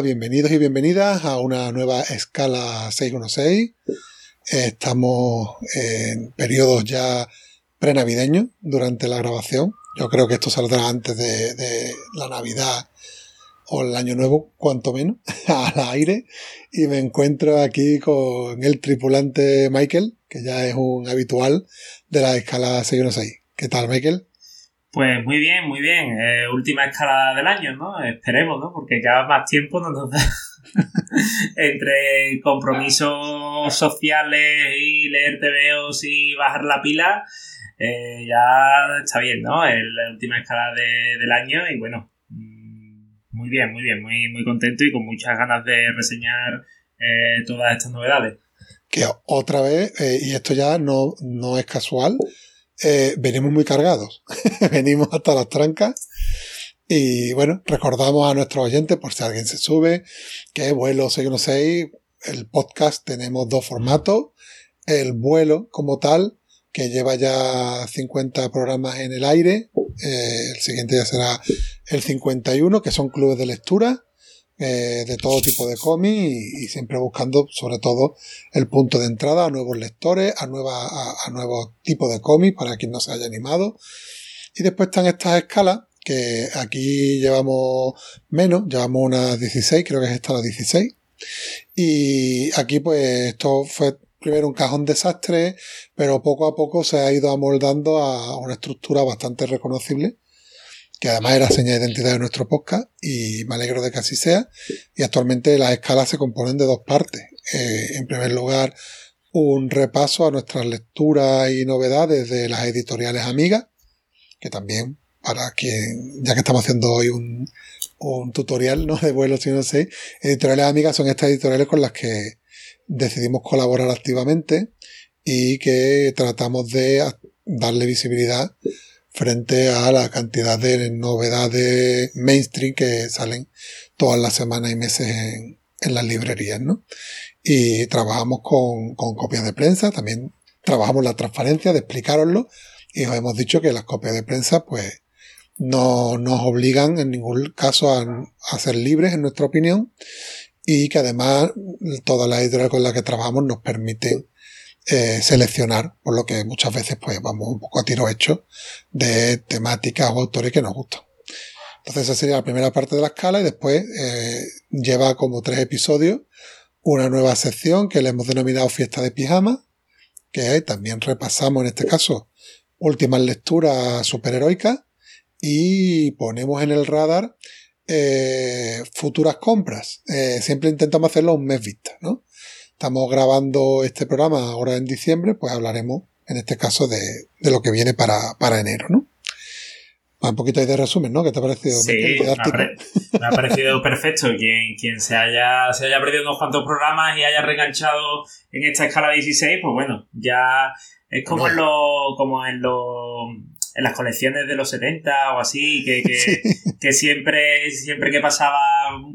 Bienvenidos y bienvenidas a una nueva escala 616. Estamos en periodos ya prenavideños durante la grabación. Yo creo que esto saldrá antes de, de la Navidad o el Año Nuevo, cuanto menos, al aire. Y me encuentro aquí con el tripulante Michael, que ya es un habitual de la escala 616. ¿Qué tal, Michael? Pues muy bien, muy bien. Eh, última escalada del año, ¿no? Esperemos, ¿no? Porque ya más tiempo no nos da. Entre compromisos sociales y leer TVOs y bajar la pila, eh, ya está bien, ¿no? Es la última escalada de- del año y bueno, mm, muy bien, muy bien, muy, muy contento y con muchas ganas de reseñar eh, todas estas novedades. que otra vez, y esto ya no, no es casual, eh, venimos muy cargados. venimos hasta las trancas. Y bueno, recordamos a nuestros oyentes, por si alguien se sube, que vuelo 616, el podcast tenemos dos formatos. El vuelo como tal, que lleva ya 50 programas en el aire. eh, el siguiente ya será el 51, que son clubes de lectura eh, de todo tipo de cómics y, siempre buscando sobre todo el punto de entrada a nuevos lectores, a, nueva, a, a nuevos tipos de cómics para quien no se haya animado. Y después están estas escalas que aquí llevamos menos, llevamos unas 16, creo que es esta la 16. Y aquí pues esto fue primero un cajón desastre, pero poco a poco se ha ido amoldando a una estructura bastante reconocible, que además era seña de identidad de nuestro podcast y me alegro de que así sea. Y actualmente las escalas se componen de dos partes. Eh, en primer lugar, un repaso a nuestras lecturas y novedades de las editoriales amigas, que también para quien, ya que estamos haciendo hoy un, un tutorial ¿no? de vuelo 106, editoriales amigas son estas editoriales con las que decidimos colaborar activamente y que tratamos de darle visibilidad frente a la cantidad de novedades mainstream que salen todas las semanas y meses en, las librerías, ¿no? Y trabajamos con, con copias de prensa, también trabajamos la transparencia de explicároslo y os hemos dicho que las copias de prensa, pues, no nos obligan en ningún caso a, a ser libres, en nuestra opinión, y que además todas las editoriales con las que trabajamos nos permiten eh, seleccionar, por lo que muchas veces pues vamos un poco a tiro hecho de temáticas o autores que nos gustan. Entonces esa sería la primera parte de la escala y después eh, lleva como tres episodios una nueva sección que le hemos denominado Fiesta de Pijama, que también repasamos en este caso últimas lecturas superheroicas y ponemos en el radar eh, futuras compras. Siempre intentamos hacerlo un mes vista, ¿no? Estamos grabando este programa ahora en diciembre, pues hablaremos en este caso de, de lo que viene para, para enero, ¿no? Un poquito de resumen, ¿no? ¿Qué te ha parecido? Sí, me ha, Didáctico. pare- me ha parecido perfecto. Quien, quien se, haya, se haya perdido unos cuantos programas y haya reenganchado en esta escala 16, pues bueno, ya es como en los como en los en las colecciones de los 70 o así, que, que, Sí. que siempre, siempre que pasaba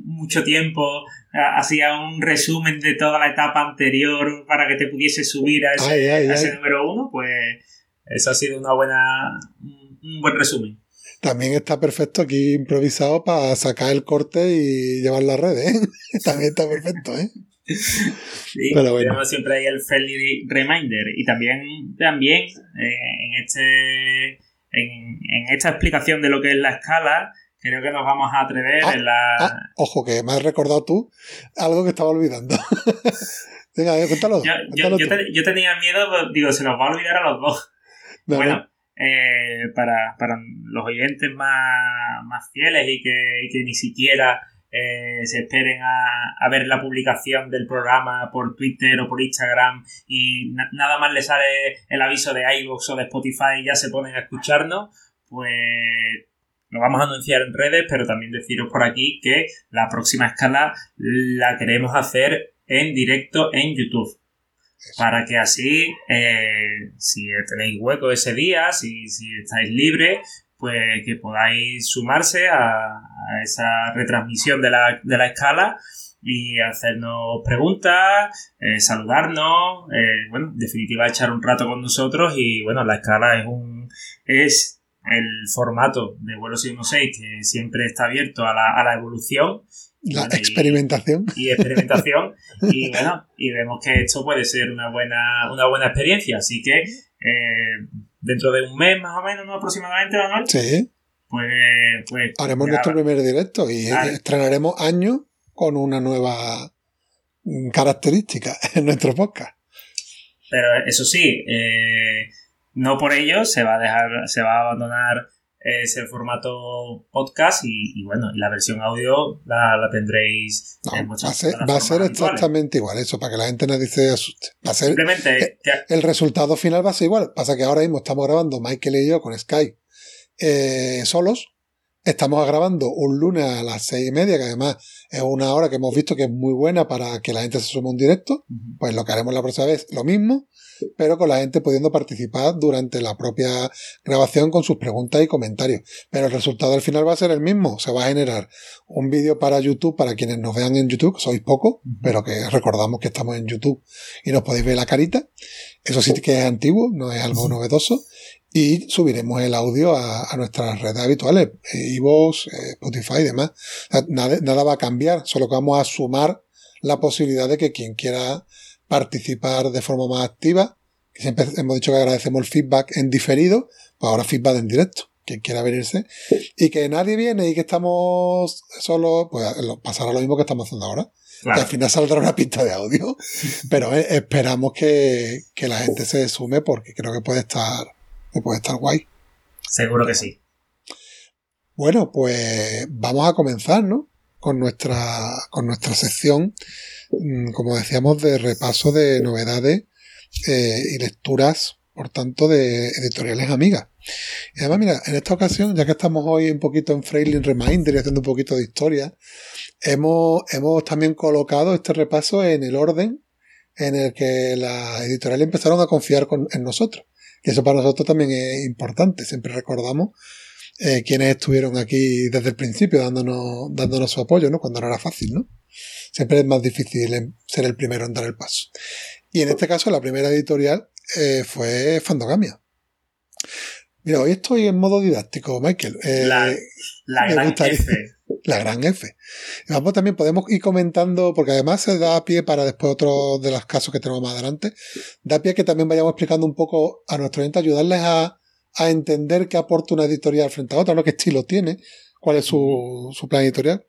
mucho tiempo hacía un resumen de toda la etapa anterior para que te pudiese subir a ese, Ay, ay, a ese ay. número uno, pues eso ha sido una buena, un buen resumen. También está perfecto aquí improvisado para sacar el corte y llevar las redes, ¿eh? También está perfecto, ¿eh? Sí, Pero bueno. tenemos siempre ahí el friendly reminder y también, también eh, en este en, en esta explicación de lo que es la escala creo que nos vamos a atrever Ah, en la Ah, ojo, que me has recordado tú algo que estaba olvidando. Venga, eh, cuéntalo. yo, cuéntalo yo tú. te- yo tenía miedo pues, digo se nos va a olvidar a los dos No, bueno eh, para, para los oyentes más, más fieles y que, y que ni siquiera eh, se esperen a, a ver la publicación del programa por Twitter o por Instagram y na- nada más les sale el aviso de iVoox o de Spotify y ya se ponen a escucharnos, pues lo vamos a anunciar en redes, pero también deciros por aquí que la próxima escala la queremos hacer en directo en YouTube. Para que así, eh, si tenéis hueco ese día, si, si estáis libres, pues que podáis sumarse a, esa retransmisión de la, de la escala y hacernos preguntas, eh, saludarnos, eh, bueno, en definitiva echar un rato con nosotros y bueno, la escala es un es el formato de vuelo 616 que siempre está abierto a la, a la evolución La Bueno, experimentación. y experimentación y bueno y vemos que esto puede ser una buena una buena experiencia así que eh, dentro de un mes más o menos ¿no? aproximadamente Manuel Sí, pues pues haremos ya- nuestro primer directo y estrenaremos año con una nueva característica en nuestro podcast. pero eso sí eh, no por ello se va a dejar se va a abandonar ese formato podcast y, y bueno y la versión audio la, la tendréis No, en va a ser, va a ser exactamente igual, eso, para que la gente nadie se asuste. Va a ser, simplemente que- el resultado final va a ser igual. Pasa que ahora mismo estamos grabando Michael y yo con Skype eh, solos. Estamos grabando un lunes a las seis y media, que además es una hora que hemos visto que es muy buena para que la gente se sume a un directo. Pues lo que haremos la próxima vez, lo mismo, pero con la gente pudiendo participar durante la propia grabación con sus preguntas y comentarios. Pero el resultado al final va a ser el mismo. Se va a generar un vídeo para YouTube, para quienes nos vean en YouTube, que sois pocos, pero que recordamos que estamos en YouTube y nos podéis ver la carita. Eso sí que es antiguo, no es algo novedoso. Y subiremos el audio a, a nuestras redes habituales, eh, iVoox, eh, Spotify y demás. O sea, nada, nada va a cambiar, solo que vamos a sumar la posibilidad de que quien quiera participar de forma más activa, que siempre hemos dicho que agradecemos el feedback en diferido, pues ahora feedback en directo, quien quiera venirse, y que nadie viene y que estamos solo, pues pasará lo mismo que estamos haciendo ahora. claro. Que al final saldrá una pista de audio, pero eh, esperamos que, que la gente se sume porque creo que puede estar, que puede estar guay. seguro que sí Bueno, pues vamos a comenzar, ¿no? Con nuestra, con nuestra sección, mm, como decíamos, de repaso de novedades eh, y lecturas, por tanto, de editoriales amigas. Y además, mira, en esta ocasión, ya que estamos hoy un poquito en Frailing Reminder y haciendo un poquito de historia, hemos, hemos también colocado este repaso en el orden en el que las editoriales empezaron a confiar con- en nosotros. Y eso para nosotros también es importante. Siempre recordamos eh, quienes estuvieron aquí desde el principio dándonos, dándonos su apoyo, ¿no? Cuando no era fácil, ¿no? Siempre es más difícil ser el primero en dar el paso. Y en este caso, la primera editorial eh, fue Fandogamia. Mira, hoy estoy en modo didáctico, Michael. Eh, La- la gran gustaría- F la gran F. Y Vamos también, podemos ir comentando, porque además se da pie para después otro de los casos que tenemos más adelante, da pie que también vayamos explicando un poco a nuestros oyentes, ayudarles a, a entender qué aporta una editorial frente a otra, ¿no? qué estilo tiene, cuál es su, su plan editorial.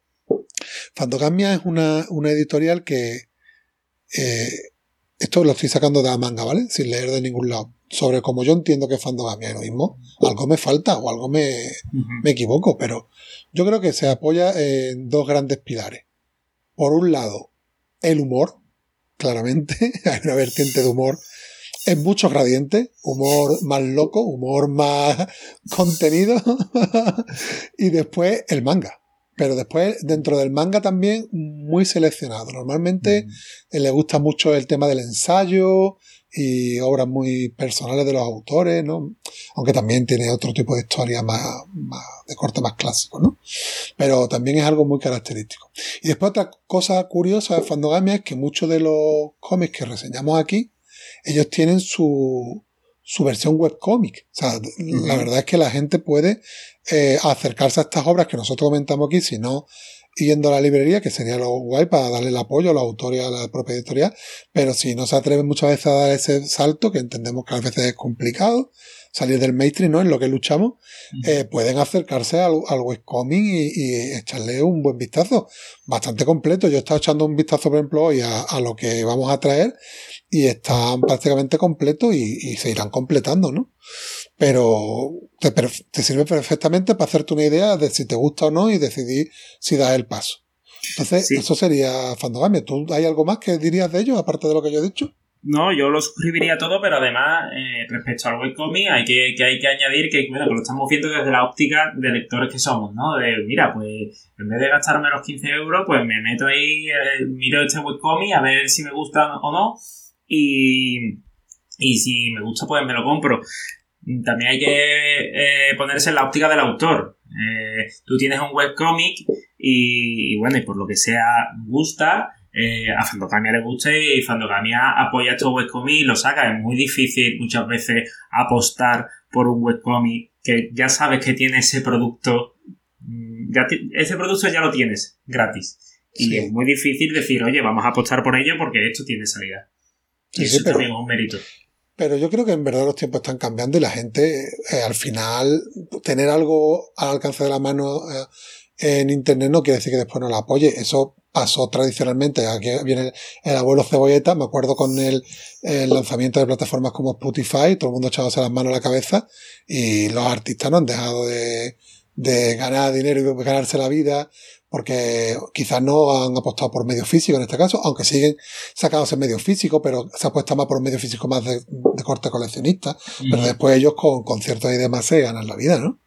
Fandogamia es una, una editorial que eh, esto lo estoy sacando de la manga, ¿vale? Sin leer de ningún lado. Sobre cómo yo entiendo que es Fandogamia, lo mismo, algo me falta o algo me, me equivoco, pero yo creo que se apoya en dos grandes pilares. Por un lado, el humor, claramente, hay una vertiente de humor en muchos gradientes, humor más loco, humor más contenido, y después el manga. Pero después, dentro del manga también muy seleccionado. Normalmente eh, le gusta mucho el tema del ensayo, y obras muy personales de los autores, ¿no? Aunque también tiene otro tipo de historia más, más de corte más clásico, ¿no? Pero también es algo muy característico. Y después otra cosa curiosa de Fandogamia es que muchos de los cómics que reseñamos aquí, ellos tienen su, su versión webcómic. O sea, la verdad es que la gente puede eh, acercarse a estas obras que nosotros comentamos aquí, si no yendo a la librería, que sería lo guay para darle el apoyo a los autores a la propia editorial, pero si no se atreven muchas veces a dar ese salto, que entendemos que a veces es complicado, salir del mainstream, ¿no? En lo que luchamos, eh, pueden acercarse al, al webcomic y, y, echarle un buen vistazo, bastante completo. Yo he estado echando un vistazo, por ejemplo, hoy a, a lo que vamos a traer y están prácticamente completos y, y se irán completando, ¿no? Pero te, te, sirve perfectamente para hacerte una idea de si te gusta o no y decidir si das el paso. Entonces, sí. eso sería Fandogamia. ¿Tú hay algo más que dirías de ello, aparte de lo que yo he dicho? No, yo lo suscribiría todo, pero además, eh, respecto al webcomic, hay que, que, hay que añadir que, bueno, que lo estamos viendo desde la óptica de lectores que somos, ¿no? De, mira, pues en vez de gastarme los 15 euros, pues me meto ahí, eh, miro este webcomic a ver si me gusta o no. Y, y si me gusta, pues me lo compro también hay que eh, ponerse en la óptica del autor. Eh, tú tienes un webcomic y, y, bueno, y por lo que sea gusta, eh, a Fandogamia le gusta y Fandogamia apoya estos webcomics y lo saca. Es muy difícil muchas veces apostar por un webcomic que ya sabes que tiene ese producto. Mm, ya ese producto ya lo tienes gratis. Y es muy difícil decir, oye, vamos a apostar por ello porque esto tiene salida. Sí, y eso sí, pero... también es un mérito. Pero yo creo que en verdad los tiempos están cambiando y la gente, eh, al final, tener algo al alcance de la mano eh, en Internet no quiere decir que después no la apoye. Eso pasó tradicionalmente. Aquí viene el, el abuelo Cebolleta, me acuerdo con el, lanzamiento de plataformas como Spotify, todo el mundo echándose las manos a la cabeza y los artistas no han dejado de, de ganar dinero y ganarse la vida porque quizás no han apostado por medio físico en este caso, aunque siguen sacándose medio físico, pero se apuesta más por un medio físico más de, de corte coleccionista, mm. pero después ellos con conciertos y demás se ganan la vida, ¿no?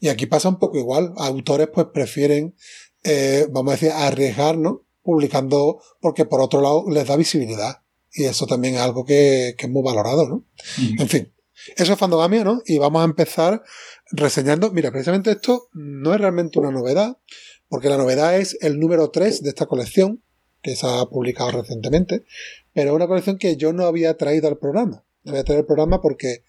Y aquí pasa un poco igual, autores pues prefieren, eh, vamos a decir, arriesgar, ¿no? Publicando, porque por otro lado les da visibilidad. Y eso también es algo que, que es muy valorado, ¿no? Mm. En fin, eso es Fandogamia, ¿no? Y vamos a empezar reseñando, mira, precisamente esto no es realmente una novedad, porque la novedad es el número 3 de esta colección, que se ha publicado recientemente, pero una colección que yo no había traído al programa. No había traído al programa porque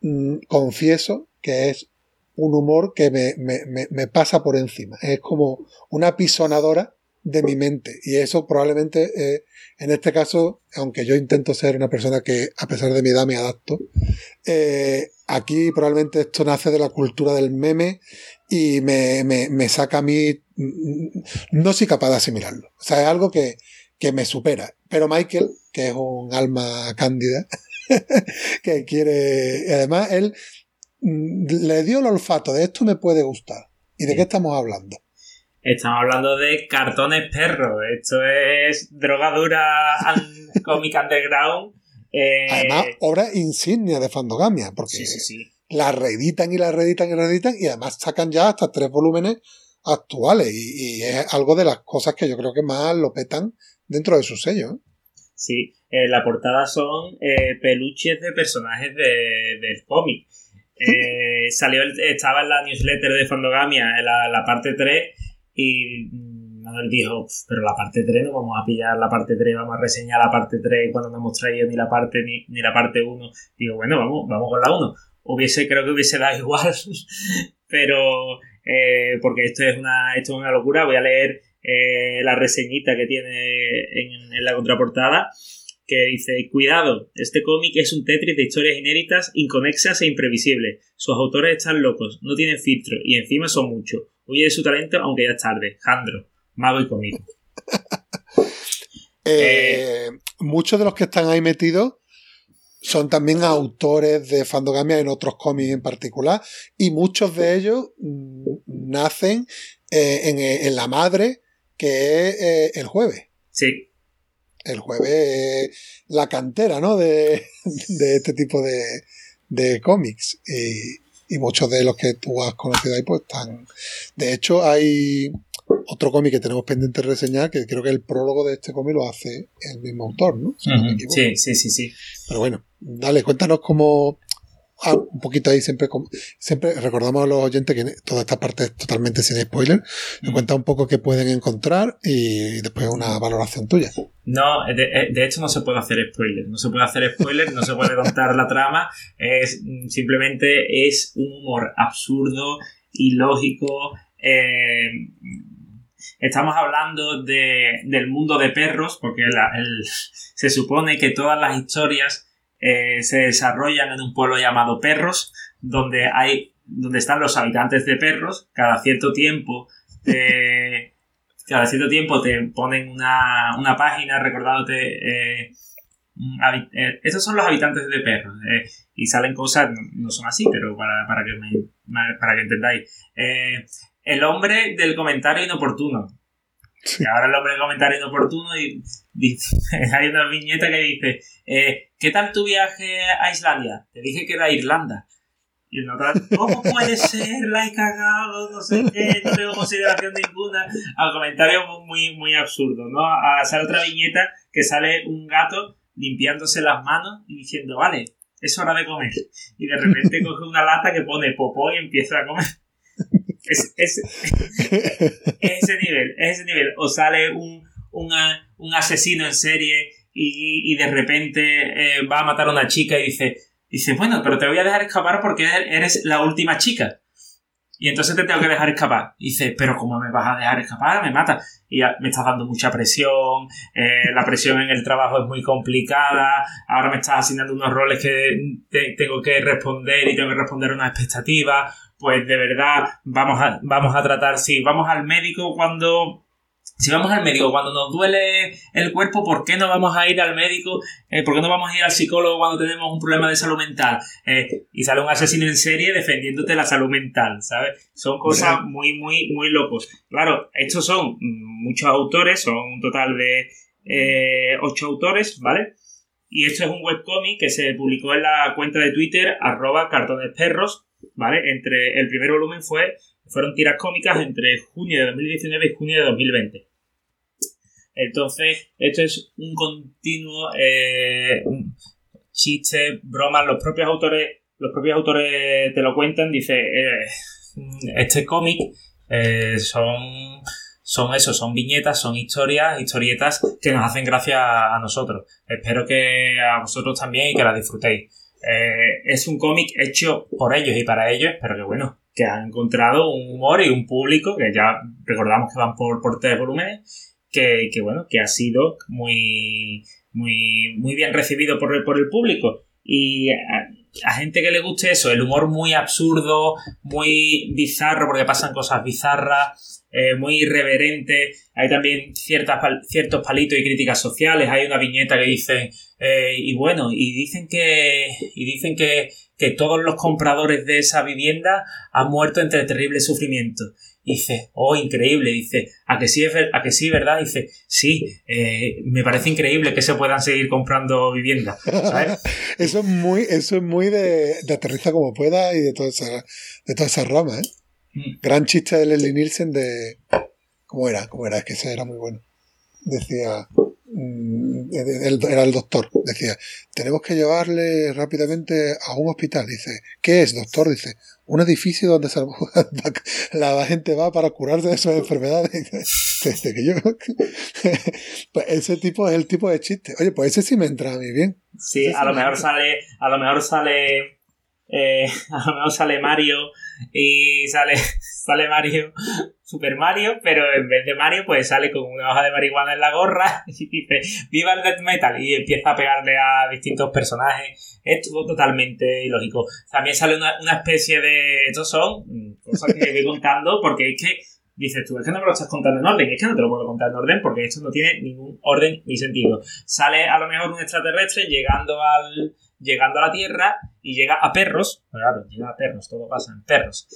mmm, confieso que es un humor que me, me, me, me, pasa por encima. Es como una pisonadora de mi mente. Y eso probablemente, eh, en este caso, aunque yo intento ser una persona que a pesar de mi edad me adapto, eh, aquí probablemente esto nace de la cultura del meme y me, me, me, saca a mí, no soy capaz de asimilarlo. O sea, es algo que, que me supera. Pero Michael, que es un alma cándida, que quiere, y además él mm, le dio el olfato de esto me puede gustar. ¿Y de qué estamos hablando? Estamos hablando de cartones perros. Esto es drogadura and comic underground. Eh... Además, obra insignia de Fandogamia, porque sí, sí, sí. la reeditan y la reeditan y la reeditan y además sacan ya hasta tres volúmenes actuales y, y, es algo de las cosas que yo creo que más lo petan dentro de su sello. ¿eh? Sí, eh, la portada son eh, peluches de personajes de, del cómic. Eh, salió el, estaba en la newsletter de Fandogamia, en la, la parte 3 y Manuel dijo, pero la parte 3 no vamos a pillar la parte 3, vamos a reseñar la parte 3 cuando no hemos traído ni la parte ni, ni la parte 1. Digo, bueno, vamos, vamos con la 1. Hubiese, creo que hubiese dado igual, pero eh, porque esto es una, esto es una locura. Voy a leer eh, la reseñita que tiene en, en la contraportada que dice, cuidado, este cómic es un Tetris de historias inéditas, inconexas e imprevisibles. Sus autores están locos, no tienen filtro y encima son muchos. Huye de su talento aunque ya es tarde. Jandro, mago y cómico. eh, eh, muchos de los que están ahí metidos son también autores de Fandogamia en otros cómics en particular y muchos de ellos nacen eh, en, en, la madre que es eh, el jueves. Sí. El jueves es la cantera, ¿no? De, de este tipo de, de cómics. Y, y muchos de los que tú has conocido ahí pues están de hecho hay otro cómic que tenemos pendiente de reseñar, que creo que el prólogo de este cómic lo hace el mismo autor, ¿no? Si. Sí, sí, sí, sí. Pero bueno, dale, cuéntanos cómo. Ah, un poquito ahí siempre siempre recordamos a los oyentes que toda esta parte es totalmente sin spoiler. Me cuenta un poco qué pueden encontrar y después una valoración tuya. No, de, de hecho no se puede hacer spoiler. No se puede hacer spoiler, no se puede contar la trama. Es simplemente es un humor absurdo, ilógico. eh, estamos hablando de, del mundo de perros, porque se supone que todas las historias eh, se desarrollan en un pueblo llamado Perros, donde hay, donde están los habitantes de perros. Cada cierto tiempo cada cierto tiempo te ponen una, una página recordándote eh, eh, estos son los habitantes de perros eh, y salen cosas no, son así pero para, para que me- para que entendáis el hombre del comentario inoportuno Sí. ahora el hombre del comentario inoportuno y hay una viñeta que dice eh, ¿qué tal tu viaje a Islandia? te dije que era Irlanda y el ¿cómo puede ser? La he cagado, no sé qué, no tengo consideración ninguna. Al comentario muy, muy, muy absurdo, ¿no? A, sale otra viñeta que sale un gato limpiándose las manos y diciendo, vale, es hora de comer. Y de repente coge una lata que pone popó y empieza a comer. Es, es, es ese nivel, es ese nivel. O sale un, un asesino en serie y, y de repente eh, va a matar a una chica y dice, dice, bueno, pero te voy a dejar escapar porque eres la última chica. Y entonces te tengo que dejar escapar. Y dice, pero ¿cómo me vas a dejar escapar? Me mata. Y ya me estás dando mucha presión, eh, la presión en el trabajo es muy complicada, ahora me estás asignando unos roles que te- tengo que responder y tengo que responder a unas expectativas. Pues de verdad, vamos a, vamos a tratar, sí, vamos al médico cuando... Si vamos al médico cuando nos duele el cuerpo, ¿por qué no vamos a ir al médico? Eh, ¿Por qué no vamos a ir al psicólogo cuando tenemos un problema de salud mental? Eh, y sale un asesino en serie defendiéndote la salud mental, ¿sabes? Son cosas muy, muy, muy locos. Claro, estos son muchos autores, son un total de eh, ocho autores, ¿vale? Y esto es un webcomic que se publicó en la cuenta de Twitter, arroba cartonesperros, ¿vale? Entre el primer volumen fue, fueron tiras cómicas entre junio de 2019 y junio de 2020. Entonces, esto es un continuo eh, chiste, bromas, los propios autores, los propios autores te lo cuentan, dice, eh, este cómic eh, son, son eso, son viñetas, son historias, historietas que nos hacen gracia a nosotros. Espero que a vosotros también y que las disfrutéis. Eh, es un cómic hecho por ellos y para ellos, pero que bueno, que han encontrado un humor y un público, que ya recordamos que van por, por tres volúmenes, que, que bueno, que ha sido muy, muy, muy bien recibido por el, por el público. Y a, gente que le guste eso, el humor muy absurdo, muy bizarro, porque pasan cosas bizarras, eh, muy irreverente. Hay también ciertas, ciertos palitos y críticas sociales. Hay una viñeta que dice, eh, y bueno, y dicen que, y dicen que, que todos los compradores de esa vivienda han muerto entre terrible sufrimiento. Dice, oh, increíble. Dice, ¿a que sí, a que sí, verdad? Dice, sí, eh, me parece increíble que se puedan seguir comprando viviendas. ¿Sabes? Eso es muy, eso es muy de, de aterriza como pueda y de toda esa, de toda esa rama, ¿eh? Mm. Gran chiste de Leslie Nielsen de. ¿Cómo era? ¿Cómo era? Es que ese era muy bueno. Decía. mm, Era el doctor. Decía: Tenemos que llevarle rápidamente a un hospital. Dice: ¿Qué es, doctor? Dice: Un edificio donde se- la gente va para curarse de sus enfermedades. Dice que yo. Pues ese tipo es el tipo de chiste. Oye, pues ese sí me entra a mí bien. Sí, a lo mejor sale, a lo mejor sale, eh, a lo mejor sale Mario y sale, sale Mario, Super Mario, pero en vez de Mario, pues sale con una hoja de marihuana en la gorra y dice, viva el death metal y empieza a pegarle a distintos personajes. Es todo totalmente ilógico. También sale una, una especie de, estos son mm, cosas que voy contando porque es que Dices tú, es que no me lo estás contando en orden, es que no te lo puedo contar en orden porque esto no tiene ningún orden ni sentido. Sale a lo mejor un extraterrestre llegando al llegando a la Tierra y llega a perros, claro, llega a perros, todo pasa en perros.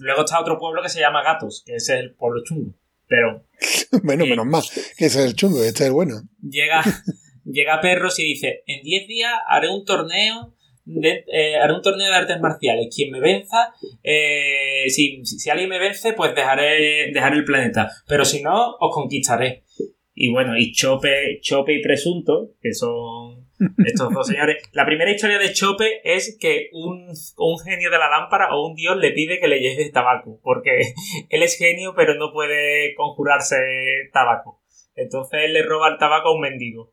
Luego está otro pueblo que se llama Gatos, que es el pueblo chungo. Pero Bueno, menos mal. Que ese es el chungo, este es el bueno. llega, llega a perros y dice, en 10 días haré un torneo de- eh, haré un torneo de artes marciales. Quien me venza, eh, si, si, si alguien me vence, pues dejaré, dejaré el planeta. Pero si no, os conquistaré. Y bueno, y Chope, Chope y Presunto, que son estos dos señores. La primera historia de Chope es que un, un genio de la lámpara o un dios le pide que le lleve tabaco, porque él es genio pero no puede conjurarse tabaco. Entonces él le roba el tabaco a un mendigo.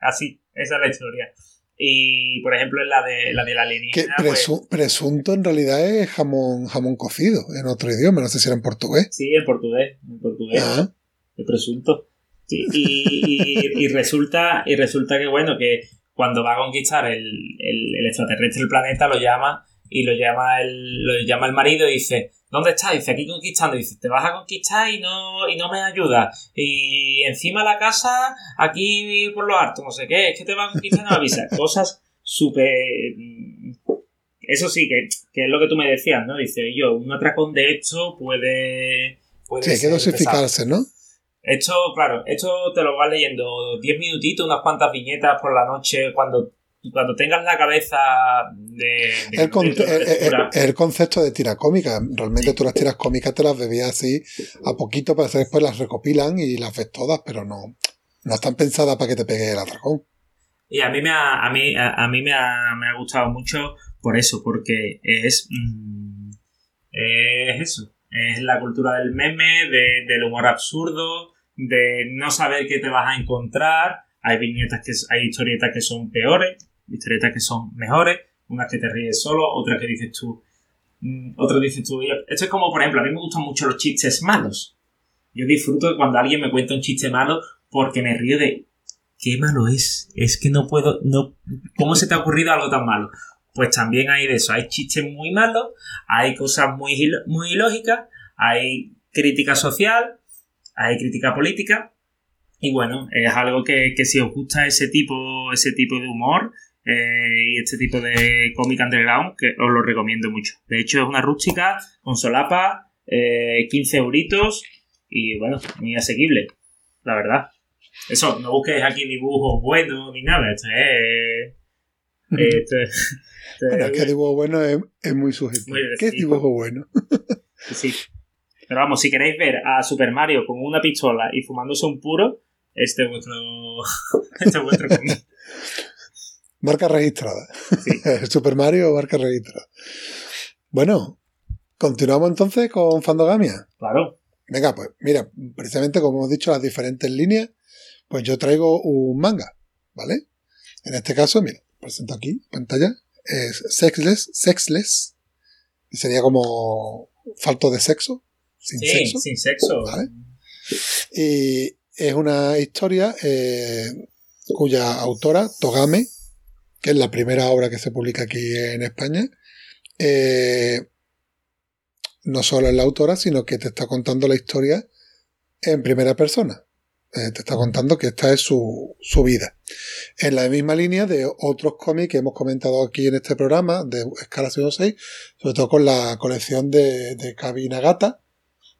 Así, esa es la historia. Y por ejemplo en la de la de la Que alienígena, pues, presu- presunto en realidad es jamón, jamón cocido en otro idioma, no sé si era en portugués. sí, en portugués, en portugués. Ah, el presunto. Y, y- y resulta, y resulta que bueno, que cuando va a conquistar el, el, el extraterrestre el planeta, lo llama y lo llama el, lo llama el marido y dice, ¿dónde estás? dice, aquí conquistando. Dice, te vas a conquistar y no, y no me ayudas. Y encima la casa, aquí por lo harto, no sé qué, es que te vas a conquistar y no. Cosas súper... Eso sí, que, que es lo que tú me decías, ¿no? Dice, yo, un atracón de esto puede... puede sí, hay que pesado. dosificarse, ¿no? Esto, claro, esto te lo vas leyendo 10 minutitos, unas cuantas viñetas por la noche, cuando, cuando tengas la cabeza de... de- El, con- de- de- el- el- lectura. el concepto de tira cómica. Realmente tú las tiras cómicas te las bebías así a poquito, pero después las recopilan y las ves todas, pero no, no están pensadas para que te pegue el atracón. Y a mí me ha, a mí, a, a mí me ha, me ha gustado mucho por eso, porque es... mm, es eso. Es la cultura del meme, de- del humor absurdo, de no saber qué te vas a encontrar. Hay viñetas que hay historietas que son peores, historietas que son mejores, unas que te ríes solo, otras que dices tú. mm, Otras dices tú. Esto es como, por ejemplo, a mí me gustan mucho los chistes malos. Yo disfruto cuando alguien me cuenta un chiste malo porque me río de qué malo es. Es que no puedo, no, ¿cómo se te ha ocurrido algo tan malo? Pues también hay de eso. Hay chistes muy malos, hay cosas muy, muy ilógicas, hay crítica social, hay crítica política. Y bueno, es algo que, que si os gusta ese tipo, ese tipo de humor eh, y este tipo de cómic underground, que os lo recomiendo mucho. De hecho, es una rústica con solapa, eh, 15 euritos y bueno, muy asequible, la verdad. Eso, no busques aquí dibujos buenos ni nada. Esto es. Esto es. esto Bueno, es que dibujo bueno es, es muy subjetivo. Muy ¿Qué es dibujo bueno? sí. Pero vamos, si queréis ver a Super Mario con una pistola y fumándose un puro, este es vuestro. este es vuestro cómic. Marca registrada. Sí. Super Mario, marca registrada. Bueno, continuamos entonces con Fandogamia. Claro. Venga, pues mira, precisamente como hemos dicho, las diferentes líneas, pues yo traigo un manga, ¿vale? En este caso, mira, presento aquí, pantalla, es Sexless, Sexless, y sería como falto de sexo, sin Sí, sexo. sin sexo. Vale. Y es una historia eh, cuya autora, Togame, que es la primera obra que se publica aquí en España, eh, no solo es la autora, sino que te está contando la historia en primera persona. Eh, te está contando que esta es su, su vida. En la misma línea de otros cómics que hemos comentado aquí en este programa, de Escala 6, sobre todo con la colección de, de Kabi Nagata,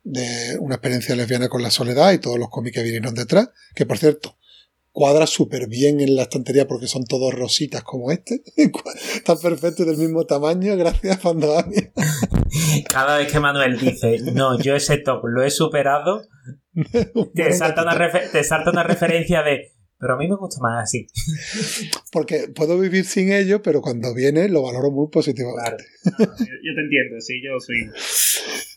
de una experiencia lesbiana con la soledad y todos los cómics que vinieron detrás, que por cierto, cuadra súper bien en la estantería porque son todos rositas como este, están perfectos y del mismo tamaño, gracias Fandogamia. Cada vez que Manuel dice, no, yo ese top lo he superado, te salta una, te salta una referencia de, pero a mí me gusta más así. Porque puedo vivir sin ello, pero cuando viene lo valoro muy positivamente. Claro. No, yo, yo te entiendo, sí, yo soy.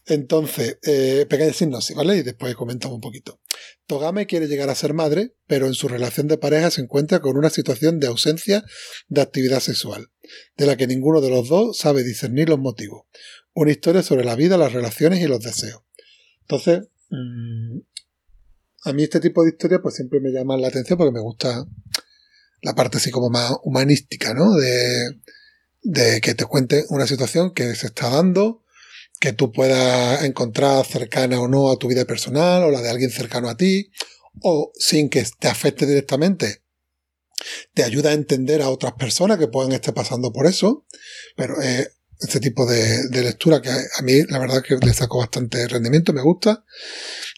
Entonces, eh, pequeña sinopsis, ¿vale? Y después comentamos un poquito. Togame quiere llegar a ser madre, pero en su relación de pareja se encuentra con una situación de ausencia de actividad sexual, de la que ninguno de los dos sabe discernir los motivos. Una historia sobre la vida, las relaciones y los deseos. Entonces, mm, a mí este tipo de historias pues siempre me llaman la atención porque me gusta la parte así como más humanística, ¿no? De, que te cuente una situación que se está dando, que tú puedas encontrar cercana o no a tu vida personal o la de alguien cercano a ti, o sin que te afecte directamente, te ayuda a entender a otras personas que puedan estar pasando por eso, pero eh, este tipo de, lectura que a mí la verdad que le saco bastante rendimiento, me gusta,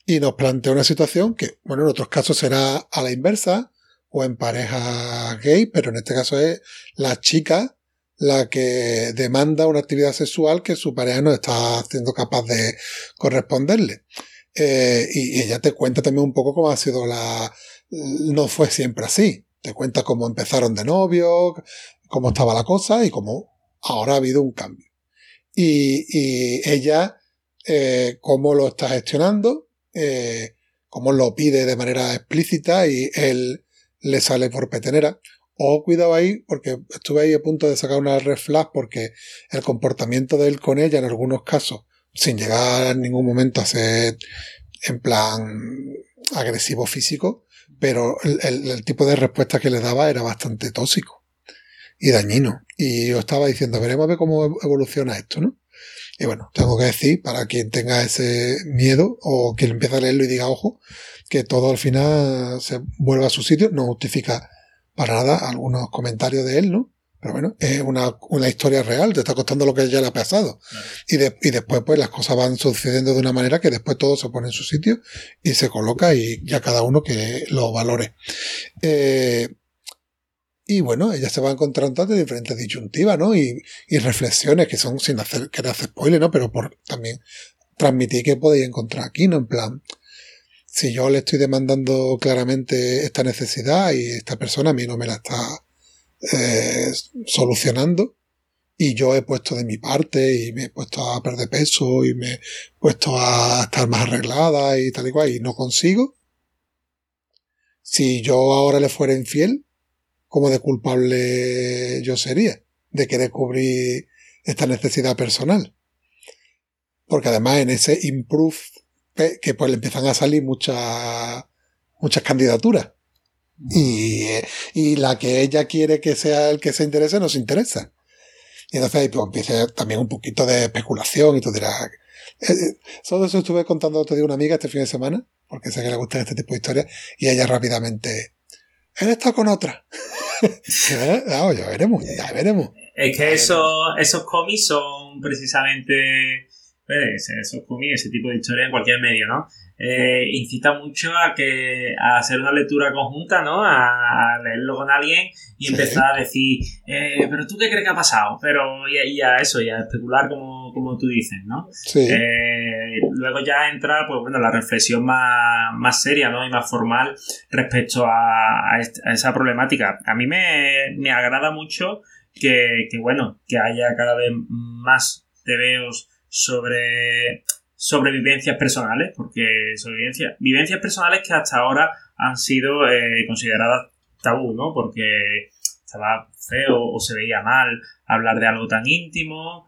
y nos plantea una situación que, bueno, en otros casos será a la inversa, o en pareja gay, pero en este caso es la chica la que demanda una actividad sexual que su pareja no está siendo capaz de corresponderle. Eh, y ella te cuenta también un poco cómo ha sido la... No fue siempre así. Te cuenta cómo empezaron de novio, cómo estaba la cosa y cómo ahora ha habido un cambio. Y, ella, eh, cómo lo está gestionando, eh, cómo lo pide de manera explícita y él le sale por petenera. O cuidado ahí, porque estuve ahí a punto de sacar una red flag porque el comportamiento de él con ella en algunos casos, sin llegar en ningún momento a ser en plan agresivo físico, pero el tipo de respuesta que le daba era bastante tóxico y dañino. Y yo estaba diciendo, veremos a ver cómo evoluciona esto, ¿no? Y bueno, tengo que decir, para quien tenga ese miedo o quien empiece a leerlo y diga, ojo, que todo al final se vuelva a su sitio, no justifica para nada algunos comentarios de él, ¿no? Pero bueno, es una, una historia real, te está costando lo que ya le ha pasado. Y, de- y después, pues las cosas van sucediendo de una manera que después todo se pone en su sitio y se coloca y ya cada uno que lo valore. Eh, y bueno, ella se va encontrando de diferentes disyuntivas, ¿no? Y, y reflexiones que son sin hacer, querer hacer spoiler, ¿no? Pero por también transmitir que podéis encontrar aquí, ¿no? En plan, si yo le estoy demandando claramente esta necesidad y esta persona a mí no me la está eh, solucionando y yo he puesto de mi parte y me he puesto a perder peso y me he puesto a estar más arreglada y tal y cual y no consigo, si yo ahora le fuera infiel, ¿cómo de culpable yo sería de querer cubrir esta necesidad personal? Porque además en ese improve que pues le empiezan a salir muchas muchas candidaturas. Y, eh, y la que ella quiere que sea el que se interese no se interesa. Y entonces ahí pues, empieza también un poquito de especulación y tú dirás... eh, eh, Todo eso estuve contando otro día una amiga este fin de semana, porque sé que le gustan este tipo de historias, y ella rápidamente... Él está con otra. Eh, ya veremos, ya veremos. Es que eso, esos cómics son precisamente pues, esos cómics, ese tipo de historia en cualquier medio, ¿no? Eh, incita mucho a que a hacer una lectura conjunta, ¿no? A, a leerlo con alguien y Sí. empezar a decir, eh, pero tú qué crees que ha pasado, pero y, a- y a eso, y a especular como, como tú dices, ¿no? Sí. Eh, luego ya entra, pues bueno, la reflexión más, más seria, ¿no? Y más formal respecto a, a esa problemática. A mí me, me agrada mucho que, que, bueno, que haya cada vez más tebeos sobre, sobre vivencias personales, porque son vivencias, personales que hasta ahora han sido eh, consideradas tabú, ¿no? Porque estaba feo o se veía mal hablar de algo tan íntimo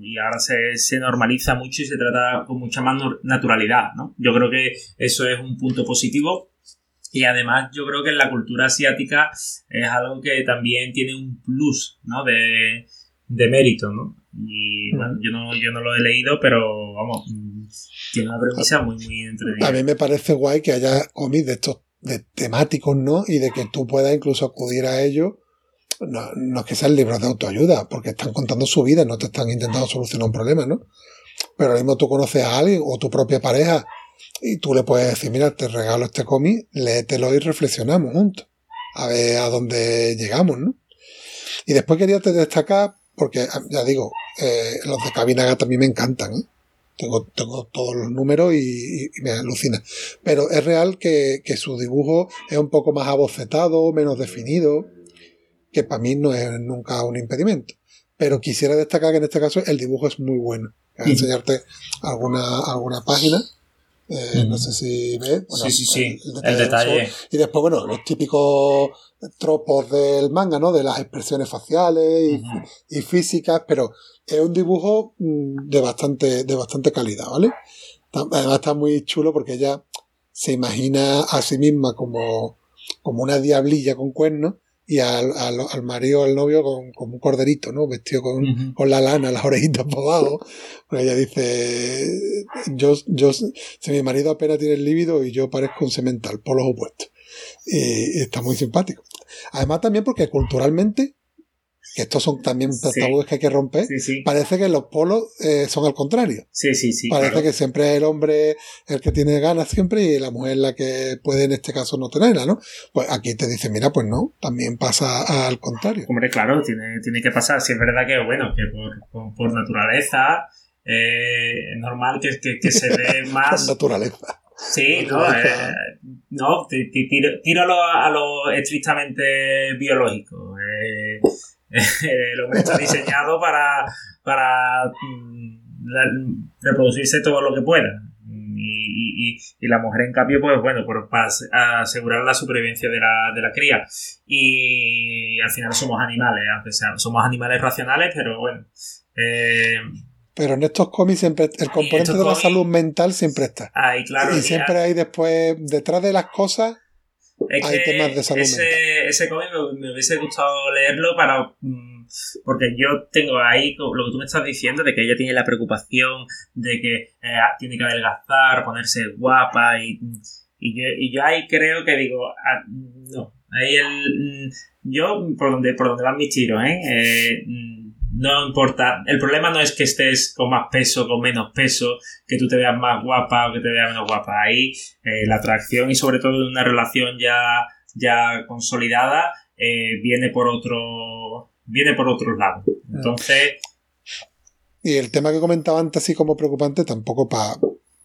y ahora se, se normaliza mucho y se trata con mucha más naturalidad, ¿no? Yo creo que eso es un punto positivo y además yo creo que en la cultura asiática es algo que también tiene un plus, ¿no? De, de mérito, ¿no? Y bueno, yo no, yo no lo he leído, pero vamos, mm, tiene una premisa muy, muy entretenida. A mí me parece guay que haya cómics de estos de temáticos, ¿no? Y de que tú puedas incluso acudir a ellos. No, no es que sean libros de autoayuda, porque están contando su vida, no te están intentando solucionar un problema, ¿no? Pero ahora mismo tú conoces a alguien o tu propia pareja y tú le puedes decir, mira, te regalo este cómic, léetelo y reflexionamos juntos. A ver a dónde llegamos, ¿no? Y después quería te destacar, porque ya digo, eh, los de Cabinaga también me encantan, ¿eh? Tengo, tengo todos los números y, y- y me alucina. Pero es real que, que su dibujo es un poco más abocetado, menos definido, que para mí no es nunca un impedimento. Pero quisiera destacar que en este caso el dibujo es muy bueno. Voy a enseñarte alguna, alguna página. Eh, No sé si ves. Bueno, sí, sí, sí, el el detalle. y después, bueno, los típicos tropos del manga, ¿no? De las expresiones faciales y, y físicas, pero es un dibujo mm, de bastante, de bastante calidad, ¿vale? Además está muy chulo porque ella se imagina a sí misma como, como una diablilla con cuernos y al, al, al marido, al novio, con, como un corderito, ¿no? Vestido con, con la lana, las orejitas por abajo. Porque ella dice, yo, yo, si mi marido apenas tiene el líbido y yo parezco un semental, por los opuestos. Y, y está muy simpático. Además también porque culturalmente que estos son también Sí. tabúes que hay que romper, Sí, sí. parece que los polos eh, son al contrario. Sí, sí, sí. Parece claro. que siempre es el hombre el que tiene ganas siempre y la mujer la que puede en este caso no tenerla, ¿no? Pues aquí te dice, mira, pues no, también pasa al contrario. Hombre, claro, tiene, tiene que pasar. Si es verdad que, bueno, que por, por, por naturaleza eh, es normal que, que, que se dé Por más. naturaleza. Sí, no, eh, no, ti- ti- tiro, tiro a, lo, a lo estrictamente biológico. Eh, el hombre está diseñado para, para mm, reproducirse todo lo que pueda. Y, y- la mujer, en cambio, pues bueno, por, para ase- asegurar la supervivencia de la, de la cría. Y al final somos animales, aunque sea, somos animales racionales, pero bueno. eh, Pero en estos cómics siempre el componente de la cómics- salud mental siempre está. ahí, claro. y siempre hay después, detrás de las cosas, Es Hay que temas de salud ese, ese cómic me, me hubiese gustado leerlo para. mm, Porque yo tengo ahí lo que tú me estás diciendo, de que ella tiene la preocupación de que eh, tiene que adelgazar, ponerse guapa, y, y, yo, y yo ahí creo que digo, ah, no, ahí el. mm, Yo, por donde, por donde van mis tiros, ¿eh? Eh, mm, no importa. El problema no es que estés con más peso, con menos peso, que tú te veas más guapa o que te veas menos guapa. Ahí eh, la atracción y sobre todo una relación ya, ya consolidada eh, viene por otro viene por otros lados. Entonces, y el tema que comentaba antes así como preocupante, tampoco para,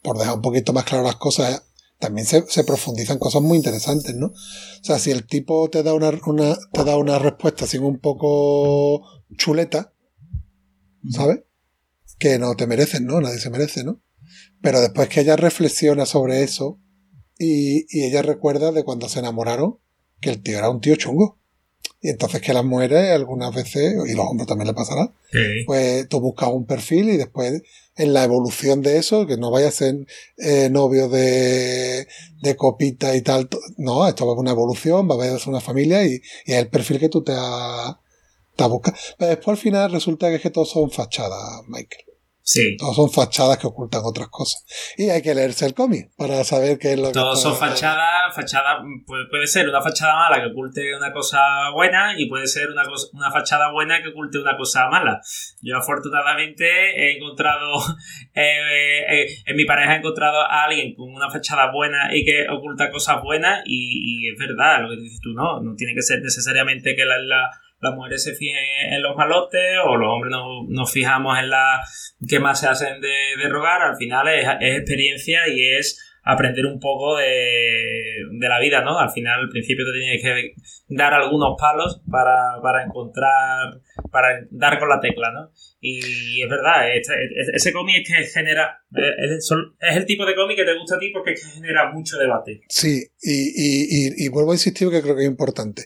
por dejar un poquito más claro las cosas, también se, se profundizan cosas muy interesantes, ¿no? O sea, si el tipo te da una, una, te da una respuesta así un poco chuleta, ¿sabes? Que no te merecen, ¿no? Nadie se merece, ¿no? Pero después que ella reflexiona sobre eso y, y ella recuerda de cuando se enamoraron que el tío era un tío chungo. Y entonces que las mujeres algunas veces, y los hombres también le pasará, sí, pues tú buscas un perfil y después en la evolución de eso, que no vaya a ser eh, novio de, de copita y tal, no, esto va a ser una evolución, va a haber una familia y, y es el perfil que tú te has, te has buscado. Pero después al final resulta que es que todos son fachadas, Michael. sí. Todos son fachadas que ocultan otras cosas. Y hay que leerse el cómic para saber qué es lo que Todos está- son fachadas, fachada puede, puede ser una fachada mala que oculte una cosa buena y puede ser una, cosa- una fachada buena que oculte una cosa mala. Yo afortunadamente he encontrado, eh, eh, en mi pareja he encontrado a alguien con una fachada buena y que oculta cosas buenas y, y es verdad lo que dices tú, no, no tiene que ser necesariamente que la- la- las mujeres se fijen en los malotes o los hombres no- nos fijamos en la que más se hacen de, rogar, al final es, experiencia y es aprender un poco de, de la vida, ¿no? Al final, al principio te tienes que dar algunos palos para, para encontrar, para dar con la tecla, ¿no? Y es verdad, este- este- ese cómic es que genera, es el tipo de cómic que te gusta a ti porque es que genera mucho debate. Sí, y, y, y, y vuelvo a insistir que creo que es importante.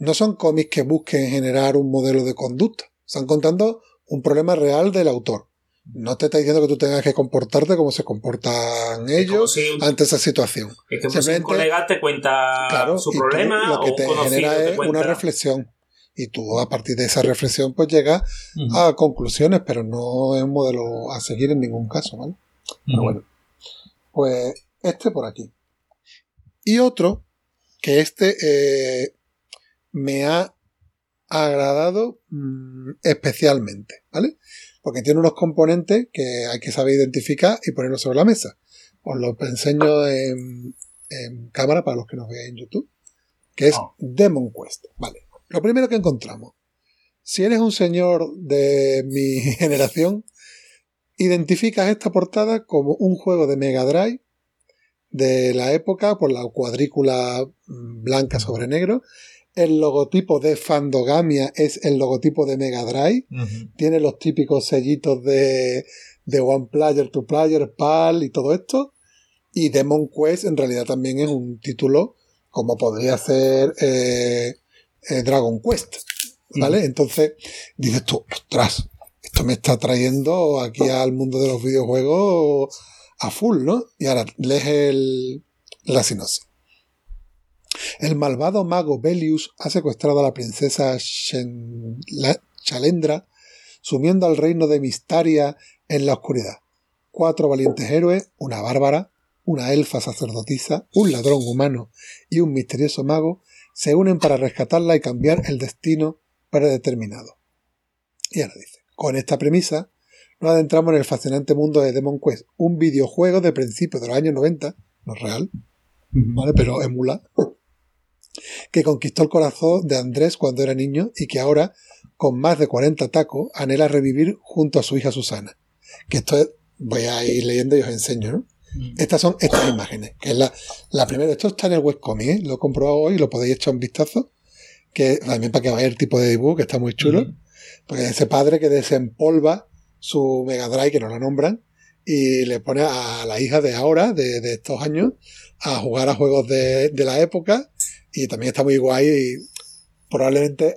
No son cómics que busquen generar un modelo de conducta. Están contando un problema real del autor. No te está diciendo que tú tengas que comportarte como se comportan ellos si un, ante esa situación. es si un colega te cuenta Claro, su tú problema lo que o te genera es una reflexión. Y tú a partir de esa reflexión pues llegas a conclusiones, pero no es un modelo a seguir en ningún caso, ¿vale? Pero bueno, pues este por aquí. Y otro, que este eh, me ha agradado mm, especialmente, ¿vale? Porque tiene unos componentes que hay que saber identificar y ponerlos sobre la mesa. Os lo enseño en, en cámara para los que nos vean en YouTube, que es Oh. Demon Quest, ¿vale? Lo primero que encontramos, si eres un señor de mi generación, identificas esta portada como un juego de Mega Drive de la época por la cuadrícula mm, blanca sobre negro. El logotipo de Fandogamia es el logotipo de Mega Drive. Tiene los típicos sellitos de, de One Player, Two Player, PAL y todo esto. Y Demon Quest en realidad también es un título como podría ser eh, eh, Dragon Quest. ¿Vale? Entonces dices tú, ostras, esto me está trayendo aquí al mundo de los videojuegos a full, ¿no? Y ahora lees el, la sinopsis. El malvado mago Belius ha secuestrado a la princesa Shen- la- Chalendra, sumiendo al reino de Mistaria en la oscuridad. Cuatro valientes héroes, una bárbara, una elfa sacerdotisa, un ladrón humano y un misterioso mago se unen para rescatarla y cambiar el destino predeterminado. Y ahora dice, con esta premisa nos adentramos en el fascinante mundo de Demon Quest, un videojuego de principios de los años 90, no es real, ¿vale? Pero emula, que conquistó el corazón de Andrés cuando era niño y que ahora, con más de 40 tacos, anhela revivir junto a su hija Susana. Que esto es, voy a ir leyendo y os enseño, ¿no? Estas son estas imágenes, que es la, la primera. Esto está en el webcomic, ¿eh? lo he comprobado hoy, lo podéis echar un vistazo. Que también para que veáis el tipo de dibujo, que está muy chulo. Ujú. Porque ese padre que desempolva su Mega Drive, que no la nombran, y le pone a la hija de ahora, de, de estos años, a jugar a juegos de, de la época. Y también está muy guay. Y probablemente,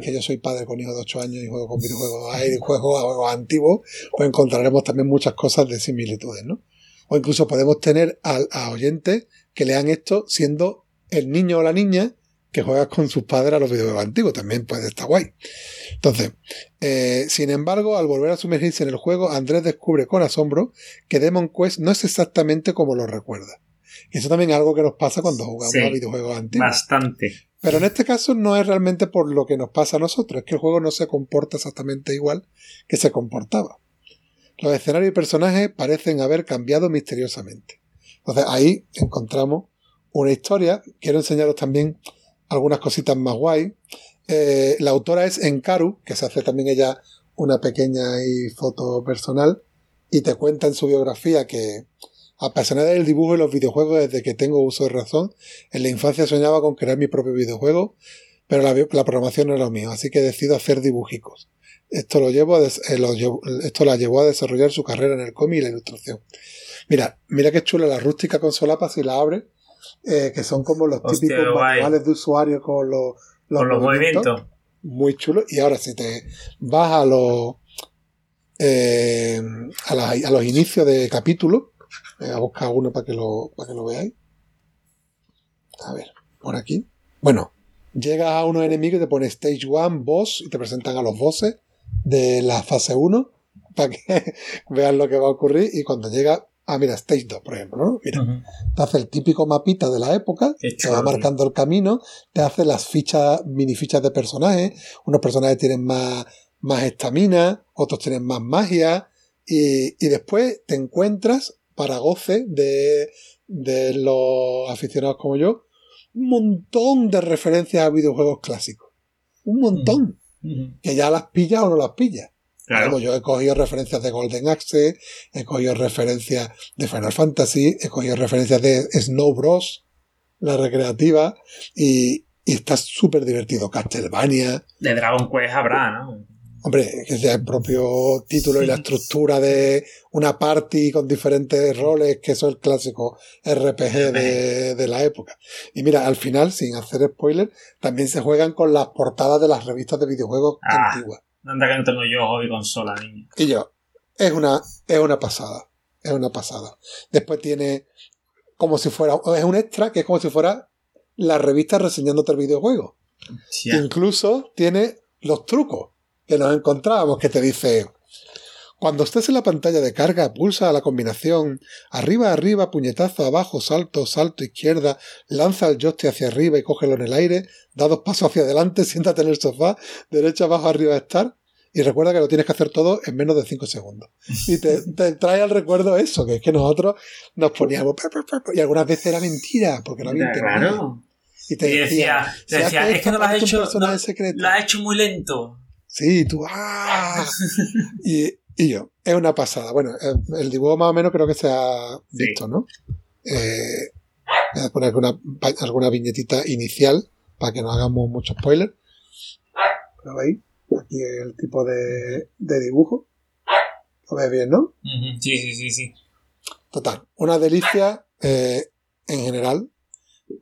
que yo soy padre con hijos de 8 años y juego con videojuegos, hay juegos a juegos antiguos, pues encontraremos también muchas cosas de similitudes, ¿no? O incluso podemos tener a, a oyentes que lean esto siendo el niño o la niña que juega con sus padres a los videojuegos antiguos. También puede estar guay. Entonces, eh, sin embargo, al volver a sumergirse en el juego, Andrés descubre con asombro que Demon Quest no es exactamente como lo recuerda. Eso también es algo que nos pasa cuando jugamos Sí. a videojuegos antiguos. Bastante. Pero en este caso no es realmente por lo que nos pasa a nosotros, es que el juego no se comporta exactamente igual que se comportaba. Los escenarios y personajes parecen haber cambiado misteriosamente. Entonces ahí encontramos una historia. Quiero enseñaros también algunas cositas más guay. Eh, la autora es Enkaru, que se hace también ella una pequeña foto personal, y te cuenta en su biografía que, apasionada del dibujo y los videojuegos desde que tengo uso de razón, en la infancia soñaba con crear mi propio videojuego, pero la, la programación no era lo mío, así que decido hacer dibujicos. Esto, lo llevo a des- eh, lo llevo- esto la llevó a desarrollar su carrera en el cómic y la ilustración. Mira, mira qué chula la rústica con solapa si la abre, eh, que son como los Hostia, típicos manuales de usuario con los, Con los movimientos. muy chulo. Y ahora, si te vas a los eh, a, la- a los inicios de capítulo, voy a buscar uno para que lo, para que lo veáis. A ver, por aquí. Bueno, llegas a unos enemigos y te pone Stage 1, Boss, y te presentan a los bosses de la fase 1 para que vean lo que va a ocurrir. Y cuando llega, ah, mira, Stage 2, por ejemplo, ¿no? Mira, te hace el típico mapita de la época, Qué te va marcando el camino, te hace las fichas, mini fichas de personajes, unos personajes tienen más, más estamina, otros tienen más magia, y, y después te encuentras, para goce de, de los aficionados como yo, un montón de referencias a videojuegos clásicos. Un montón. Ujú. Que ya las pillas o no las pillas. Claro. Vamos, yo he cogido referencias de Golden Axe, he cogido referencias de Final Fantasy, he cogido referencias de Snow Bros, la recreativa, y, y está súper divertido. Castlevania, De Dragon Quest habrá, ¿no? Hombre, que sea el propio título y la estructura de una party con diferentes roles, que eso es el clásico RPG de, de la época. Y mira, al final, sin hacer spoiler, también se juegan con las portadas de las revistas de videojuegos Ah. antiguas. Anda que no tengo yo hobby consola, niño. Y yo, es una, es una pasada. Es una pasada. Después tiene como si fuera, es un extra que es como si fuera la revista reseñándote el videojuego. Incluso tiene los trucos que nos encontrábamos, que te dice, cuando estés en la pantalla de carga, pulsa la combinación arriba, arriba, puñetazo, abajo, salto, salto, izquierda, lanza el joystick hacia arriba y cógelo en el aire, da dos pasos hacia adelante, siéntate en el sofá, derecha, abajo, arriba, estar, y recuerda que lo tienes que hacer todo en menos de 5 segundos. Y te, te trae al recuerdo eso, que es que nosotros nos poníamos, y algunas veces era mentira, porque no había. Claro. Y te Y decía, decía, "Si te decía, es que no lo has hecho, personaje no- secreto". lo has hecho muy lento. Sí, tú, ¡ah! y, y yo, es una pasada. Bueno, eh, el dibujo más o menos creo que se ha Sí. visto, ¿no? Eh, voy a poner alguna, alguna viñetita inicial para que no hagamos mucho spoiler. ¿Lo veis? Aquí el tipo de, de dibujo. Lo ves bien, ¿no? Sí, sí, sí, sí. Total, una delicia eh, en general.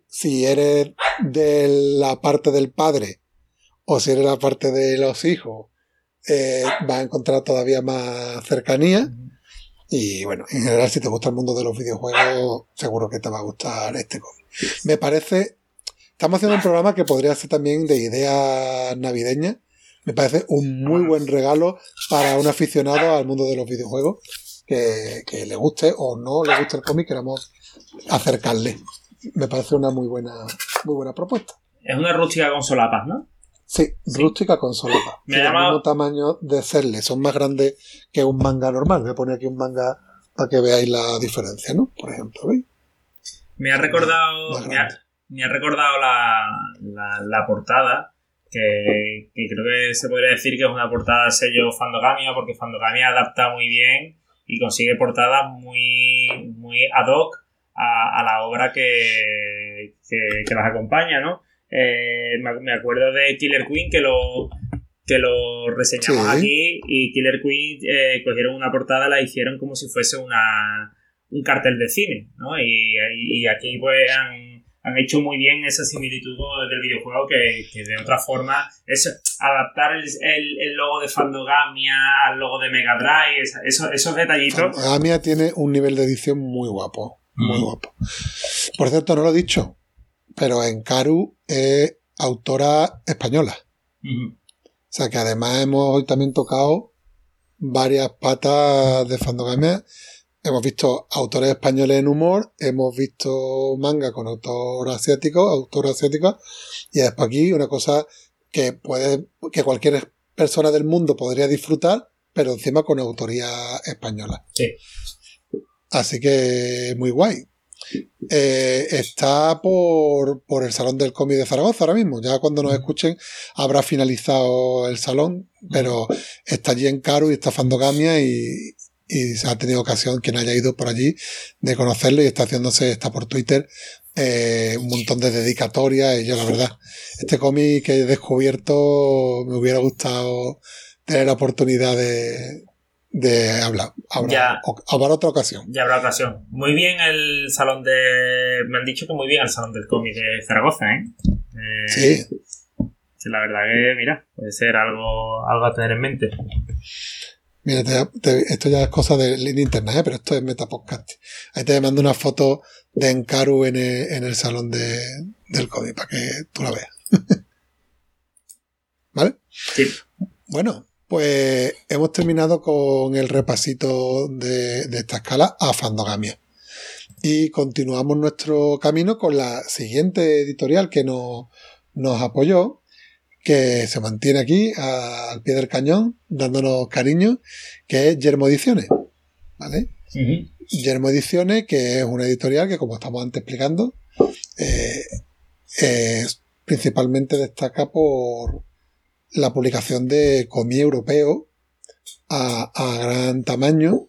Si eres de la parte del padre o si eres la parte de los hijos, eh, vas a encontrar todavía más cercanía. Y bueno, en general, si te gusta el mundo de los videojuegos, seguro que te va a gustar este cómic. Me parece. Estamos haciendo un programa que podría ser también de ideas navideñas. Me parece un muy buen regalo para un aficionado al mundo de los videojuegos que, que le guste o no le guste el cómic, queramos acercarle. Me parece una muy buena, muy buena propuesta. Es una rústica con solapas, ¿no? Sí, Sí. rústica consolada. Me el mismo tamaño de Cerle, son más grandes que un manga normal. Voy a poner aquí un manga para que veáis la diferencia, ¿no? Por ejemplo, ¿veis? Me ha recordado, me ha, grande. me ha recordado la, la, la portada, que, que creo que se podría decir que es una portada sello Fandogamia, porque Fandogamia adapta muy bien y consigue portadas muy, muy ad hoc a, a la obra que, que, que las acompaña, ¿no? Eh, me, acuerdo de Killer Queen que lo, que lo reseñamos Sí. aquí y Killer Queen eh, cogieron una portada, la hicieron como si fuese una, un cartel de cine, ¿no? Y, y aquí pues han, han hecho muy bien esa similitud del videojuego que, que de otra forma es adaptar el, el- el logo de Fandogamia al logo de Mega Drive, esos, esos detallitos. Gamia tiene un nivel de edición muy guapo. Muy Mm. guapo. Por cierto, no lo he dicho, pero Enkaru es autora española. O sea que además hemos hoy también tocado varias patas de Fandogamia. Hemos visto autores españoles en humor, hemos visto manga con autor asiático, autor asiática, y después aquí una cosa que puede, que cualquier persona del mundo podría disfrutar, pero encima con autoría española. Sí. Así que muy guay. Eh, está por, por el Salón del Cómic de Zaragoza ahora mismo. Ya cuando nos escuchen habrá finalizado el salón, pero está allí en Caru y está Fandogamia y, y se ha tenido ocasión, quien haya ido por allí, de conocerlo y está haciéndose, está por Twitter, eh, un montón de dedicatorias y yo la verdad, este cómic que he descubierto me hubiera gustado tener la oportunidad de, de hablar. Habrá, Ya. o- habrá otra ocasión. Ya habrá ocasión. Muy bien el salón de... Me han dicho que muy bien el salón del cómic de Zaragoza, ¿eh? Eh, Sí, que la verdad que, mira, puede ser algo, algo a tener en mente. Mira, te- te- esto ya es cosa de línea interna, ¿eh? pero esto es Metapodcast. Ahí te mando una foto de Encaru en el, en el salón de, del cómic para que tú la veas. ¿Vale? Sí. Bueno, pues hemos terminado con el repasito de, de esta escala a Fandogamia. Y continuamos nuestro camino con la siguiente editorial que nos, nos apoyó, que se mantiene aquí a- al pie del cañón, dándonos cariño, que es Yermo Ediciones. ¿Vale? Ujú. Yermo Ediciones, que es una editorial que, como estamos antes explicando, eh, es- principalmente destaca por la publicación de cómic europeo a, a gran tamaño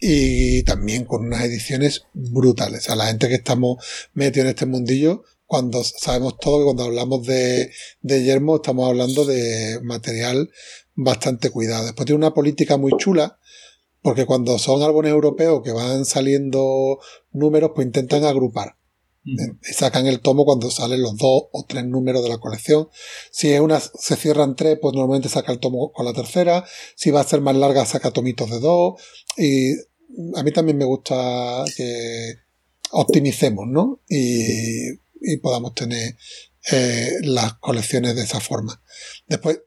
y también con unas ediciones brutales. A la gente que estamos metidos en este mundillo, cuando sabemos todo que cuando hablamos de, de Yermo estamos hablando de material bastante cuidado. Después tiene una política muy chula, porque cuando son álbumes europeos que van saliendo números, pues intentan agrupar. Y sacan el tomo cuando salen los dos o tres números de la colección. Si es una, se cierran tres, pues normalmente saca el tomo con la tercera. Si va a ser más larga, saca tomitos de dos. Y a mí también me gusta que optimicemos, ¿no? Y, y podamos tener eh, las colecciones de esa forma. Después,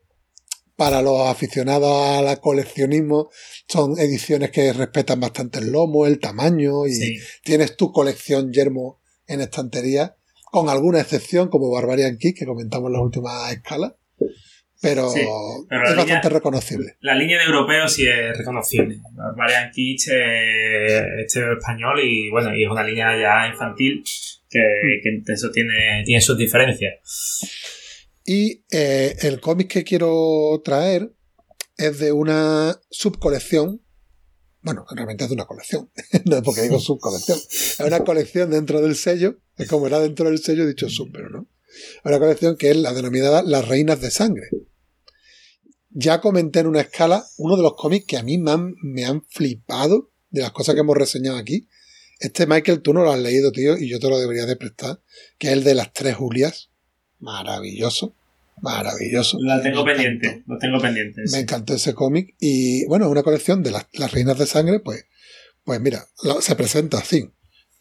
para los aficionados al coleccionismo, son ediciones que respetan bastante el lomo, el tamaño y Sí. tienes tu colección yermo en estantería, con alguna excepción como Barbarian Kid, que comentamos en las últimas escalas, pero, Sí, pero la es bastante línea- reconocible. La línea de europeo sí es reconocible. Barbarian eh, este español y bueno, y es una línea ya infantil que, que eso tiene, tiene sus diferencias. Y eh, el cómic que quiero traer es de una subcolección. Bueno, realmente es de una colección. no es porque digo subcolección. Es una colección dentro del sello. Es como era dentro del sello, he dicho sub, pero no. Una colección que es la denominada Las Reinas de Sangre. Ya comenté en una escala uno de los cómics que a mí me han, me han flipado de las cosas que hemos reseñado aquí. Este Michael, tú no lo has leído, tío, y yo te lo debería de prestar, que es el de las tres Julias. Maravilloso, maravilloso. La tengo Me pendiente, encantó. lo tengo pendiente. Me encantó ese cómic y bueno, una colección de las, las reinas de sangre, pues, pues mira, lo- se presenta así.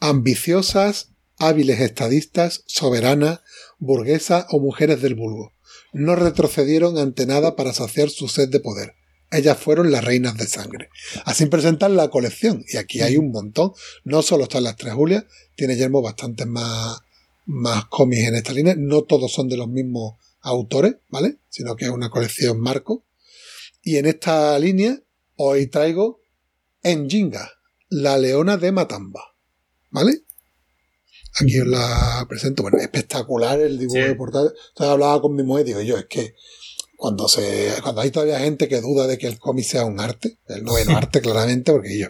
Ambiciosas, hábiles estadistas, soberanas, burguesas o mujeres del vulgo. No retrocedieron ante nada para saciar su sed de poder. Ellas fueron las reinas de sangre. Así presentan la colección. Y aquí hay un montón. No solo están las tres Julias, tiene Yermo bastantes más, más cómics en esta línea. No todos son de los mismos autores, ¿vale? Sino que es una colección marco. Y en esta línea hoy traigo Enjinga, la leona de Matamba, ¿vale? Aquí os la presento. Bueno, espectacular el dibujo Sí. de portada. Entonces hablaba con mi mujer y digo yo, es que cuando se cuando hay todavía gente que duda de que el cómic sea un arte, el noveno arte claramente, porque yo,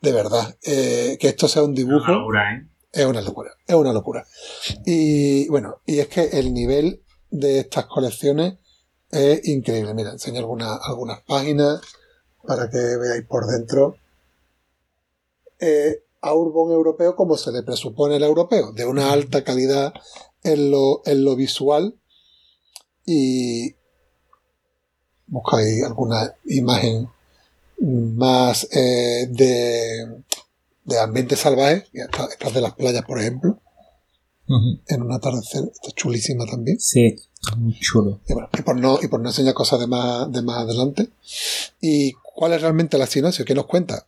de verdad, eh, que esto sea un dibujo Una locura, ¿eh? es una locura, es una locura. Y bueno, y es que el nivel de estas colecciones es increíble. Mira, enseño algunas, algunas páginas para que veáis por dentro. Eh, a Urbon europeo como se le presupone el europeo, de una alta calidad en lo, en lo visual. Y buscáis alguna imagen más eh, de, de ambiente salvaje, estas estas de las playas, por ejemplo, en un atardecer, esta es chulísima también. Sí, muy chulo. Y, bueno, y por no, y por no enseñar cosas de más, de más adelante. ¿Y cuál es realmente la sinopsis? ¿Qué nos cuenta?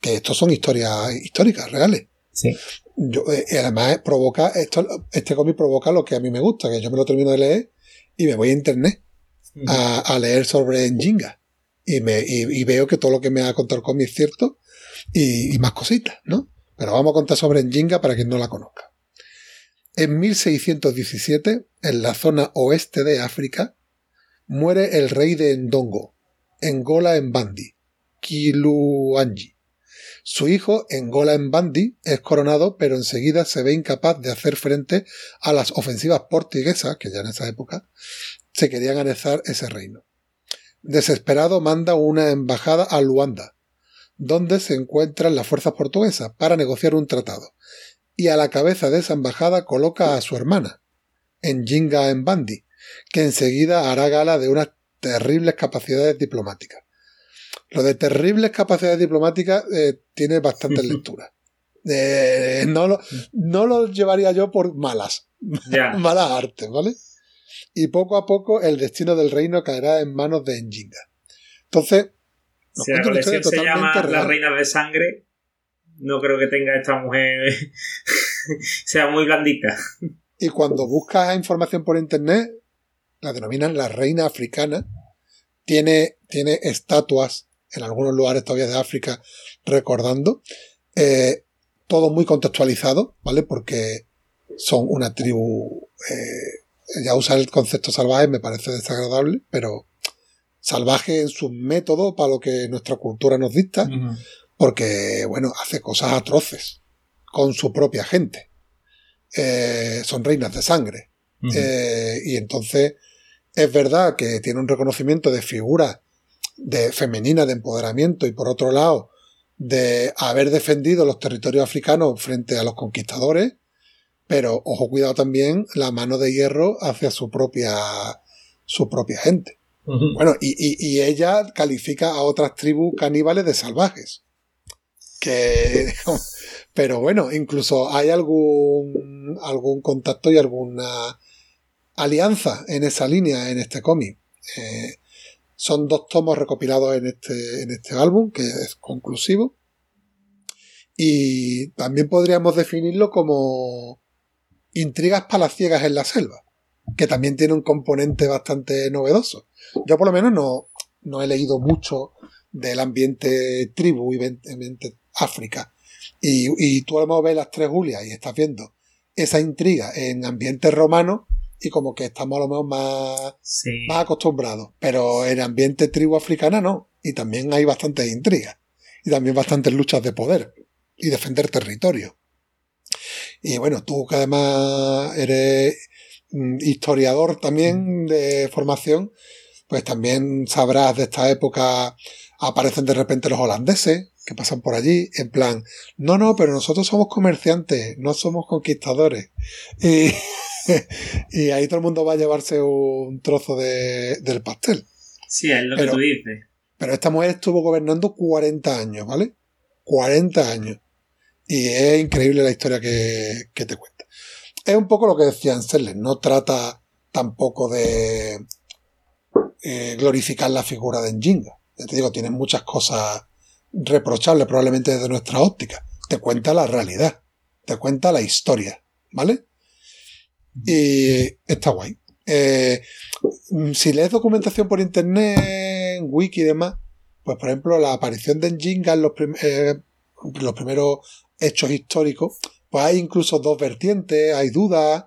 Que estos son historias históricas, reales. Sí. Yo, eh, y además provoca, esto, este cómic provoca lo que a mí me gusta, que yo me lo termino de leer y me voy a internet a, a leer sobre Njinga. Y, me, y, y veo que todo lo que me ha contado el cómic es cierto y, y más cositas, ¿no? Pero vamos a contar sobre Njinga para quien no la conozca. En 1617, en la zona oeste de África, muere el rey de Ndongo, Ngola Mbandi, Kiluanji. Su hijo, Ngola Mbandi, es coronado, pero enseguida se ve incapaz de hacer frente a las ofensivas portuguesas, que ya en esa época se querían anexar ese reino. Desesperado manda una embajada a Luanda, donde se encuentran las fuerzas portuguesas para negociar un tratado, y a la cabeza de esa embajada coloca a su hermana, Njinga Mbandi, que enseguida hará gala de unas terribles capacidades diplomáticas. Lo de terribles capacidades diplomáticas eh, tiene bastantes lecturas. Eh, no, lo, no lo llevaría yo por malas, malas artes, ¿vale? Y poco a poco el destino del reino caerá en manos de Njinga. Entonces, nos la colección se llama real. Reinas de Sangre, no creo que tenga esta mujer sea muy blandita. Y cuando buscas información por internet, la denominan la reina africana. Tiene, tiene estatuas en algunos lugares todavía de África recordando. Eh, todo muy contextualizado, ¿vale? Porque son una tribu. eh, ya usar el concepto salvaje me parece desagradable, pero salvaje en sus métodos para lo que nuestra cultura nos dicta, porque, bueno, hace cosas atroces con su propia gente. Eh, son reinas de sangre. Eh, y entonces es verdad que tiene un reconocimiento de figura de femenina de empoderamiento y por otro lado de haber defendido los territorios africanos frente a los conquistadores, pero ojo cuidado también la mano de hierro hacia su propia su propia gente. Bueno, y, y- y ella califica a otras tribus caníbales de salvajes. Que, pero bueno, incluso hay algún, algún contacto y alguna alianza en esa línea en este cómic. Eh, son dos tomos recopilados en este, en este álbum, que es conclusivo. Y también podríamos definirlo como intrigas palaciegas en la selva, que también tiene un componente bastante novedoso. Yo por lo menos no, no he leído mucho del ambiente tribu y ambiente África. Y, y tú a lo mejor ves las tres Julias y estás viendo esa intriga en ambiente romano y como que estamos a lo mejor más, Sí. más acostumbrados. Pero en ambiente tribu africana no. Y también hay bastantes intrigas. Y también bastantes luchas de poder. Y defender territorio. Y bueno, tú que además eres mm, historiador también de formación, pues también sabrás de esta época, aparecen de repente los holandeses que pasan por allí, en plan, no, no, pero nosotros somos comerciantes, no somos conquistadores. Y, y ahí todo el mundo va a llevarse un trozo de- del pastel. Sí, es lo Pero- que tú dices. Pero esta mujer estuvo gobernando 40 años, ¿vale? 40 años. Y es increíble la historia que, que te cuenta. Es un poco lo que decía Anselm, no trata tampoco de eh, glorificar la figura de Njinga. Ya te digo, tiene muchas cosas reprochables probablemente desde nuestra óptica. Te cuenta la realidad, te cuenta la historia, ¿vale? Y está guay. Eh, si lees documentación por internet, wiki y demás, pues por ejemplo la aparición de Njinga en los, prim- eh, los primeros hechos históricos, pues hay incluso dos vertientes, hay dudas,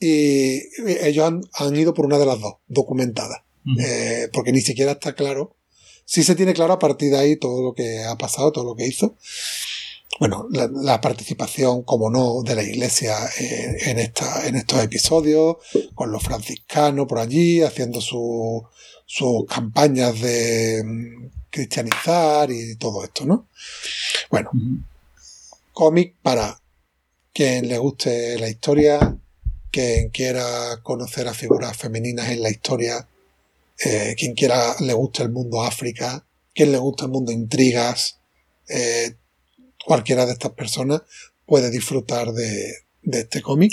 y ellos han, han ido por una de las dos, documentadas, Ujú. eh, porque ni siquiera está claro. Sí se tiene claro a partir de ahí todo lo que ha pasado, todo lo que hizo. Bueno, la, la participación, como no, de la iglesia en, en esta, en estos episodios, con los franciscanos por allí, haciendo su- sus campañas de mm, cristianizar y todo esto, ¿no? Bueno, cómic para quien le guste la historia, quien quiera conocer a figuras femeninas en la historia, eh, quien quiera le guste el mundo África, quien le guste el mundo intrigas, eh, cualquiera de estas personas puede disfrutar de, de este cómic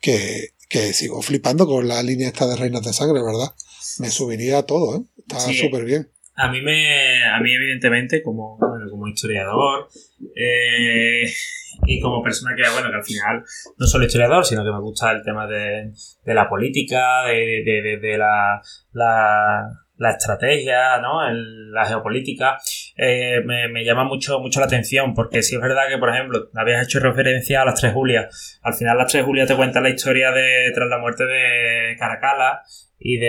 que, que sigo flipando con la línea esta de Reinas de Sangre, ¿verdad? Me subiría a todo, ¿eh? Está Sí. súper bien. A mí me, a mí evidentemente como, bueno, como historiador eh, y como persona que, bueno, que al final no solo historiador, sino que me gusta el tema de, de la política, de, de, de- la, la, la estrategia, ¿no? La geopolítica, eh, me, me llama mucho, mucho la atención porque si es verdad que, por ejemplo, habías hecho referencia a las tres Julias. Al final las tres Julias te cuentan la historia de tras la muerte de Caracalla y de,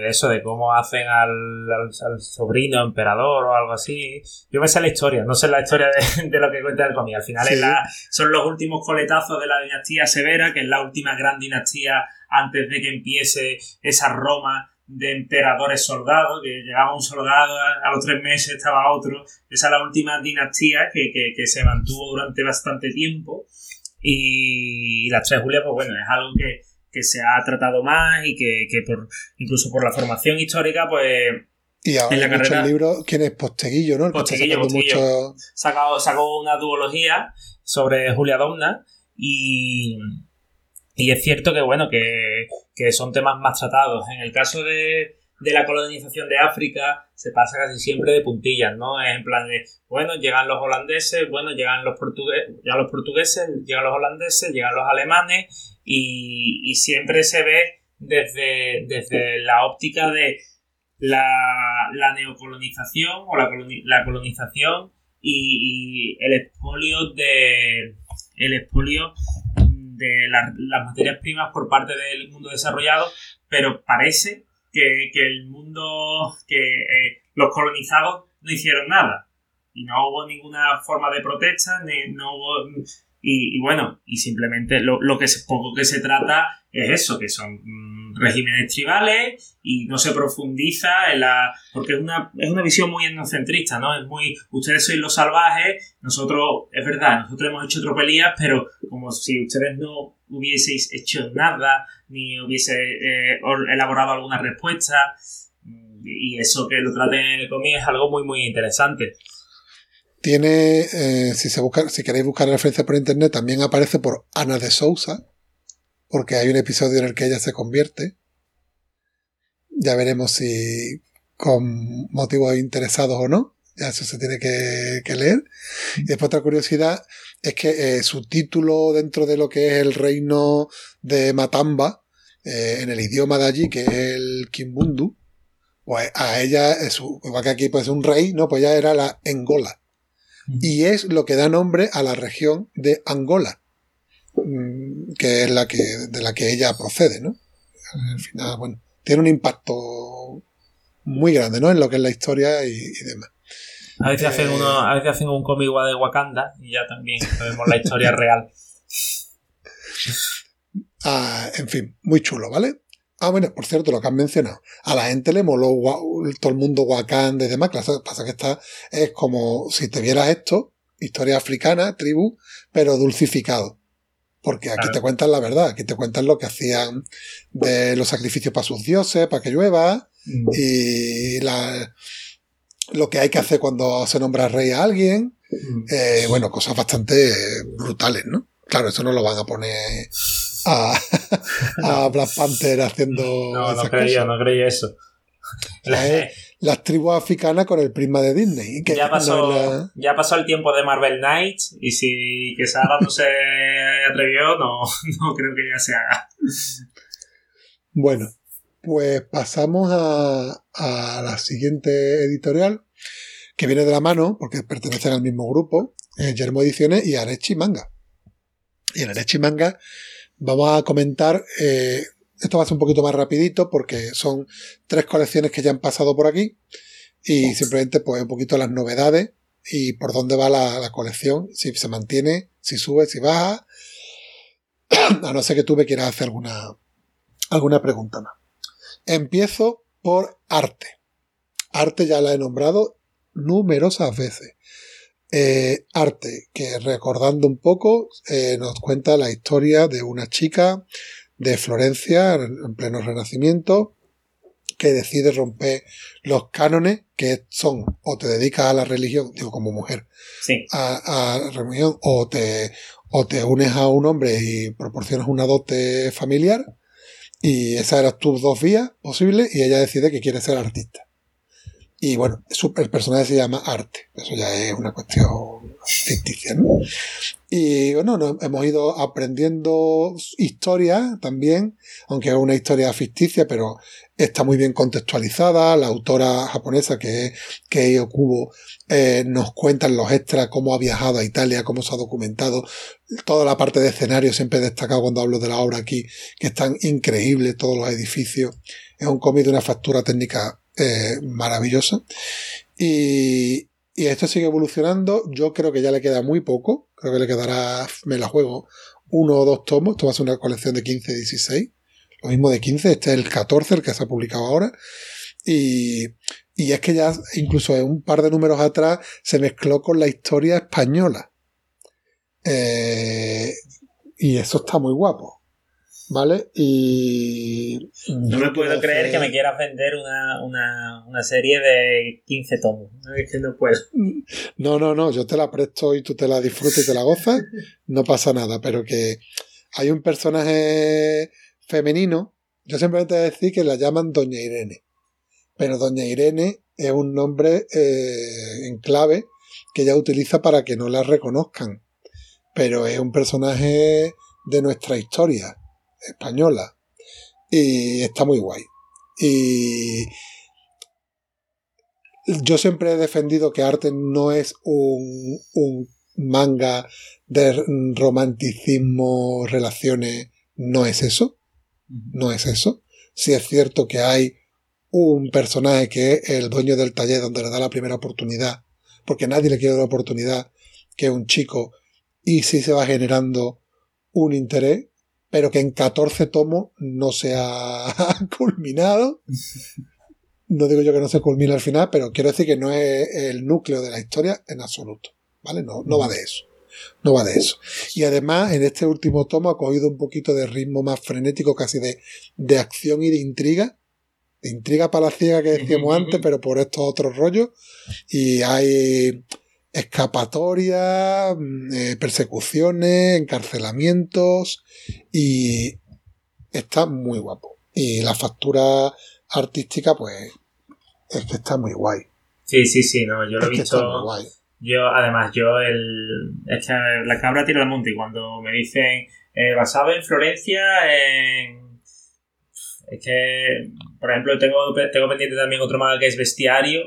de eso, de cómo hacen al, al- al sobrino emperador o algo así. Yo me sé la historia, no sé la historia de, de lo que cuenta el cómic. Al final Sí. es la- son los últimos coletazos de la dinastía severa, que es la última gran dinastía antes de que empiece esa Roma de emperadores soldados, que llegaba un soldado, a, los tres meses estaba otro. Esa es la última dinastía que, que- que se mantuvo durante bastante tiempo. Y las tres Julias, pues bueno, es algo que, que se ha tratado más y que, que por incluso por la formación histórica, pues Y ahora En la carrera- libros, ¿quién es Posteguillo, no? El Posteguillo, Posteguillo. mucho- sacado, sacó una duología sobre Julia Domna y, y es cierto que bueno que, que son temas más tratados. En el caso de, de la colonización de África se pasa casi siempre de puntillas, ¿no? Es en plan de, bueno, llegan los holandeses, bueno, llegan los portugueses, llegan los portugueses, llegan los holandeses, llegan los alemanes y, siempre se ve desde, desde la óptica de la, la neocolonización o la, la colonización y, y el expolio de el expolio de la- las materias primas por parte del mundo desarrollado pero parece que, que el mundo que eh, los colonizados no hicieron nada y no hubo ninguna forma de protesta ni, no hubo y, bueno y simplemente lo, lo que poco que se trata es eso que son mm, regímenes tribales y no se profundiza en la porque es una, es una visión muy etnocentrista, ¿no? Es muy ustedes sois los salvajes, nosotros es verdad, nosotros hemos hecho tropelías, pero como si ustedes no hubieseis hecho nada ni hubiese eh, or- elaborado alguna respuesta y eso que lo traten en el cómic es algo muy muy interesante. Tiene, eh, si, se busca, si queréis buscar referencia por internet, también aparece por Ana de Sousa, porque hay un episodio en el que ella se convierte. Ya veremos si con motivos interesados o no. Ya eso se tiene que, que leer. Y después otra curiosidad es que eh, su título dentro de lo que es el reino de Matamba, eh, en el idioma de allí, que es el Kimbundu, pues a ella, es su- igual que aquí pues un rey, no, pues ya era la Engola. Y es lo que da nombre a la región de Angola, mm, que es la que, de la que ella procede, ¿no? Al final, bueno, tiene un impacto muy grande, ¿no? En lo que es la historia y, y demás. A veces, hacen Eh. uno, a veces hacen un cómic de Wakanda y ya también sabemos la historia real. Ah, en fin, muy chulo, ¿vale? Ah, bueno, por cierto, lo que has mencionado. A la gente le moló todo el mundo Wakanda y demás. Claro, pasa que está, es como si te vieras esto, historia africana, tribu, pero dulcificado. Porque aquí Claro. te cuentan la verdad, aquí te cuentan lo que hacían de los sacrificios para sus dioses, para que llueva, y la, lo que hay que hacer cuando se nombra rey a alguien. Eh, bueno, cosas bastante brutales, ¿no? Claro, eso no lo van a poner a, a Black Panther haciendo No, no creía, cosas. no creía eso. Eh, Las tribus africanas con el prisma de Disney. Que ya pasó, la- ya pasó el tiempo de Marvel Knights y si Quesada no se atrevió, no, no creo que ya se haga. Bueno, pues pasamos a, a la siguiente editorial, que viene de la mano, porque pertenecen al mismo grupo, eh, Yermo Ediciones y Arechi Manga. Y en Arechi Manga vamos a comentar, eh, esto va a ser un poquito más rapidito porque son tres colecciones que ya han pasado por aquí y simplemente pues un poquito las novedades y por dónde va la, la colección, si se mantiene, si sube, si baja, a no ser que tú me quieras hacer alguna, alguna pregunta más. Empiezo por arte. Arte ya la he nombrado numerosas veces. Eh, arte, que recordando un poco, eh, nos cuenta la historia de una chica de Florencia en pleno renacimiento que decide romper los cánones que son o te dedicas a la religión, digo como mujer, Sí. a, a la religión o te, o te unes a un hombre y proporcionas una dote familiar y esas eran tus dos vías posibles y ella decide que quiere ser artista. Y bueno, el personaje se llama Arte. Eso ya es una cuestión ficticia, ¿no? Y bueno, hemos ido aprendiendo historia también, aunque es una historia ficticia, pero está muy bien contextualizada. La autora japonesa, que es Kei Okubo, eh, nos cuenta en los extras cómo ha viajado a Italia, cómo se ha documentado. Toda la parte de escenario siempre he destacado cuando hablo de la obra aquí, que están increíbles todos los edificios. Es un cómic de una factura técnica eh, maravillosa. Y, y esto sigue evolucionando. Yo creo que ya le queda muy poco. Creo que le quedará, me la juego, uno o dos tomos. Esto va a ser una colección de 15 y 16. Lo mismo de 15. Este es el 14, el que se ha publicado ahora. Y, y es que ya incluso en un par de números atrás se mezcló con la historia española. Eh, y eso está muy guapo. ¿Vale? Y. No me puedo creer que me quieras vender una, una, una serie de 15 tomos. Es que no puedo. No, no, no, yo te la presto y tú te la disfrutas y te la gozas, no pasa nada, pero que hay un personaje femenino, yo simplemente voy a decir que la llaman Doña Irene, pero Doña Irene es un nombre eh, en clave que ella utiliza para que no la reconozcan, pero es un personaje de nuestra historia española. Y está muy guay. Y yo siempre he defendido que arte no es un, un manga de romanticismo, relaciones, no es eso, no es eso. Si es cierto que hay un personaje que es el dueño del taller donde le da la primera oportunidad, porque nadie le quiere dar la oportunidad, que es un chico, y sí se va generando un interés, pero que en 14 tomos no se ha culminado. No digo yo que no se culmine al final, pero quiero decir que no es el núcleo de la historia en absoluto. ¿Vale? No, no va de eso. No va de eso. Y además, en este último tomo ha cogido un poquito de ritmo más frenético, casi de, de acción y de intriga. De intriga palaciega que decíamos antes, pero por estos otros rollos. Y hay escapatorias, eh, persecuciones, encarcelamientos y está muy guapo. Y la factura artística, pues, es que está muy guay. Sí, sí, sí, no, yo lo he Es está muy visto. Yo, además, yo el. Es que la cabra tira al monte y cuando me dicen eh, basado en Florencia, en. Es que, por ejemplo, tengo, tengo pendiente también otro manga que es Bestiario.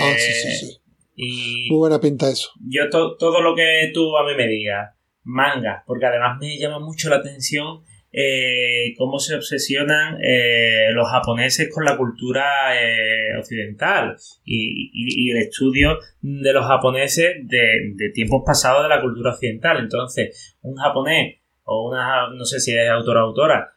Ah, sí, sí, sí. Y Muy buena pinta eso. yo to- todo lo que tú a mí me digas, manga, porque además me llama mucho la atención eh, cómo se obsesionan eh, los japoneses con la cultura eh, occidental y, y- y el estudio de los japoneses de, de tiempos pasados de la cultura occidental. Entonces, un japonés o una, no sé si es autora o autora,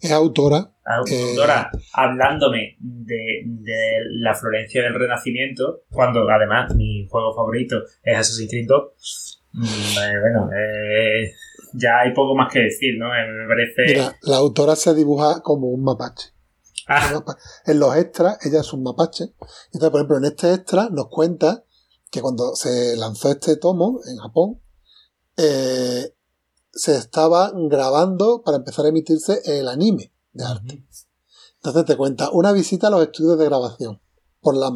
Es autora. autora hablándome de, de la Florencia del Renacimiento, cuando además mi juego favorito es Assassin's Creed 2, mm, bueno, eh, ya hay poco más que decir, ¿no? Eh, me parece... Mira, la autora se dibuja como un mapache. Ah, En los extras, ella es un mapache. Entonces, por ejemplo, en este extra nos cuenta que cuando se lanzó este tomo en Japón, eh, se estaba grabando para empezar a emitirse el anime de arte. Entonces te cuenta una visita a los estudios de grabación por la,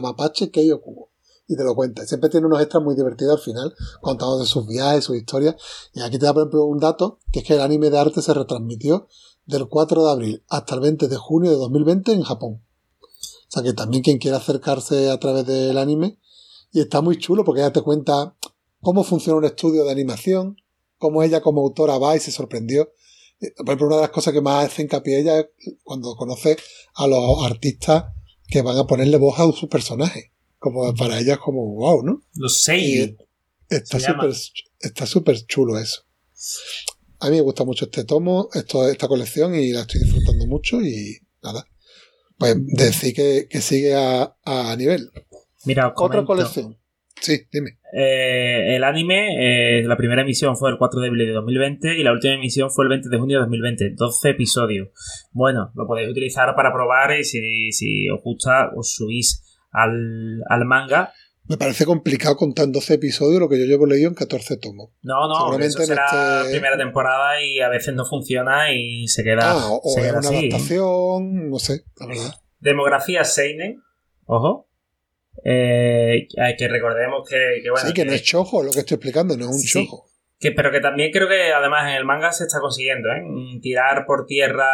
mapache Kei Okubo. Y te lo cuenta. Siempre tiene unos extras muy divertidos al final, contando de sus viajes, sus historias. Y aquí te da, por ejemplo, un dato, que es que el anime de arte se retransmitió del 4 de abril hasta el 20 de junio de 2020 en Japón. O sea que también quien quiera acercarse a través del anime, y está muy chulo porque ella te cuenta cómo funciona un estudio de animación, cómo ella como autora va y se sorprendió. Eh, Por ejemplo, una de las cosas que más hace hincapié ella es cuando conoce a los artistas que van a ponerle voz a sus personajes. Como para ella es como wow, ¿no? Los seiyuu. está súper está súper chulo eso. A mí me gusta mucho este tomo, esto, esta colección y la estoy disfrutando mucho y nada. Pues decir que, que sigue a, a nivel. Mira, os Otra colección. Sí, dime. Eh, el anime, eh, la primera emisión fue el 4 de abril de 2020 y la última emisión fue el 20 de junio de 2020. 12 episodios. Bueno, lo podéis utilizar para probar y si, si os gusta, os subís al, al manga. Me parece complicado contar en 12 episodios lo que yo llevo leído en 14 tomos. No, no, Seguramente eso en será este- primera temporada y a veces no funciona y se queda, Ah, o, o se es queda una así. adaptación, no sé, la verdad. Demografía Seinen, ojo. Eh, que recordemos que, que bueno, sí, que no es chojo lo que estoy explicando, no es un Sí, sí. chojo. Que, pero que también creo que además en el manga se está consiguiendo, ¿eh? Tirar por tierra.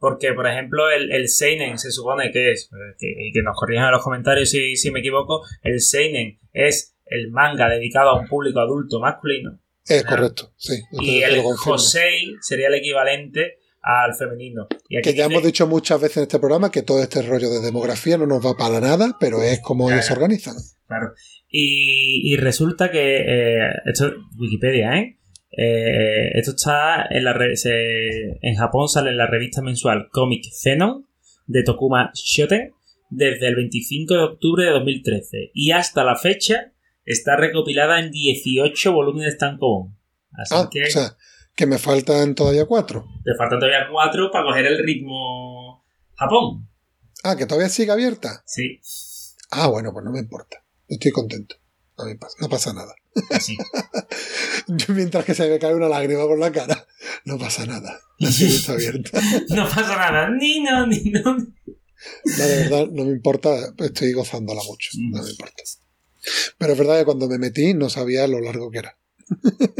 Porque, por ejemplo, el, el Seinen se supone que es. eh, Que, y que nos corrijan en los comentarios si, si me equivoco. El Seinen es el manga dedicado a un público adulto masculino. Es correcto, sí. Y el. Josei sería el equivalente al femenino. Y aquí Que ya hemos dicho muchas veces en este programa que todo este rollo de demografía no nos va para nada, pero es como Ya, ellos se organizan. Claro. Y, y resulta que eh, esto es Wikipedia, ¿eh? Eh, esto está en la se- en Japón sale en la revista mensual Comic Zenon de Tokuma Shoten desde el 25 de octubre de 2013 y hasta la fecha está recopilada en 18 volúmenes tankobon. Así Ah, que o sea, que me faltan todavía cuatro. te faltan todavía cuatro para coger el ritmo Japón. Ah, que todavía sigue abierta. Sí, Ah, bueno, pues no me importa. Estoy contento. No, me pasa, no pasa nada. Así. Mientras que se me cae una lágrima por la cara, no pasa nada. La serie está abierta. No pasa nada, ni no, ni no. No, de verdad, no me importa. Estoy gozándola mucho. No me importa. Pero es verdad que cuando me metí no sabía lo largo que era.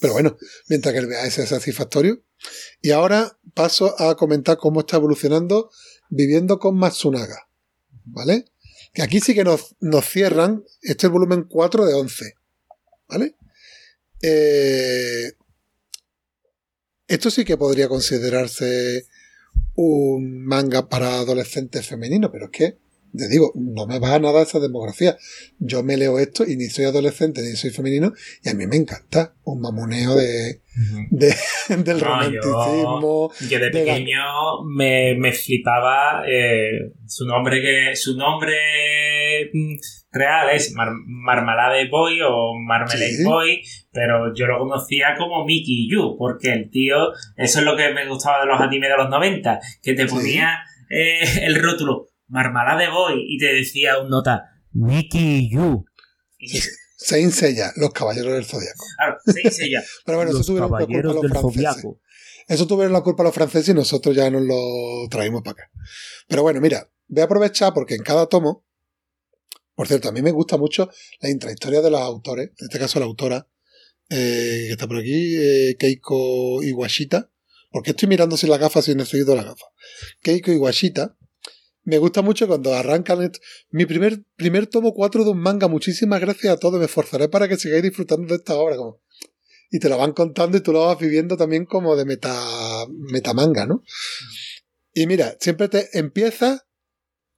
Pero bueno, mientras que el VHS es satisfactorio. Y ahora paso a comentar cómo está evolucionando viviendo con Matsunaga. ¿Vale? Que aquí sí que nos, nos cierran. Este es el volumen 4 de 11. ¿Vale? Eh, esto sí que podría considerarse un manga para adolescentes femeninos, pero es que, te digo, no me va a nada esa demografía. Yo me leo esto y ni soy adolescente ni soy femenino y a mí me encanta un mamoneo de, de- del No, romanticismo. Yo de de la- pequeño me, me flipaba eh, su nombre que su nombre mm, real es Mar- Marmalade Boy o Marmalade Sí. Boy, pero yo lo conocía como Mickey Yu, porque el tío, eso es lo que me gustaba de los animes de los 90, que te Sí. ponía eh, el rótulo Marmalade Boy y te decía un nota Mickey Yu. Saint Seiya, los caballeros del zodiaco. Claro. Pero bueno, eso tuvieron la culpa los franceses. zodiaco. Eso tuvieron la culpa los franceses y nosotros ya nos lo traímos para acá. Pero bueno, mira, voy a aprovechar porque en cada tomo, por cierto, a mí me gusta mucho la intrahistoria de los autores, en este caso la autora, eh, que está por aquí, eh, Keiko Iwashita, porque estoy mirando sin las gafas y no he seguido las gafas. Keiko Iwashita, me gusta mucho cuando arrancan mi primer, primer tomo 4 de un manga, muchísimas gracias a todos, me esforzaré para que sigáis disfrutando de esta obra. Como, y te lo van contando y tú lo vas viviendo también como de meta, metamanga, ¿no? Y mira, siempre te empieza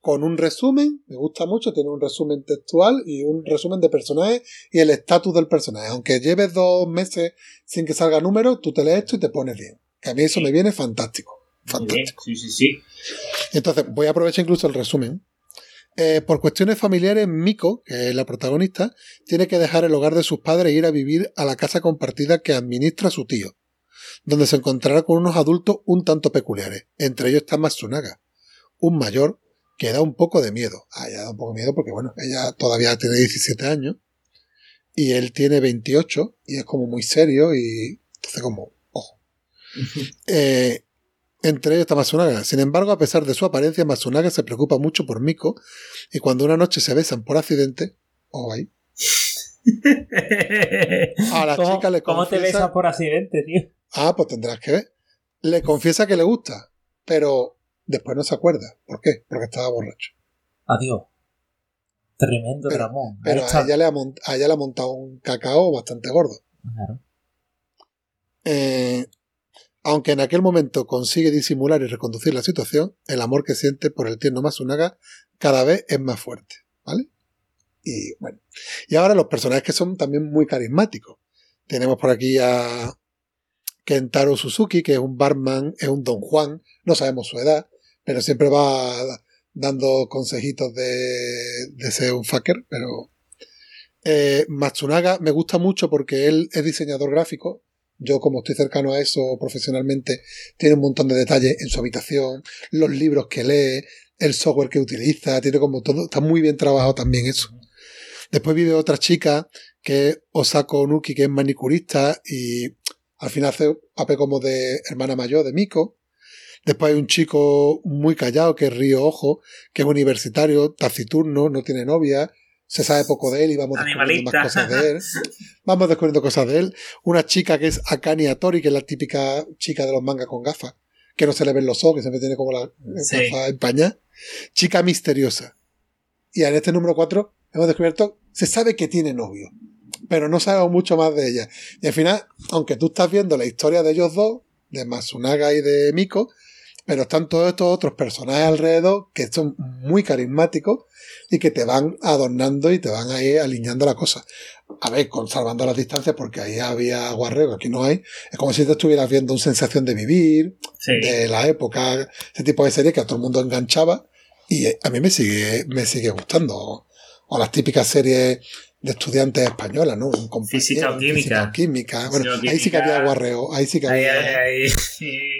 con un resumen, me gusta mucho, tiene un resumen textual y un resumen de personaje y el estatus del personaje. Aunque lleves dos meses sin que salga número, tú te lees esto y te pones bien. Que a mí eso me viene fantástico. Fantástico. Sí, sí, sí. Entonces, voy a aprovechar incluso el resumen. Eh, por cuestiones familiares, Miko, que es la protagonista, tiene que dejar el hogar de sus padres e ir a vivir a la casa compartida que administra su tío, donde se encontrará con unos adultos un tanto peculiares. Entre ellos está Matsunaga, un mayor que da un poco de miedo. Ah, ya da un poco de miedo porque, bueno, ella todavía tiene 17 años y él tiene 28 y es como muy serio y entonces como, ojo. Eh, entre ellos está Matsunaga. Sin embargo, a pesar de su apariencia, Matsunaga se preocupa mucho por Miko y cuando una noche se besan por accidente, Ojo ahí. A la ¿Cómo, chica le ¿Cómo te confiesa- besas por accidente, tío? Ah, pues tendrás que ver. Le confiesa que le gusta, pero después no se acuerda. ¿Por qué? Porque estaba borracho. Adiós. Tremendo Pero- dramón. Pero a ella, le ha a ella le ha montado un cacao bastante gordo. Claro. Eh, aunque en aquel momento consigue disimular y reconducir la situación, el amor que siente por el tierno Masunaga cada vez es más fuerte, ¿vale? Y bueno, y ahora los personajes que son también muy carismáticos. Tenemos por aquí a Kentaro Suzuki, que es un barman, es un don Juan, no sabemos su edad, pero siempre va dando consejitos de, de ser un fucker, pero eh, Matsunaga me gusta mucho porque él es diseñador gráfico. Yo, como estoy cercano a eso profesionalmente, tiene un montón de detalles en su habitación, los libros que lee, el software que utiliza, tiene como todo, está muy bien trabajado también eso. Después vive otra chica que es Osako Nuki, que es manicurista y al final hace papel como de hermana mayor de Miko. Después hay un chico muy callado que es Río Ojo, que es universitario, taciturno, no tiene novia, se sabe poco de él y vamos descubriendo más Animalista. cosas de él. Vamos descubriendo cosas de él. Una chica que es Akane Atori, que es la típica chica de los mangas con gafas, que no se le ven los ojos, que siempre tiene como la Sí. gafa empañada. Chica misteriosa. Y en este número 4 hemos descubierto, se sabe que tiene novio, pero no sabemos mucho más de ella. Y al final, aunque tú estás viendo la historia de ellos dos, de Masunaga y de Miko, pero están todos estos otros personajes alrededor que son muy carismáticos y que te van adornando y te van ahí alineando la cosa. A ver, con salvando las distancias, porque ahí había guarreo, aquí no hay. Es como si te estuvieras viendo una sensación de vivir, Sí. de la época, ese tipo de serie que a todo el mundo enganchaba y eh, a mí me sigue, me sigue gustando. O las típicas series de estudiantes españolas, ¿no? Un Física o química. física o química. Bueno, ahí sí que había guarreo, ahí sí que había... ahí.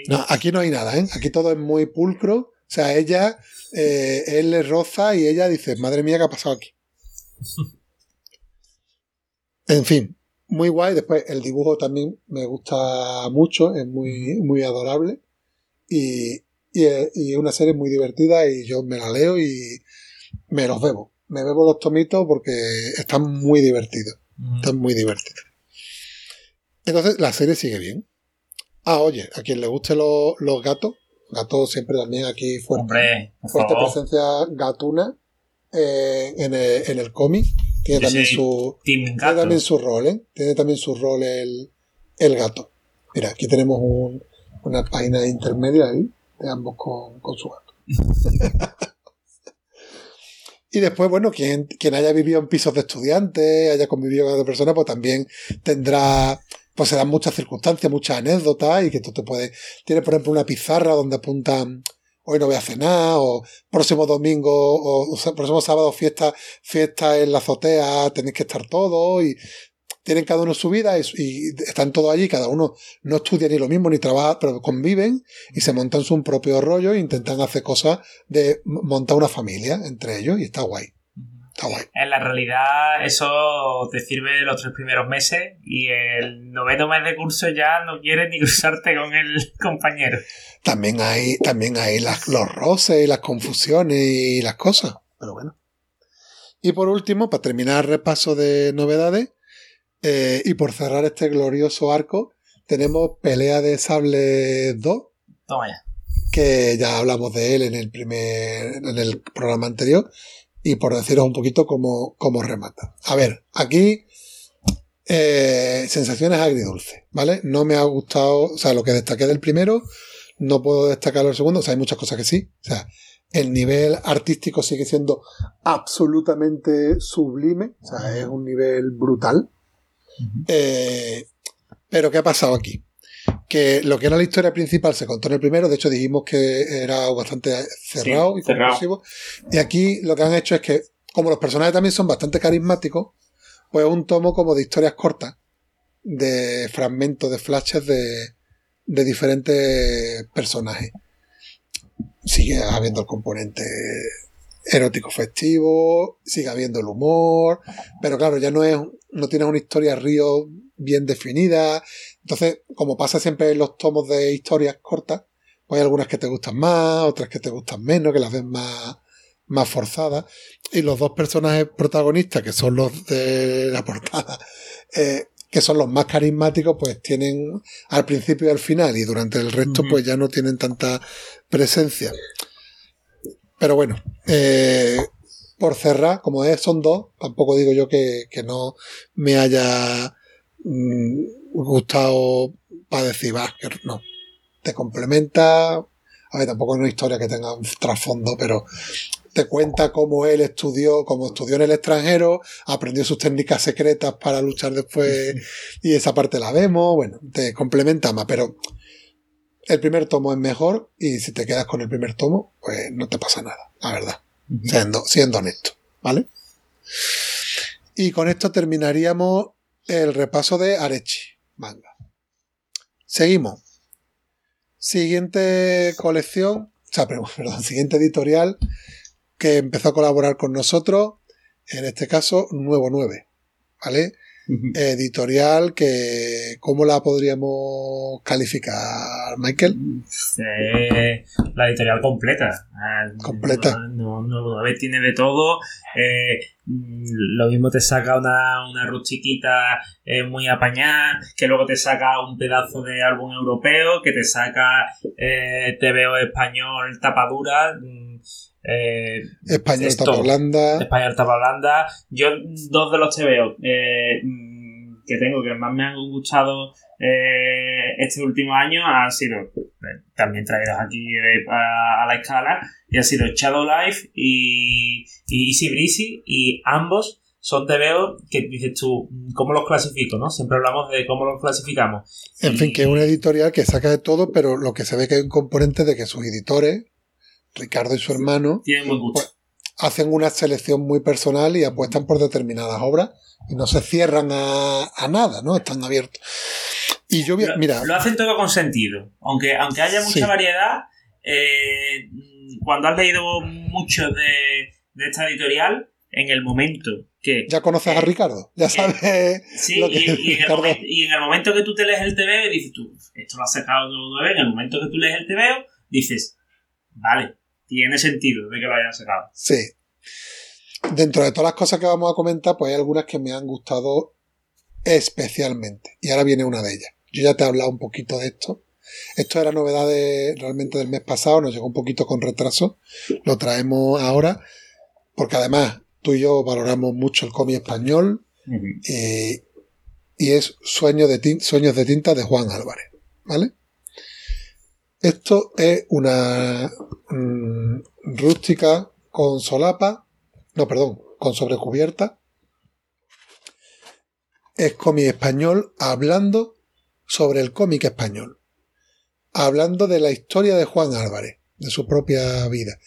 No, aquí no hay nada, ¿eh? Aquí todo es muy pulcro. O sea, ella, eh, él le roza y ella dice, madre mía, ¿qué ha pasado aquí? En fin, muy guay. Después el dibujo también me gusta mucho, es muy, muy adorable. Y, y, es- y es una serie muy divertida y yo me la leo y me los bebo. Me bebo los tomitos porque están muy divertidos. Están muy divertidos. Entonces la serie sigue bien. Ah, oye, a quien le guste los, los gatos, gatos siempre también aquí fuerte. Hombre, fuerte favor. presencia gatuna eh, en el, en el cómic. Tiene también su tiene también su rol, ¿eh? Tiene también su rol el, el gato. Mira, aquí tenemos un- una página intermedia ahí, de ambos con, con su gato. y después, bueno, quien, quien haya vivido en pisos de estudiantes, haya convivido con otra persona, pues también tendrá, pues se dan muchas circunstancias, muchas anécdotas, y que tú te puedes, tienes por ejemplo una pizarra donde apuntan hoy no voy a cenar, o próximo domingo, o, o próximo sábado fiesta, fiesta en la azotea, tenéis que estar todos, y tienen cada uno su vida y, y están todos allí, cada uno no estudia ni lo mismo ni trabaja, pero conviven y se montan su propio rollo e intentan hacer cosas de montar una familia entre ellos y está guay. Está guay. En la realidad, eso te sirve los tres primeros meses y el noveno mes de curso ya no quieres ni cruzarte con el compañero. También hay, también hay las, los roces y las confusiones y las cosas, pero bueno. Y por último, para terminar el repaso de novedades, eh, y por cerrar este glorioso arco, tenemos Pelea de Sable 2, Toma ya. que ya hablamos de él en el primer, en el programa anterior, y por deciros un poquito cómo, cómo remata. A ver, aquí, eh, sensaciones agridulces, ¿vale? No me ha gustado, o sea, lo que destaqué del primero, no puedo destacarlo del segundo, o sea, hay muchas cosas que sí, o sea, el nivel artístico sigue siendo absolutamente sublime, o sea, es un nivel brutal. Eh, pero ¿qué ha pasado aquí? Que lo que era la historia principal se contó en el primero, de hecho dijimos que era bastante cerrado Sí, y cerrado. conclusivo. Y aquí lo que han hecho es que, como los personajes también son bastante carismáticos, pues un tomo como de historias cortas, de fragmentos, de flashes de, de diferentes personajes. Sigue habiendo el componente erótico festivo, sigue habiendo el humor, pero claro, ya no es, no tienes una historia río bien definida. Entonces, como pasa siempre en los tomos de historias cortas, pues hay algunas que te gustan más, otras que te gustan menos, que las ves más, más forzada. Y los dos personajes protagonistas, que son los de la portada, eh, que son los más carismáticos, pues tienen al principio y al final, y durante el resto, pues ya no tienen tanta presencia. Pero bueno, eh, por cerrar, como es, son dos, tampoco digo yo que, que no me haya mm, gustado para decir, va, que no. Te complementa. A ver, tampoco es una historia que tenga un trasfondo, pero te cuenta cómo él estudió, cómo estudió en el extranjero, aprendió sus técnicas secretas para luchar después, y esa parte la vemos, bueno, te complementa más, pero el primer tomo es mejor, y si te quedas con el primer tomo, pues no te pasa nada, la verdad siendo, siendo honesto, ¿vale? Y con esto terminaríamos el repaso de Arechi, manga. Seguimos. Siguiente colección, o sea, perdón, perdón, siguiente editorial que empezó a colaborar con nosotros, en este caso, Nuevo 9, ¿vale? Editorial que, ¿cómo la podríamos calificar, Michael? Eh, la editorial completa. Ah, Completa. No, no, no, a ver, tiene de todo. Eh, mm, lo mismo te saca una, una rustiquita eh, muy apañada, que luego te saca un pedazo de álbum europeo, que te saca eh, TVO español tapadura. Eh, Español, es Tapa. Holanda. Español tapa blanda. Yo, dos de los TVO eh, que tengo que más me han gustado eh, este último año han sido eh, también traídos aquí a, a la escala y han sido Shadow Life y, y Easy Breezy y ambos son TVO que dices tú, ¿cómo los clasifico? ¿no? Siempre hablamos de cómo los clasificamos. En Y- fin, que es una editorial que saca de todo, pero lo que se ve que hay un componente de que sus editores, Ricardo y su hermano, hacen una selección muy personal y apuestan por determinadas obras y no se cierran a, a nada, ¿no? Están abiertos. Y yo, Lo, mira, lo hacen todo con sentido. Aunque, aunque haya mucha Sí. variedad, eh, cuando has leído mucho de, de esta editorial, en el momento que. ya conoces a Ricardo, ya sabes Sí, lo que y, y en el momento, y en el momento que tú te lees el TVO y dices tú, esto lo has sacado de 9, en el momento que tú lees el TVO, dices, vale, tiene sentido de que lo hayan sacado. Sí. Dentro de todas las cosas que vamos a comentar, pues hay algunas que me han gustado especialmente. Y ahora viene una de ellas. Yo ya te he hablado un poquito de esto. Esto era novedad de- realmente del mes pasado, nos llegó un poquito con retraso. Lo traemos ahora, porque además tú y yo valoramos mucho el cómic español eh, y es Sueños de, Tin- Sueños de Tinta de Juan Álvarez. ¿Vale? Esto es una mm, rústica con solapa, no, perdón, con sobrecubierta. Es cómic español hablando sobre el cómic español. Hablando de la historia de Juan Álvarez, de su propia vida.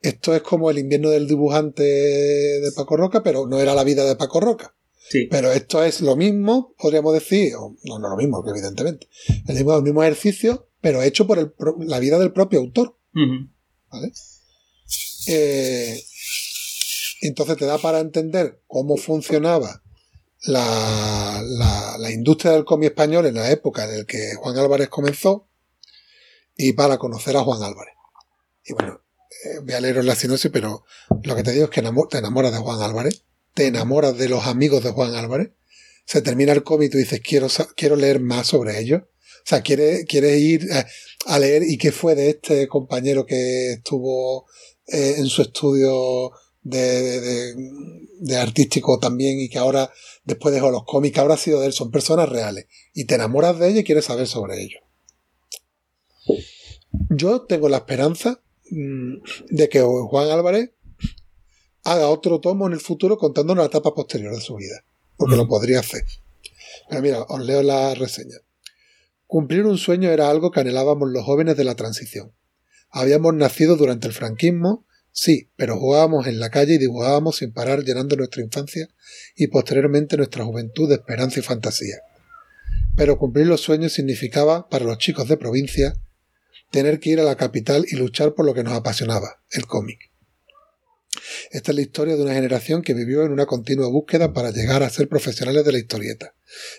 Esto es como el invierno del dibujante de Paco Roca, pero no era la vida de Paco Roca. Sí. Pero esto es lo mismo, podríamos decir, o no, no lo mismo, evidentemente, el mismo, el mismo ejercicio, pero hecho por el la vida del propio autor. ¿vale? Eh, entonces te da para entender cómo funcionaba la, la, la industria del cómic español en la época en la que Juan Álvarez comenzó y para conocer a Juan Álvarez. Y bueno, eh, voy a leeros la sinopsis, pero lo que te digo es que te enamoras de Juan Álvarez, te enamoras de los amigos de Juan Álvarez, se termina el cómic y tú dices, quiero, quiero leer más sobre ellos. O sea, quieres, quieres ir a, leer y qué fue de este compañero que estuvo eh, en su estudio de, artístico también y que ahora, después dejó los cómics, que habrá sido de él, son personas reales. Y te enamoras de ellos y quieres saber sobre ellos. Yo tengo la esperanza mm, de que Juan Álvarez haga otro tomo en el futuro contándonos la etapa posterior de su vida. Porque lo podría hacer. Pero mira, os leo la reseña. Cumplir un sueño era algo que anhelábamos los jóvenes de la transición. Habíamos nacido durante el franquismo, sí, pero jugábamos en la calle y dibujábamos sin parar llenando nuestra infancia y posteriormente nuestra juventud de esperanza y fantasía. Pero cumplir los sueños significaba, para los chicos de provincia, tener que ir a la capital y luchar por lo que nos apasionaba, el cómic. Esta es la historia de una generación que vivió en una continua búsqueda para llegar a ser profesionales de la historieta.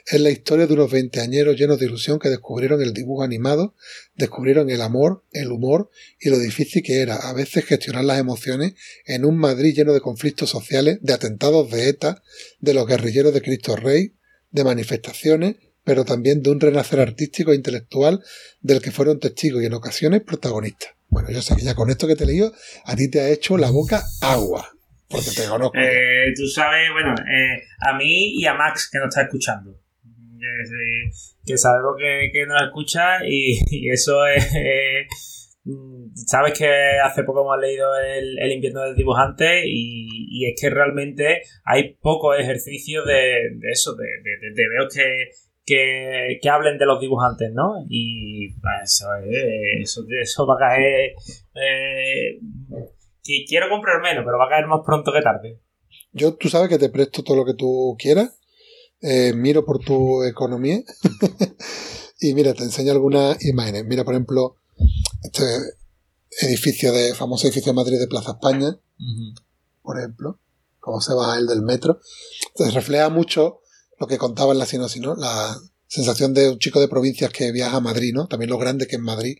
Es la historia de unos veinteañeros llenos de ilusión que descubrieron el dibujo animado, descubrieron el amor, el humor y lo difícil que era a veces gestionar las emociones en un Madrid lleno de conflictos sociales, de atentados de ETA, de los guerrilleros de Cristo Rey, de manifestaciones, pero también de un renacer artístico e intelectual del que fueron testigos y en ocasiones protagonistas. Bueno, yo sé que ya con esto que te he leído, a ti te ha hecho la boca agua. Porque te conozco. Eh, tú sabes, bueno, eh, a mí y a Max que nos está escuchando. Que, sabemos que, nos escucha y, eso es... eh, Sabes que hace poco hemos leído el, invierno del dibujante y, es que realmente hay pocos ejercicios de, eso, de, de, de, de veos que, que, que hablen de los dibujantes, ¿no? Y pues, eso, es- eso, eso va a caer... eh, quiero comprar menos, pero va a caer más pronto que tarde. Yo, tú sabes que te presto todo lo que tú quieras. eh, miro por tu economía. y mira, te enseño algunas imágenes. Mira, por ejemplo, este edificio de, famoso edificio de Madrid de Plaza España, por ejemplo, cómo se baja el del metro. Entonces refleja mucho lo que contaba en la sinopsis, ¿no? La sensación de un chico de provincias que viaja a Madrid, ¿no? También lo grande que es Madrid.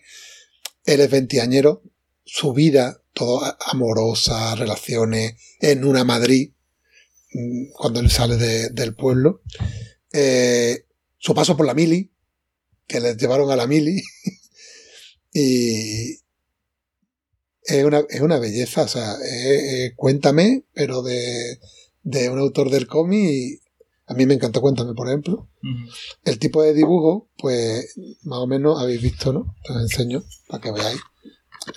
Él es veinteañero, su vida, todo amorosa, relaciones, en una Madrid, mm, cuando él sale de- del pueblo. Eh, su paso por la mili, que les llevaron a la mili. y es una, es una belleza, o sea, es- es Cuéntame, pero de, de un autor del cómic. A mí me encanta Cuéntame, por ejemplo. El tipo de dibujo, pues más o menos habéis visto, ¿no? Te os enseño para que veáis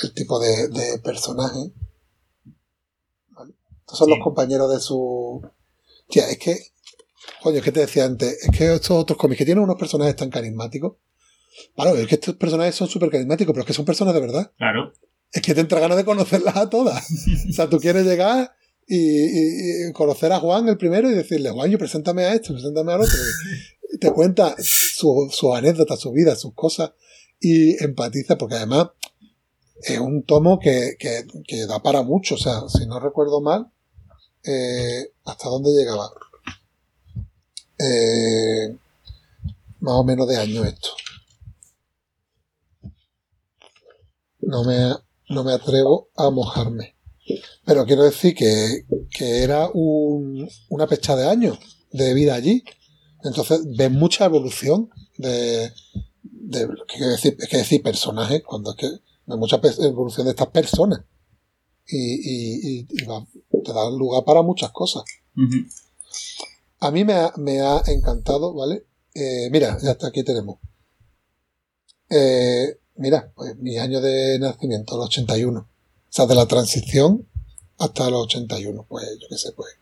el tipo de, de personaje. ¿Vale? Estos son Sí. los compañeros de su... Tía, es que... Coño, es que te decía antes, es que estos otros cómics que tienen unos personajes tan carismáticos. Claro, es que estos personajes son súper carismáticos, pero es que son personas de verdad. Claro. Es que te entra ganas de conocerlas a todas. o sea, tú quieres llegar y, conocer a Juan el primero y decirle, Juan, yo preséntame a esto, preséntame al otro. Te cuenta su- sus anécdotas, su vida, sus cosas y empatiza, porque además es un tomo que, que- que da para mucho. O sea, si no recuerdo mal, eh, ¿hasta dónde llegaba? Eh, más o menos de año esto. No me, no me atrevo a mojarme. Pero quiero decir que, que era un, una pecha de años de vida allí. Entonces ves mucha evolución de, de ¿qué decir, es que decir personajes, cuando es que ves mucha evolución de estas personas. Y, y, y- y va- te da lugar para muchas cosas. A mí me ha, me ha encantado, ¿vale? Eh, mira, ya está, aquí tenemos. Eh, mira, pues mi año de nacimiento, el 81. O sea, de la transición hasta los 81, pues yo qué sé, pues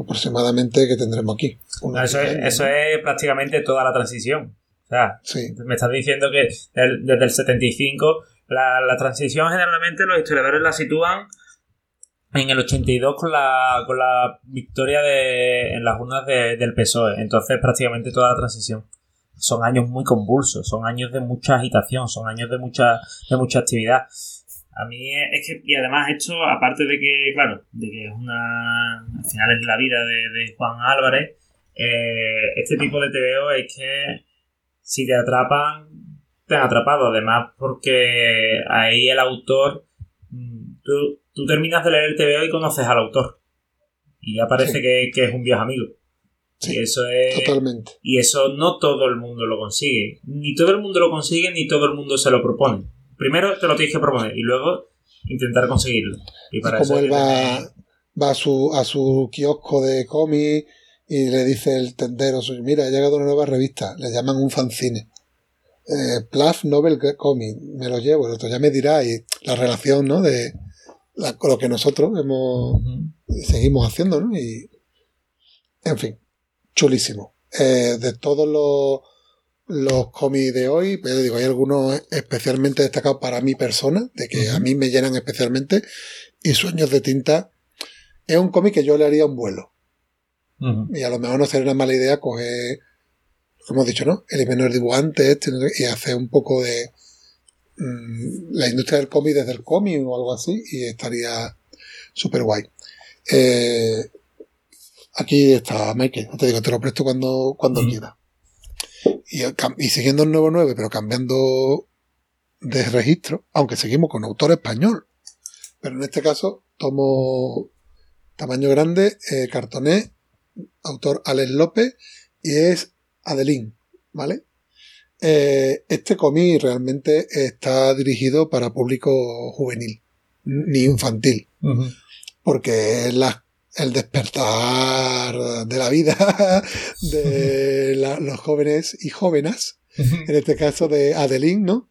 aproximadamente que tendremos aquí. Eso es, 10 años, eso es prácticamente toda la transición. O sea, Sí, me estás diciendo que del- desde el 75 la, la transición generalmente los historiadores la sitúan en el 82 con la, con la victoria de, en las urnas de- del PSOE. Entonces prácticamente toda la transición. Son años muy convulsos, son años de mucha agitación, son años de mucha, de mucha actividad. A mí es que, y además esto, aparte de que, claro, de que es una, al final es la vida de, de Juan Álvarez, eh, este tipo de TVO es que si te atrapan, te han atrapado. Además, porque ahí el autor, mm, tú, tú terminas de leer el TVO y conoces al autor. Y ya parece Sí. que, que es un viejo amigo. Sí, y eso es. totalmente. Y eso no todo el mundo lo consigue. Ni todo el mundo lo consigue, ni todo el mundo se lo propone. Primero te lo tienes que proponer y luego intentar conseguirlo. Y Es para como eso él que va, va a su, a su kiosco de cómic y le dice el tendero, mira, ha llegado una nueva revista, le llaman un fanzine. Eh, Pluff Novel Comic, me lo llevo, el otro ya me dirá, y la relación, ¿no? De la- con lo que nosotros hemos, seguimos haciendo, ¿no? Y, en fin, chulísimo. Eh, de todos los, los cómics de hoy, pues yo digo, hay algunos especialmente destacados para mi persona, de que a mí me llenan especialmente, y Sueños de Tinta es un cómic que yo le haría un vuelo. Y a lo mejor no sería una mala idea coger, como hemos dicho, ¿no? El dibujante este, y hacer un poco de mm, la industria del cómic desde el cómic o algo así, y estaría súper guay. Eh, aquí está Michael, te digo, te lo presto cuando, cuando Mm. quiera. Y, siguiendo el nuevo 9, pero cambiando de registro, aunque seguimos con autor español. Pero en este caso, tomo tamaño grande, eh, cartoné, autor Alex López, y es Adelín, ¿vale? Eh, este cómic realmente está dirigido para público juvenil, ni infantil, porque es la- el despertar de la vida de la- los jóvenes y jóvenes, en este caso de Adeline, ¿no?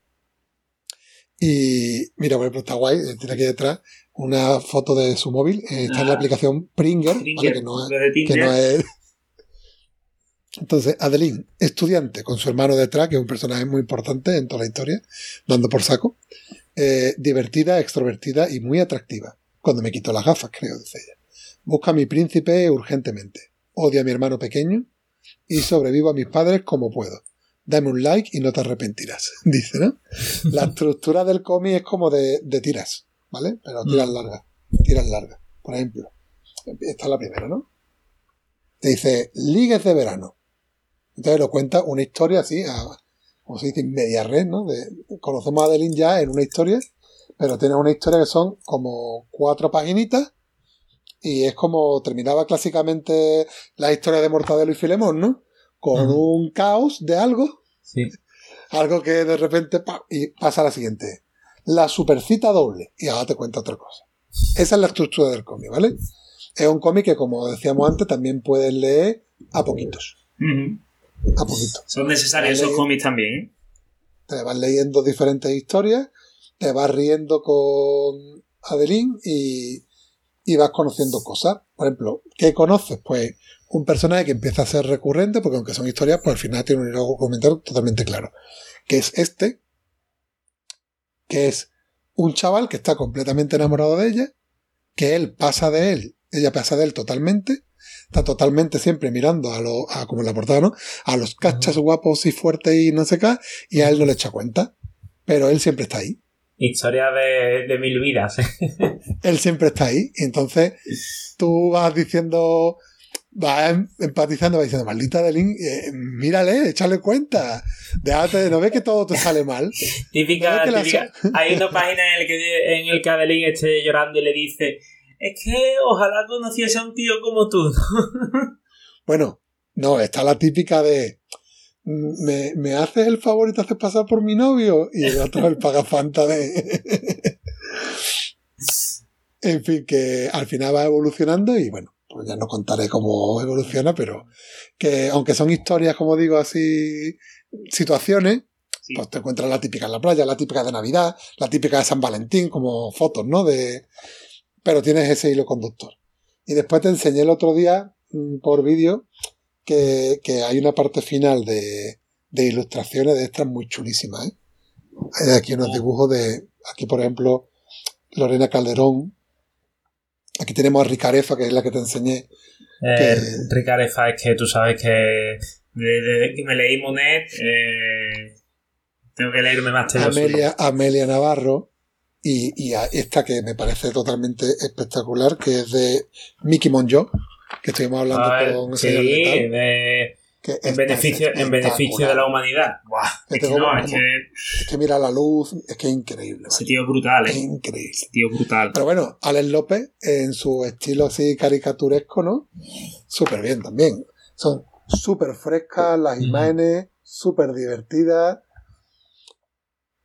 Y mira, por ejemplo, está guay, eh, tiene aquí detrás una foto de su móvil, eh, está en la Ah. aplicación Pringer, que no es, que no es. Entonces, Adeline, estudiante, con su hermano detrás, que es un personaje muy importante en toda la historia, dando por saco, eh, divertida, extrovertida y muy atractiva. Cuando me quito las gafas, creo, dice ella. Busca a mi príncipe urgentemente. Odia a mi hermano pequeño y sobrevivo a mis padres como puedo. Dame un like y no te arrepentirás, dice, ¿no? La estructura del cómic es como de, de tiras, ¿vale? Pero tiras largas, tiras largas. Por ejemplo, esta es la primera, ¿no? Te dice, ligues de verano. Entonces lo cuenta una historia así, a, como se dice, media red, ¿no? De, conocemos a Adeline ya en una historia, pero tiene una historia que son como cuatro paginitas y es como terminaba clásicamente la historia de Mortadelo y Filemón, ¿no? Con un caos de algo, Sí. algo que de repente pa, y pasa a la siguiente. La supercita doble y ahora te cuenta otra cosa. Esa es la estructura del cómic, ¿vale? Es un cómic que, como decíamos antes, también puedes leer a poquitos. A poquitos. Son necesarios esos cómics también, ¿eh? te vas leyendo diferentes historias, te vas riendo con Adeline y, y vas conociendo cosas. Por ejemplo, ¿qué conoces? Pues un personaje que empieza a ser recurrente, porque aunque son historias, pues al final tiene un hilo argumental totalmente claro. Que es este, que es un chaval que está completamente enamorado de ella, que él pasa de él, ella pasa de él totalmente, está totalmente siempre mirando a lo, a, como en la portada, ¿no? A los cachas guapos y fuertes y no sé qué, y a él no le echa cuenta. Pero él siempre está ahí. Historia de, de mil vidas. Él siempre está ahí. Y entonces tú vas diciendo, vas em- empatizando, vas diciendo, maldita Adeline, eh, mírale, échale cuenta. Déjate, no ves que todo te sale mal. típica, No, típica. Hay una página en el que en el que Adeline esté llorando y le dice es que ojalá conociese a un tío como tú. Bueno, no, está la típica de "Mm, ¿me, me haces el favor y te haces pasar por mi novio? Y el otro el pagafanta de... en fin, que al final va evolucionando y bueno, pues ya no contaré cómo evoluciona, pero que aunque son historias, como digo, así, situaciones, Sí. pues te encuentras la típica en la playa, la típica de Navidad, la típica de San Valentín, como fotos, ¿no? De, pero tienes ese hilo conductor. Y después te enseñé el otro día mm, por vídeo que, que hay una parte final de, de ilustraciones de estas muy chulísimas. ¿eh? Hay aquí unos dibujos de, aquí por ejemplo, Lorena Calderón. Aquí tenemos a Ricarefa, que es la que te enseñé. Eh, Que- Ricarefa, es que tú sabes que desde que me leí Monet, eh, tengo que leerme más Swift. Amelia, Amelia Navarro. Y, y a esta que me parece totalmente espectacular, que es de Mickey Monjo, que estuvimos hablando ver, con sí, de- que en, beneficio, en beneficio de la humanidad. Buah, es Este que no, como- es que Es que mira la luz, es que es increíble. ese tío es brutal, Es eh. increíble. Ese tío brutal. Pero bueno, Alex López, en su estilo así caricaturesco, ¿no? Súper bien también. Son súper frescas las imágenes, súper divertidas.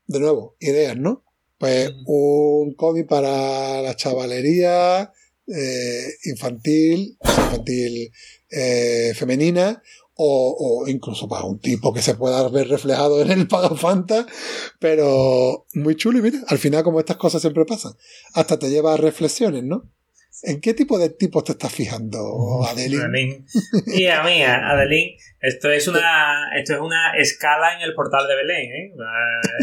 De nuevo, ideas, ¿no? Pues un cómic para la chavalería eh, infantil, infantil eh, femenina, o, o incluso para un tipo que se pueda ver reflejado en el Pagafanta, pero muy chulo y mira, al final como estas cosas siempre pasan, hasta te lleva a reflexiones, ¿no? ¿En qué tipo de tipos te estás fijando, Adeline? Adeline. Mía, mía, Adeline, esto es una esto es una escala en el portal de Belén, ¿eh? Una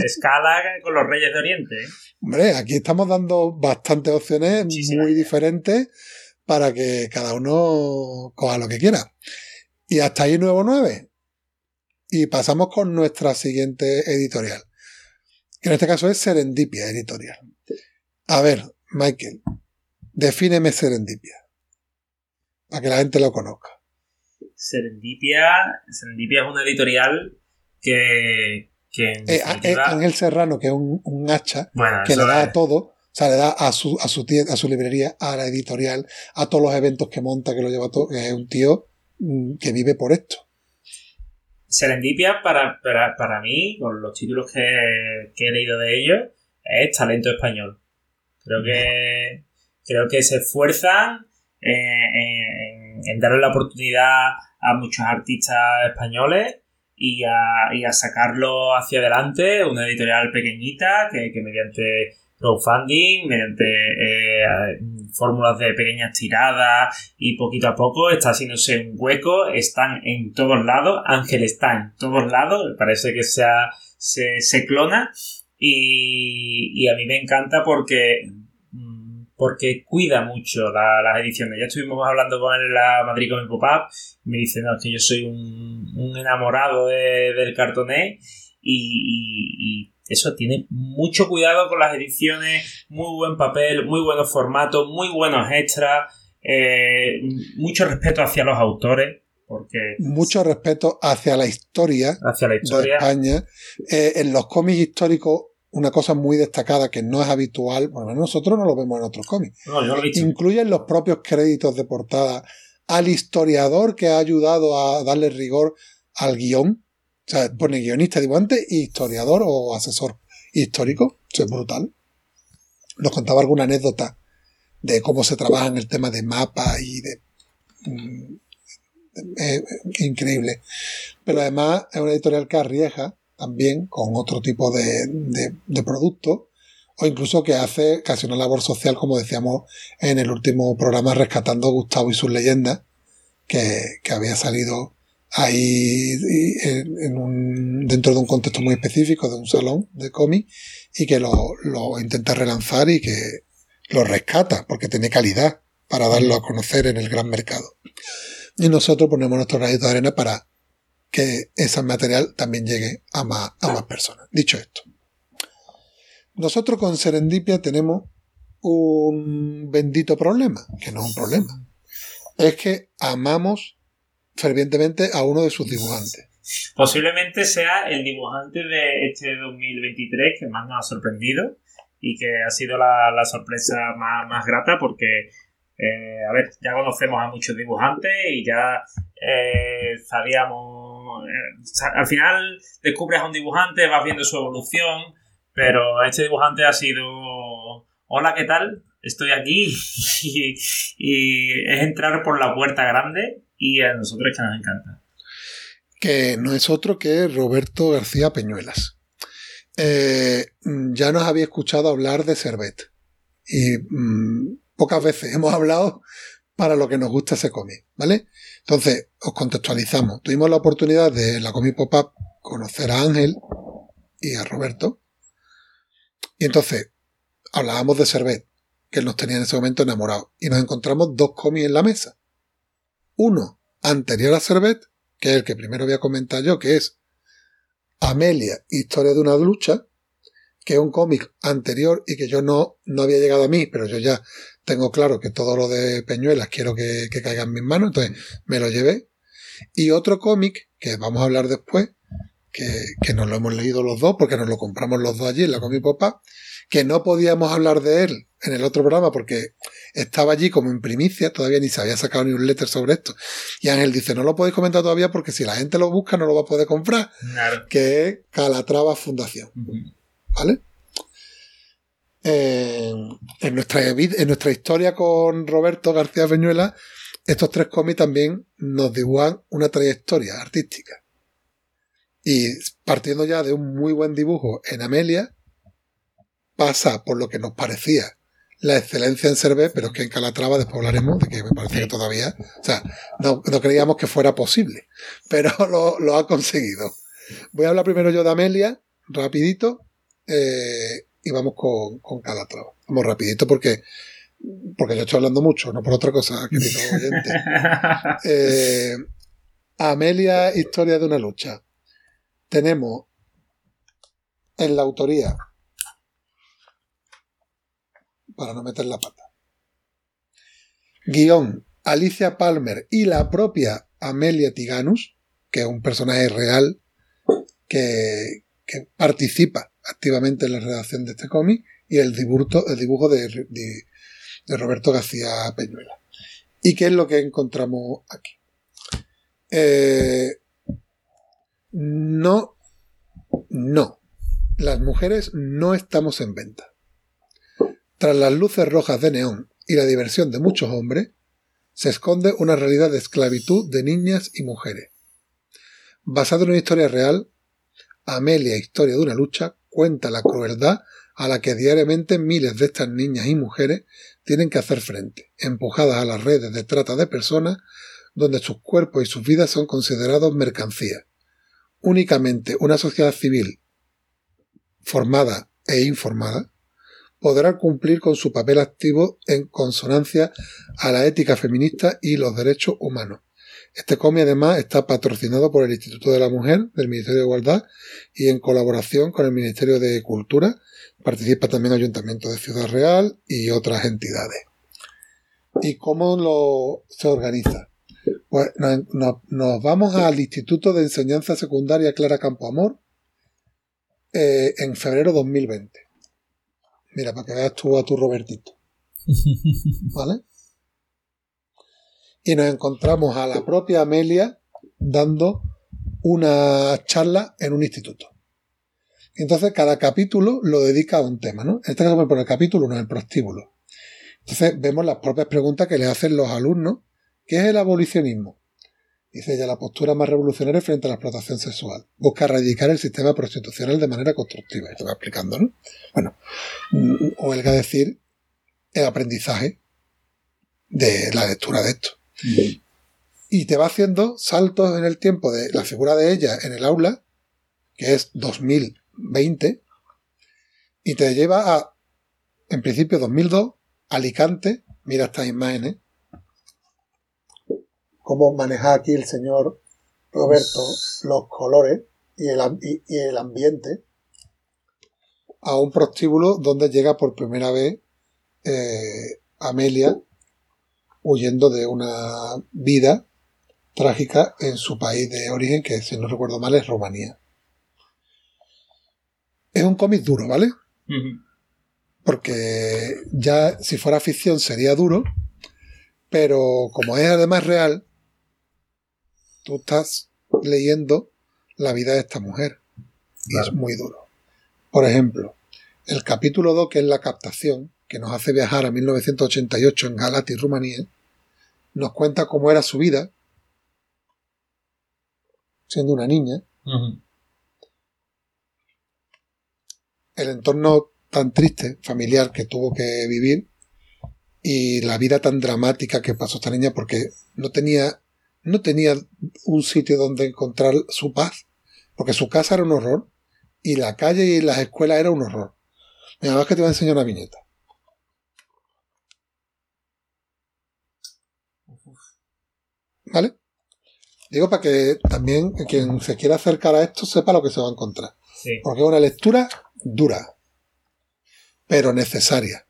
escala con los Reyes de Oriente, ¿eh? Hombre, aquí estamos dando bastantes opciones Muchísimas. muy diferentes para que cada uno coja lo que quiera. Y hasta ahí nuevo 9. Y pasamos con nuestra siguiente editorial. Que en este caso es Serendipia Editorial. A ver, Michael, Defíneme Serendipia. Para que la gente lo conozca. Serendipia, Serendipia es una editorial que, que en Eh, a- eh, definitiva- Ángel Serrano, que es un, un hacha, bueno, que le da es- a todo, o sea, le da a su, a su tienda, a su librería, a la editorial, a todos los eventos que monta, que lo lleva todo, que es un tío mm, que vive por esto. Serendipia, para, para, para mí, con los títulos que, que he leído de ellos, es talento español. Creo que, creo que se esfuerzan en, en- en darle la oportunidad a muchos artistas españoles y a, y a sacarlo hacia adelante. Una editorial pequeñita que, que mediante crowdfunding, mediante eh, fórmulas de pequeñas tiradas y poquito a poco está haciéndose un hueco, están en todos lados, Ángel está en todos lados, parece que se, ha- se, se clona y, y a mí me encanta porque porque cuida mucho la- las ediciones. Ya estuvimos hablando con él en la Madrid Comic Pop-Up y me dice, no, es que yo soy un, un enamorado de- del cartoné y, y- y eso tiene mucho cuidado con las ediciones, muy buen papel, muy buenos formatos, muy buenos extras, eh, mucho respeto hacia los autores, porque Mucho respeto hacia la historia hacia la de historia. España. Eh, en los cómics históricos, una cosa muy destacada que no es habitual, por lo menos nosotros no lo vemos en otros cómics, No, yo lo he visto. incluyen los propios créditos de portada al historiador que ha ayudado a darle rigor al guion. O sea, pone guionista, dibujante, historiador o asesor histórico. Eso es brutal. Nos contaba alguna anécdota de cómo se trabaja en el tema de mapa y de... mm, eh, eh, increíble. Pero además es una editorial que arriesga también con otro tipo de, de, de producto o incluso que hace casi una labor social, como decíamos en el último programa, rescatando a Gustavo y sus leyendas, que, que había salido ahí y en, en un, dentro de un contexto muy específico de un salón de cómic y que lo, lo intenta relanzar y que lo rescata porque tiene calidad para darlo a conocer en el gran mercado. Y nosotros ponemos nuestro granito de arena para que ese material también llegue a más, a más personas. Dicho esto, nosotros con Serendipia tenemos un bendito problema, que no es un problema. Es que amamos fervientemente a uno de sus dibujantes. Posiblemente sea el dibujante de este 2023 que más nos ha sorprendido y que ha sido la, la sorpresa más, más grata porque, eh, a ver, ya conocemos a muchos dibujantes y ya eh, sabíamos... eh, al final descubres a un dibujante, vas viendo su evolución, pero este dibujante ha sido... Hola, ¿qué tal? Estoy aquí y, es entrar por la puerta grande y a nosotros que nos encanta. que no es otro que Roberto García Peñuelas. Eh, ya nos había escuchado hablar de Servet y mm, pocas veces hemos hablado para lo que nos gusta ese cómic, ¿vale? Entonces, os contextualizamos. Tuvimos la oportunidad de la Comic Pop-Up conocer a Ángel y a Roberto. Y entonces, hablábamos de Servet, que él nos tenía en ese momento enamorados. Y nos encontramos dos cómics en la mesa. Uno anterior a Servet, que es el que primero voy a comentar yo, que es Amelia, Historia de una lucha, que es un cómic anterior y que yo no, no había llegado a mí, pero yo ya tengo claro que todo lo de Peñuelas quiero que, que caiga en mis manos, entonces me lo llevé. Y otro cómic, que vamos a hablar después, que, que nos lo hemos leído los dos, porque nos lo compramos los dos allí en la Comic Popa, que no podíamos hablar de él en el otro programa porque estaba allí como en primicia, todavía ni se había sacado ni un letter sobre esto. Y Ángel dice, no lo podéis comentar todavía porque si la gente lo busca no lo va a poder comprar, Claro. que es Calatrava Fundación, ¿vale? En, nuestra, en nuestra historia con Roberto García Peñuela, estos tres cómics también nos dibujan una trayectoria artística. Y partiendo ya de un muy buen dibujo en Amelia, pasa por lo que nos parecía la excelencia en Cervé, pero es que en Calatrava después hablaremos de que me parece que todavía, o sea, no, no creíamos que fuera posible, pero lo, lo ha conseguido. Voy a hablar primero yo de Amelia, rapidito, eh, y vamos con, con Calatrava. Vamos rapidito porque, porque yo estoy hablando mucho, no por otra cosa, querido oyente. Eh, Amelia, historia de una lucha. Tenemos en la autoría, para no meter la pata, Guión Alicia Palmer y la propia Amelia Tiganus, que es un personaje real que, que participa activamente en la redacción de este cómic, y el dibujo, el dibujo de Roberto García Peñuela. ¿Y qué es lo que encontramos aquí? Eh, no, no. Las mujeres no estamos en venta. Tras las luces rojas de neón y la diversión de muchos hombres, se esconde una realidad de esclavitud de niñas y mujeres. Basado en una historia real, Amelia, Historia de una lucha, cuenta la crueldad a la que diariamente miles de estas niñas y mujeres tienen que hacer frente, empujadas a las redes de trata de personas donde sus cuerpos y sus vidas son considerados mercancías. Únicamente una sociedad civil formada e informada podrá cumplir con su papel activo en consonancia a la ética feminista y los derechos humanos. Este cómic además está patrocinado por el Instituto de la Mujer del Ministerio de Igualdad y en colaboración con el Ministerio de Cultura. Participa también el Ayuntamiento de Ciudad Real y otras entidades. ¿Y cómo lo, se organiza? Pues nos, nos, nos vamos al Instituto de Enseñanza Secundaria Clara Campoamor eh, en febrero 2020. Mira, para que veas tú a tu Robertito. ¿Vale? Y nos encontramos a la propia Amelia dando una charla en un instituto. Entonces, cada capítulo lo dedica a un tema, ¿no? En este caso, por el capítulo, no el prostíbulo. Entonces, vemos las propias preguntas que le hacen los alumnos. ¿Qué es el abolicionismo? Dice ella, la postura más revolucionaria frente a la explotación sexual. Busca erradicar el sistema prostitucional de manera constructiva. Esto va explicando, ¿no? Bueno, el que decir el aprendizaje de la lectura de esto. Y te va haciendo saltos en el tiempo de la figura de ella en el aula, que es 2020, y te lleva a, en principio, 2002, Alicante, mira estas imágenes, cómo maneja aquí el señor Roberto los colores y el, y el ambiente a un prostíbulo donde llega por primera vez eh, Amelia huyendo de una vida trágica en su país de origen, que si no recuerdo mal es Rumanía. Es un cómic duro, ¿vale? Uh -huh. Porque ya si fuera ficción sería duro, pero como es además real, tú estás leyendo la vida de esta mujer. Y claro. es muy duro. Por ejemplo, el capítulo 2, que es la captación, que nos hace viajar a 1988 en Galati, Rumanía, nos cuenta cómo era su vida siendo una niña. Uh -huh. El entorno tan triste, familiar, que tuvo que vivir y la vida tan dramática que pasó esta niña porque no tenía no tenía un sitio donde encontrar su paz, porque su casa era un horror y la calle y las escuelas era un horror. Mira, más que te voy a enseñar una viñeta. ¿Vale? Digo para que también quien se quiera acercar a esto sepa lo que se va a encontrar. Sí. Porque es una lectura dura, pero necesaria.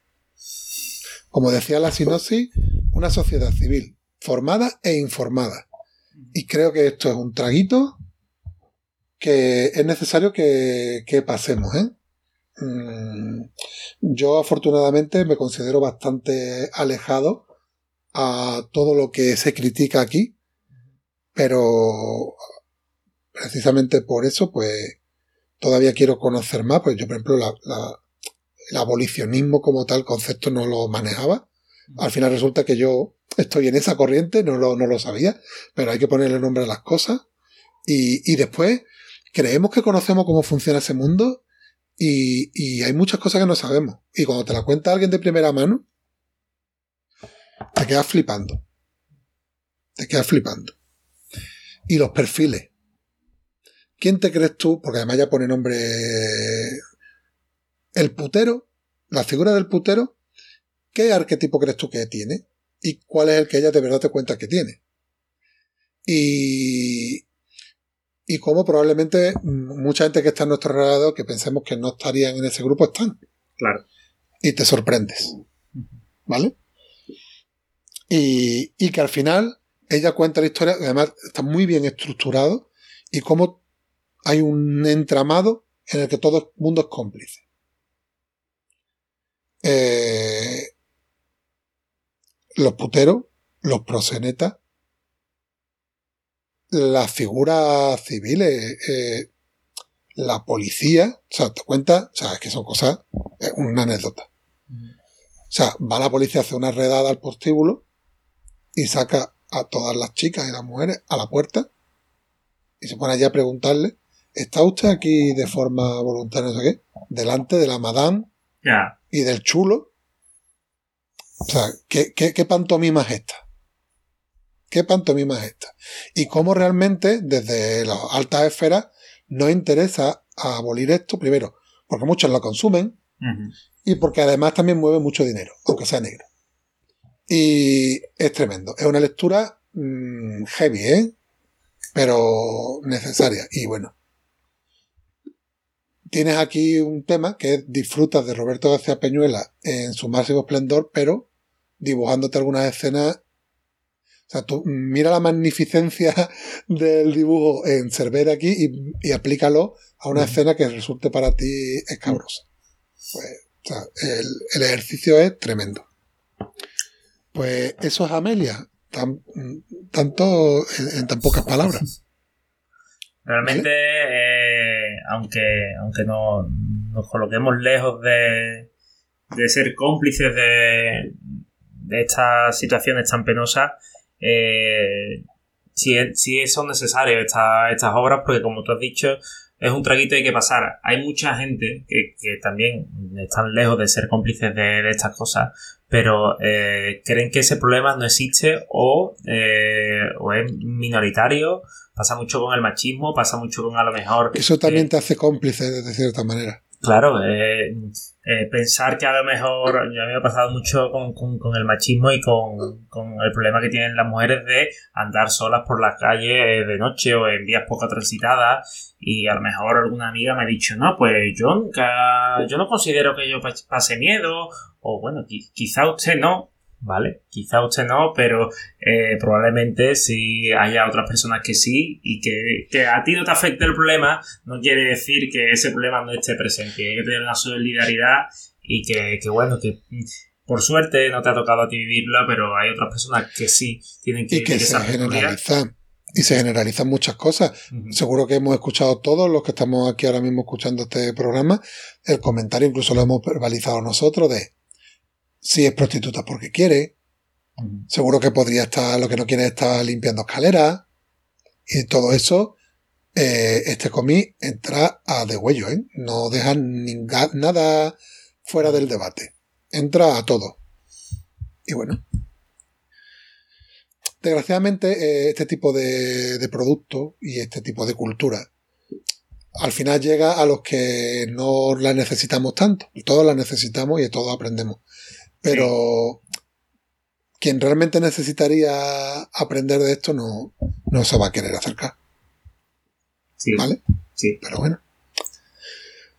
Como decía la sinopsis, una sociedad civil formada e informada. Y creo que esto es un traguito que es necesario que, que pasemos. ¿eh? Mm, yo afortunadamente me considero bastante alejado a todo lo que se critica aquí, pero precisamente por eso, pues todavía quiero conocer más. Pues yo, por ejemplo, la, la, el abolicionismo como tal concepto no lo manejaba. Al final resulta que yo estoy en esa corriente, no lo, no lo sabía, pero hay que ponerle nombre a las cosas. Y, y después creemos que conocemos cómo funciona ese mundo y, y, hay muchas cosas que no sabemos. Y cuando te la cuenta alguien de primera mano, te quedas flipando. Te quedas flipando. Y los perfiles. ¿Quién te crees tú? Porque además ya pone nombre. El putero, la figura del putero, ¿qué arquetipo crees tú que tiene? ¿Y cuál es el que ella de verdad te cuenta que tiene? Y, y cómo probablemente mucha gente que está a nuestro alrededor, que pensemos que no estarían en ese grupo, están. Claro. Y te sorprendes. ¿Vale? Y, y que al final ella cuenta la historia, además está muy bien estructurado, y cómo hay un entramado en el que todo el mundo es cómplice. Eh, los puteros, los prosenetas, las figuras civiles, eh, la policía, o sea, te cuenta, o sea, es que son cosas, es una anécdota. O sea, va la policía a hacer una redada al postíbulo y saca a todas las chicas y las mujeres a la puerta y se pone allí a preguntarle, ¿está usted aquí de forma voluntaria, no sé qué? Delante de la madame y del chulo. O sea, ¿qué, qué, qué pantomima es esta? ¿Qué pantomima es esta? Y cómo realmente desde las altas esferas nos interesa abolir esto, primero, porque muchos lo consumen y porque además también mueve mucho dinero, aunque sea negro. Y es tremendo. Es una lectura mm, heavy, ¿eh? Pero necesaria. Y bueno. Tienes aquí un tema que es disfrutas de Roberto García Peñuela en su máximo esplendor, pero dibujándote algunas escenas. O sea, tú mira la magnificencia del dibujo en Cervera aquí y, y aplícalo a una escena que resulte para ti escabrosa. Pues, o sea, el, el ejercicio es tremendo. Pues eso es Amelia. Tan- tanto en, tan pocas palabras. Realmente, eh, aunque, aunque no, nos coloquemos lejos de, de ser cómplices de, de estas situaciones tan penosas, eh, sí son necesarias estas, estas obras porque, como tú has dicho, es un traguito que hay que pasar. Hay mucha gente que, que también están lejos de ser cómplices de, de estas cosas, pero eh, creen que ese problema no existe o, eh, o es minoritario. Pasa mucho con el machismo, pasa mucho con a lo mejor... Eso también eh, te hace cómplice de cierta manera. Claro, eh, eh, pensar que a lo mejor, ya me ha pasado mucho con, con- con el machismo y con, con el problema que tienen las mujeres de andar solas por las calles de noche o en días poco transitadas y a lo mejor alguna amiga me ha dicho, no, pues yo nunca, yo no considero que yo pas- pase miedo o bueno, qui- quizá usted no, ¿vale? Quizá usted no, pero eh, probablemente sí haya otras personas que sí y que, que a ti no te afecte el problema no quiere decir que ese problema no esté presente. Hay que tener una solidaridad y que, que bueno, que mm, por suerte no te ha tocado a ti vivirlo, pero hay otras personas que sí tienen que Y que vivir se esa peculiar. generaliza. Y se generalizan muchas cosas. Ujú. Seguro que hemos escuchado todos los que estamos aquí ahora mismo escuchando este programa, el comentario incluso lo hemos verbalizado nosotros de si es prostituta porque quiere, seguro que podría estar, lo que no quiere es estar limpiando escaleras y todo eso, eh, este comí entra a degüello, ¿eh? No deja nada fuera del debate. Entra a todo. Y bueno. Desgraciadamente, eh, este tipo de, de producto y este tipo de cultura al final llega a los que no la necesitamos tanto. Todos la necesitamos y de todos aprendemos. Pero quien realmente necesitaría aprender de esto no, no se va a querer acercar. Sí, ¿Vale? sí. Pero bueno.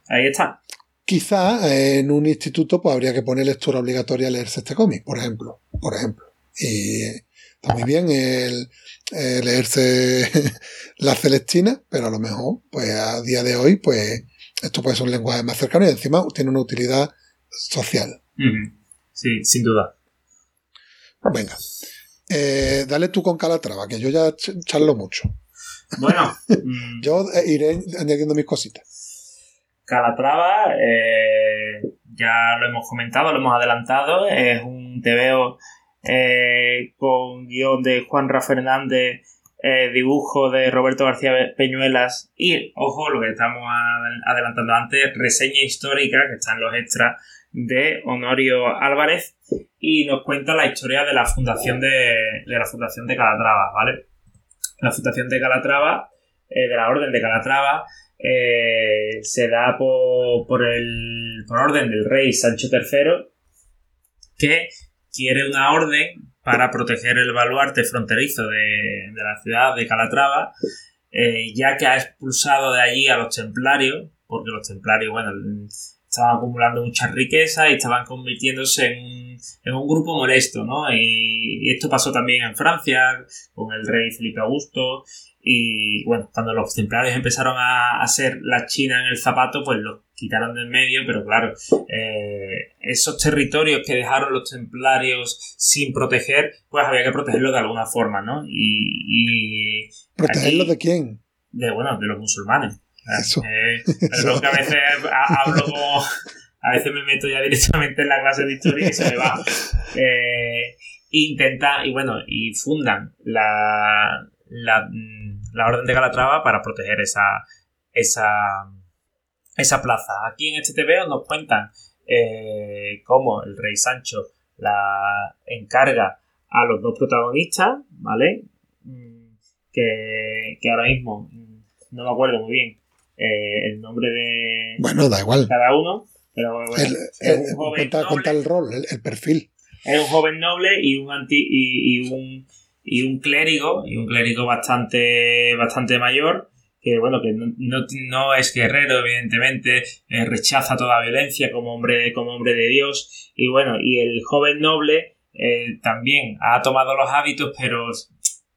Ahí está. Quizá en un instituto pues habría que poner lectura obligatoria a leerse este cómic, por ejemplo. Por ejemplo. Y está muy bien el, leerse la Celestina, pero a lo mejor, pues a día de hoy, pues esto puede ser un lenguaje más cercano y encima tiene una utilidad social. Ujú. Sí, sin duda. Venga. Eh, dale tú con Calatrava, que yo ya ch- charlo mucho. Bueno, mm, Yo eh, iré añadiendo mis cositas. Calatrava, eh, ya lo hemos comentado, lo hemos adelantado, es un TVO eh, con guion de Juanra Fernández, dibujo de Roberto García Peñuelas y, ojo, lo que estamos adel- adelantando antes, reseña histórica, que está en los extras, de Honorio Álvarez y nos cuenta la historia de la fundación de, de la fundación de Calatrava, ¿vale? La fundación de Calatrava, eh, de la Orden de Calatrava, eh, se da por, por, el, por orden del rey Sancho III, que quiere una orden para proteger el baluarte fronterizo de, de la ciudad de Calatrava, eh, ya que ha expulsado de allí a los templarios, porque los templarios, bueno, estaban acumulando muchas riquezas y estaban convirtiéndose en un, en un grupo molesto, ¿no? Y, y esto pasó también en Francia con el rey Felipe Augusto y bueno, cuando los templarios empezaron a hacer la China en el zapato, pues los quitaron del medio, pero claro, eh, esos territorios que dejaron los templarios sin proteger, pues había que protegerlos de alguna forma, ¿no? Y, y ¿Protegerlo aquí- de quién? de bueno, de los musulmanes. Eso. Eh, perdón que a veces ha- hablo como. A veces me meto ya directamente en la clase de historia y se me va. Eh, intentan, y bueno, y fundan la, la, la Orden de Calatrava para proteger esa, esa, esa plaza. Aquí en este TVO nos cuentan eh, cómo el rey Sancho la encarga a los dos protagonistas, ¿vale? Mm, Que, que ahora mismo mm, no me acuerdo muy bien eh, el nombre de Bueno, da igual. cada uno, pero bueno, El- es el- un joven cuenta, noble. cuenta el rol, el, el perfil. Es un joven noble y un anti y, y un y un clérigo y un clérigo bastante bastante mayor que bueno que no, no, no es guerrero evidentemente eh, rechaza toda violencia como hombre como hombre de Dios y bueno y el joven noble eh, también ha tomado los hábitos pero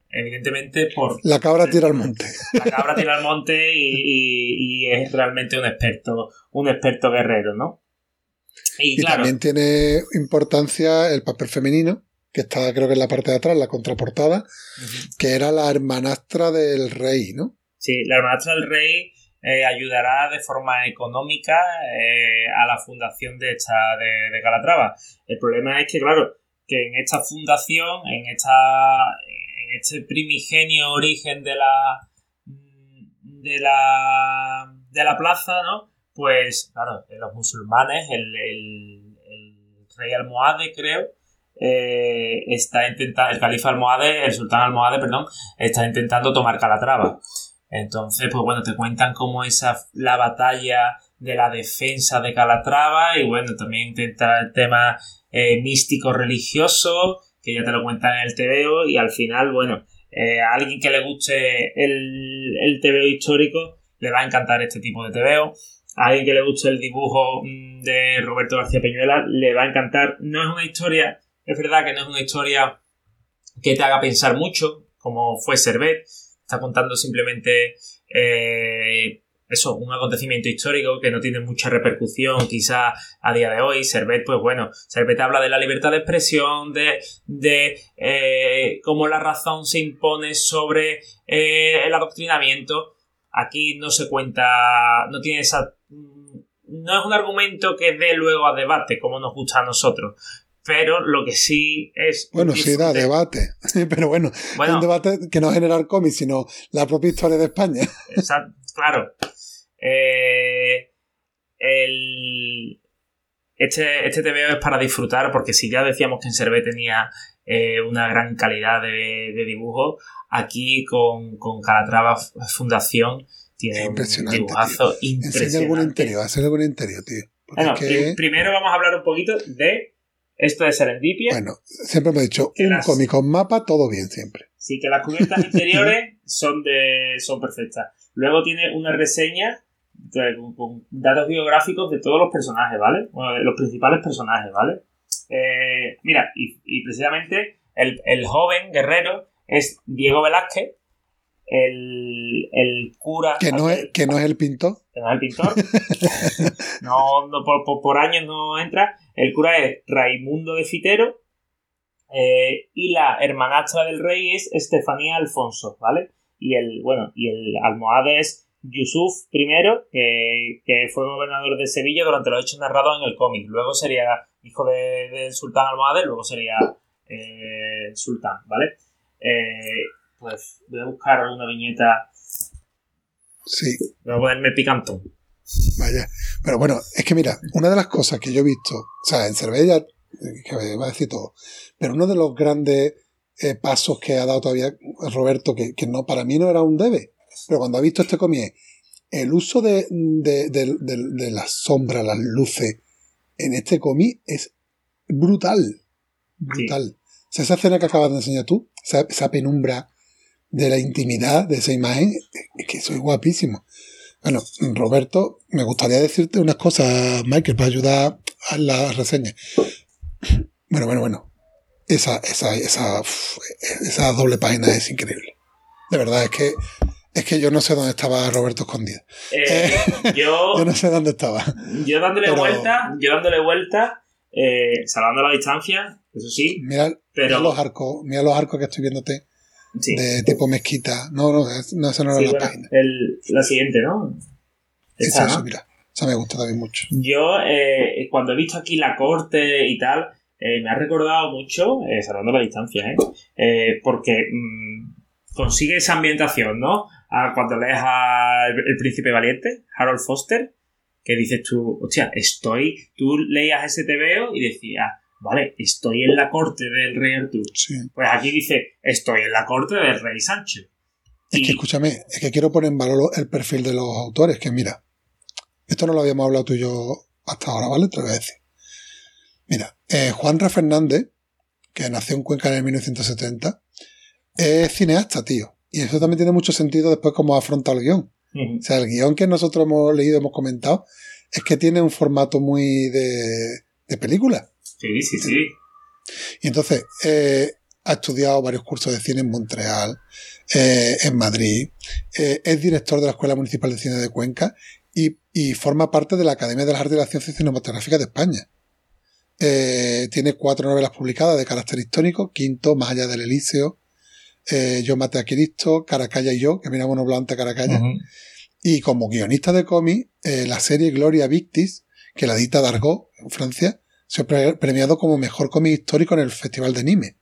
evidentemente por La cabra tira al monte. la cabra tira al monte y, y- y es realmente un experto un experto guerrero no y, Y claro también tiene importancia el papel femenino, que está creo que en la parte de atrás, la contraportada, que era la hermanastra del rey, ¿no? Sí, la hermanastra del rey eh, ayudará de forma económica eh, a la fundación de esta de, de Calatrava. El problema es que, claro, que en esta fundación, en esta este primigenio origen de la de la de la plaza, ¿no? Pues, claro, los musulmanes, el, el, el rey almohade, creo, eh, está intentando, el califa almohade, el sultán almohade, perdón, está intentando tomar Calatrava. Entonces, pues bueno, te cuentan cómo esa la batalla de la defensa de Calatrava y bueno, también intenta el tema eh, místico religioso, ya te lo cuentan en el TVO y al final, bueno, eh, a alguien que le guste el, el TVO histórico le va a encantar este tipo de TVO. A alguien que le guste el dibujo mm, de Roberto García Peñuela le va a encantar. No es una historia, es verdad que no es una historia que te haga pensar mucho, como fue Servet. Está contando simplemente eh, eso, un acontecimiento histórico que no tiene mucha repercusión quizá a día de hoy. Servet, pues bueno, Servet habla de la libertad de expresión, de, de eh, cómo la razón se impone sobre eh, el adoctrinamiento. Aquí no se cuenta, no tiene esa... No es un argumento que dé luego a debate, como nos gusta a nosotros. Pero lo que sí es... Bueno, sí da debate, pero bueno, Bueno, un debate que no genera el cómic, sino la propia historia de España. Exacto, claro. Eh, el, este, este TVO es para disfrutar, porque si ya decíamos que en Servet tenía eh, una gran calidad de, de dibujo, aquí con, con Calatrava Fundación tiene un impresionante, dibujazo Enseña algún impresionante. interior, hacer algún interior, tío. Bueno, es que, pri- primero vamos a hablar un poquito de esto de Serendipia. bueno, siempre me he dicho, un las- cómic con mapa, todo bien siempre. Sí, que las cubiertas interiores son de son perfectas. Luego tiene una reseña con, con datos biográficos de todos los personajes, ¿vale? Bueno, de los principales personajes, ¿vale? Eh, mira, y, y precisamente el, el joven guerrero es Diego Velázquez, el, el cura... Que no, es, aquel- que no es el pintor. que no es el pintor. no, no, por, por, por años no entra. El cura es Raimundo de Fitero. eh, y la hermanastra del rey es Estefanía Alfonso, ¿vale? Y el, bueno, y el almohade es Yusuf I, que, que fue gobernador de Sevilla durante los hechos narrados en el cómic. Luego sería hijo de- del sultán almohade, luego sería eh, sultán, ¿vale? Eh, pues voy a buscar una viñeta. Sí, Voy a ponerme picantón. vaya. Pero bueno, es que mira, una de las cosas que yo he visto, o sea, en Cervella, que va a decir todo, pero uno de los grandes eh, pasos que ha dado todavía Roberto, que, que no para mí no era un debe, pero cuando ha visto este cómic, es el uso de, de, de, de- las sombras, las luces en este cómic es brutal. Brutal. O sea, esa escena que acabas de enseñar tú, esa, esa penumbra de la intimidad de esa imagen, es que es guapísimo. Bueno, Roberto, me gustaría decirte unas cosas, Michael, para ayudar a la reseña. Bueno, bueno, bueno. Esa, esa, esa, esa doble página es increíble. De verdad, es que, es que yo no sé dónde estaba Roberto escondido. Eh, yo, Yo no sé dónde estaba. yo dándole Pero- vuelta, yo dándole vuelta, eh, salvando la distancia, eso sí, Mira, Pero- mira los arcos, mira los arcos que estoy viéndote sí. de tipo mezquita. No, no, no, esa no era Sí, la bueno, página. el- la siguiente, ¿no? Esa, eso, ¿no? mira. Esa me gusta también mucho. Yo, eh, cuando he visto aquí la corte y tal, eh, me ha recordado mucho, eh, salvando la distancia, ¿eh? Porque mm, consigue esa ambientación, ¿no? A cuando lees a El, Príncipe Valiente, Harold Foster, que dices tú, hostia, estoy, tú leías ese TVO y decías, vale, estoy en la corte del rey Arturo. Sí. Pues aquí dice, estoy en la corte del rey Sancho. Es Y- que escúchame, es que quiero poner en valor el perfil de los autores, que mira, esto no lo habíamos hablado tú y yo hasta ahora, ¿vale? Te lo voy a decir. Mira, eh, Juanra Fernández, que nació en Cuenca en el 1970, es cineasta, tío. Y eso también tiene mucho sentido después como afronta el guion. O sea, el guion que nosotros hemos leído, hemos comentado, es que tiene un formato muy de, de película. Sí, sí, sí. Y entonces, eh, ha estudiado varios cursos de cine en Montreal, eh, en Madrid, eh, es director de la Escuela Municipal de Cine de Cuenca y, y forma parte de la Academia de las Artes y las Ciencias Cinematográficas de España. Tiene cuatro novelas publicadas de carácter histórico, Quinto, Más allá del Elíseo, eh, Yo maté a Cristo, Caracalla y yo, que miramos uno Blanca Caracalla. Y como guionista de cómic, eh, la serie Gloria Victis, que la edita Dargaud en Francia, se ha pre- premiado como mejor cómic histórico en el Festival de Nîmes. O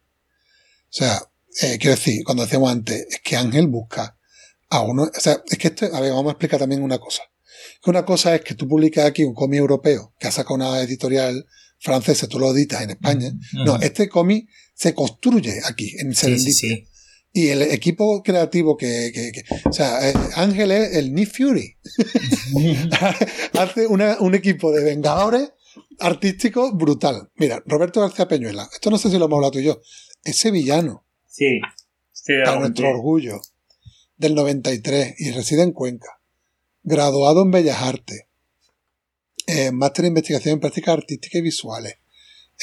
sea, eh, quiero decir, cuando decíamos antes, es que Ángel busca a uno. O sea, es que esto, a ver, vamos a explicar también una cosa. Que una cosa es que tú publicas aquí un cómic europeo que ha sacado una editorial francesa, tú lo editas en España. No, este cómic se construye aquí, en Sí, Serendipia. sí, sí. Y el equipo creativo que, que- que- o sea, eh, Ángel es el Nick Fury. Hace una- un equipo de vengadores artísticos brutal. Mira, Roberto García Peñuela, esto no sé si lo hemos hablado tú y yo, es sevillano, Sí, estoy de a acuerdo nuestro orgullo, del 93 y reside en Cuenca. Graduado en Bellas Artes, eh, máster en investigación en prácticas artísticas y visuales,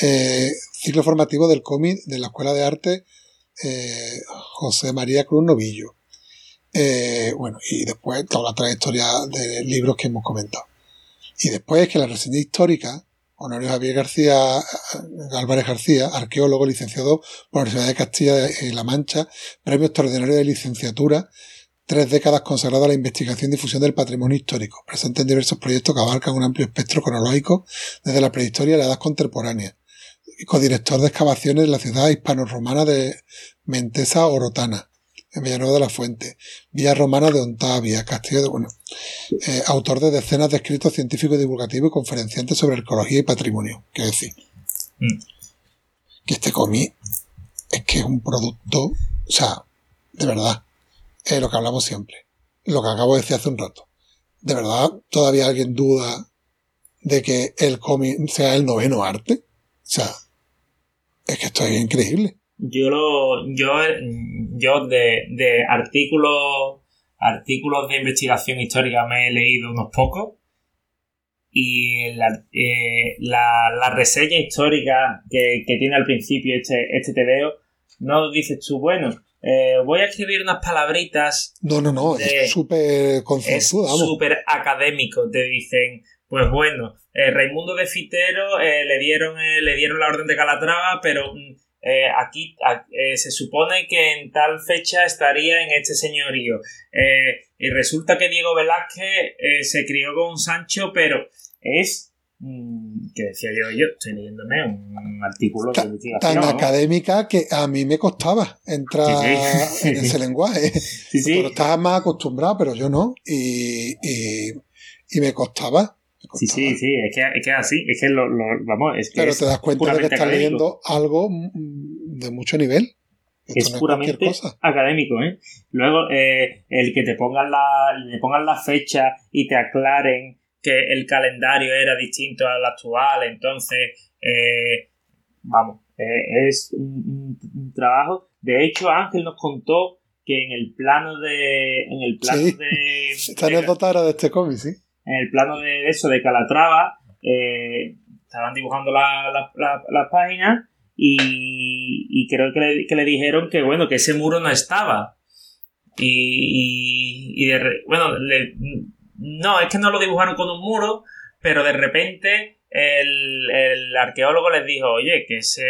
eh, ciclo formativo del cómic de la Escuela de Arte eh, José María Cruz Novillo. Eh, bueno, y después toda la trayectoria de libros que hemos comentado. Y después que la reseña histórica, Honorio Javier García, eh, Álvarez García, arqueólogo, licenciado por la Universidad de Castilla-La Mancha, premio extraordinario de licenciatura, tres décadas consagrado a la investigación y difusión del patrimonio histórico, presente en diversos proyectos que abarcan un amplio espectro cronológico desde la prehistoria a la edad contemporánea. Codirector de excavaciones en la ciudad hispano-romana de Mentesa Orotana, en Villanueva de la Fuente, Villa Romana de Ontavia, Castillo de, bueno, eh, autor de decenas de escritos científicos divulgativos y conferenciantes sobre ecología y patrimonio. Quiero decir, Mm. que este cómic es que es un producto, o sea, de verdad, es lo que hablamos siempre, lo que acabo de decir hace un rato. De verdad, todavía alguien duda de que el cómic sea el noveno arte. O sea, es que esto es increíble. Yo lo, yo, yo de, de artículos, artículos de investigación histórica me he leído unos pocos y la, eh, la, la reseña histórica que, que tiene al principio este, este TVO, no dices tú, bueno, eh, voy a escribir unas palabritas No, no, no, De- es súper es súper académico. Te dicen, pues bueno, eh, Raimundo de Fitero eh, le, dieron, eh, le dieron la orden de Calatrava, pero mm, eh, aquí a- eh, se supone que en tal fecha estaría en este señorío. Eh, y resulta que Diego Velázquez se crió con Sancho, pero es... mm, que decía yo, yo estoy leyéndome un artículo de Ta- investigación. Tan ¿no? académica que a mí me costaba entrar Sí, sí. en ese lenguaje. Sí, sí. Pero estaba más acostumbrado, pero yo no. Y, y, y me costaba. Sí, sí, sí, es que es que así, es que lo, lo- vamos, es que Pero es te das cuenta de que estás académico. leyendo algo de mucho nivel. Esto es no puramente académico, ¿eh? Luego, eh, el que te pongan la, le pongan la fecha y te aclaren que el calendario era distinto al actual, entonces, eh, vamos, eh, es un, trabajo. De hecho, Ángel nos contó que en el plano de. En el plano Sí. de. Esta anécdota era de este cómic, sí. En el plano de eso, de Calatrava, eh, estaban dibujando la- la- la- las páginas y, y creo que le, dijeron que, bueno, que ese muro no estaba. Y, y- de bueno, le- no, es que no lo dibujaron con un muro, pero de repente el, el arqueólogo les dijo, oye, que, ese,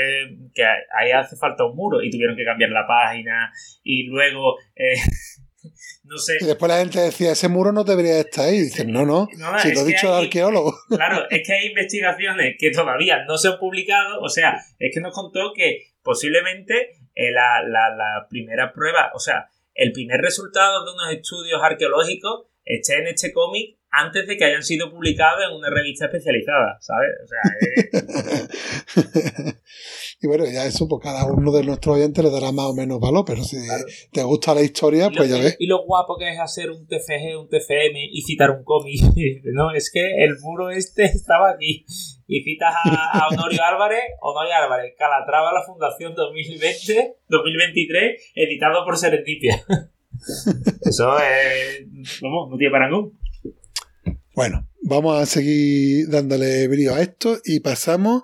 que ahí hace falta un muro y tuvieron que cambiar la página y luego, eh, no sé, Y después la gente decía, ese muro no debería estar ahí. Y dicen, no, no, No, si lo ha dicho el hay- arqueólogo. Claro, es que hay investigaciones que todavía no se han publicado. O sea, es que nos contó que posiblemente eh, la, la- la primera prueba, o sea, el primer resultado de unos estudios arqueológicos esté en este cómic antes de que hayan sido publicados en una revista especializada, ¿sabes? O sea, eh, y bueno, ya eso, pues cada uno de nuestros oyentes le dará más o menos valor, pero si te gusta la historia, pues ya ves. y lo guapo que es hacer un TFG, un TFM y citar un cómic. No, es que el muro este estaba aquí. Y citas a, a Honorio Álvarez, Honorio Álvarez, Calatrava, la Fundación 2020, 2023, editado por Serendipia. Eso es. Vamos, no tiene parangón. Bueno, vamos a seguir dándole brío a esto y pasamos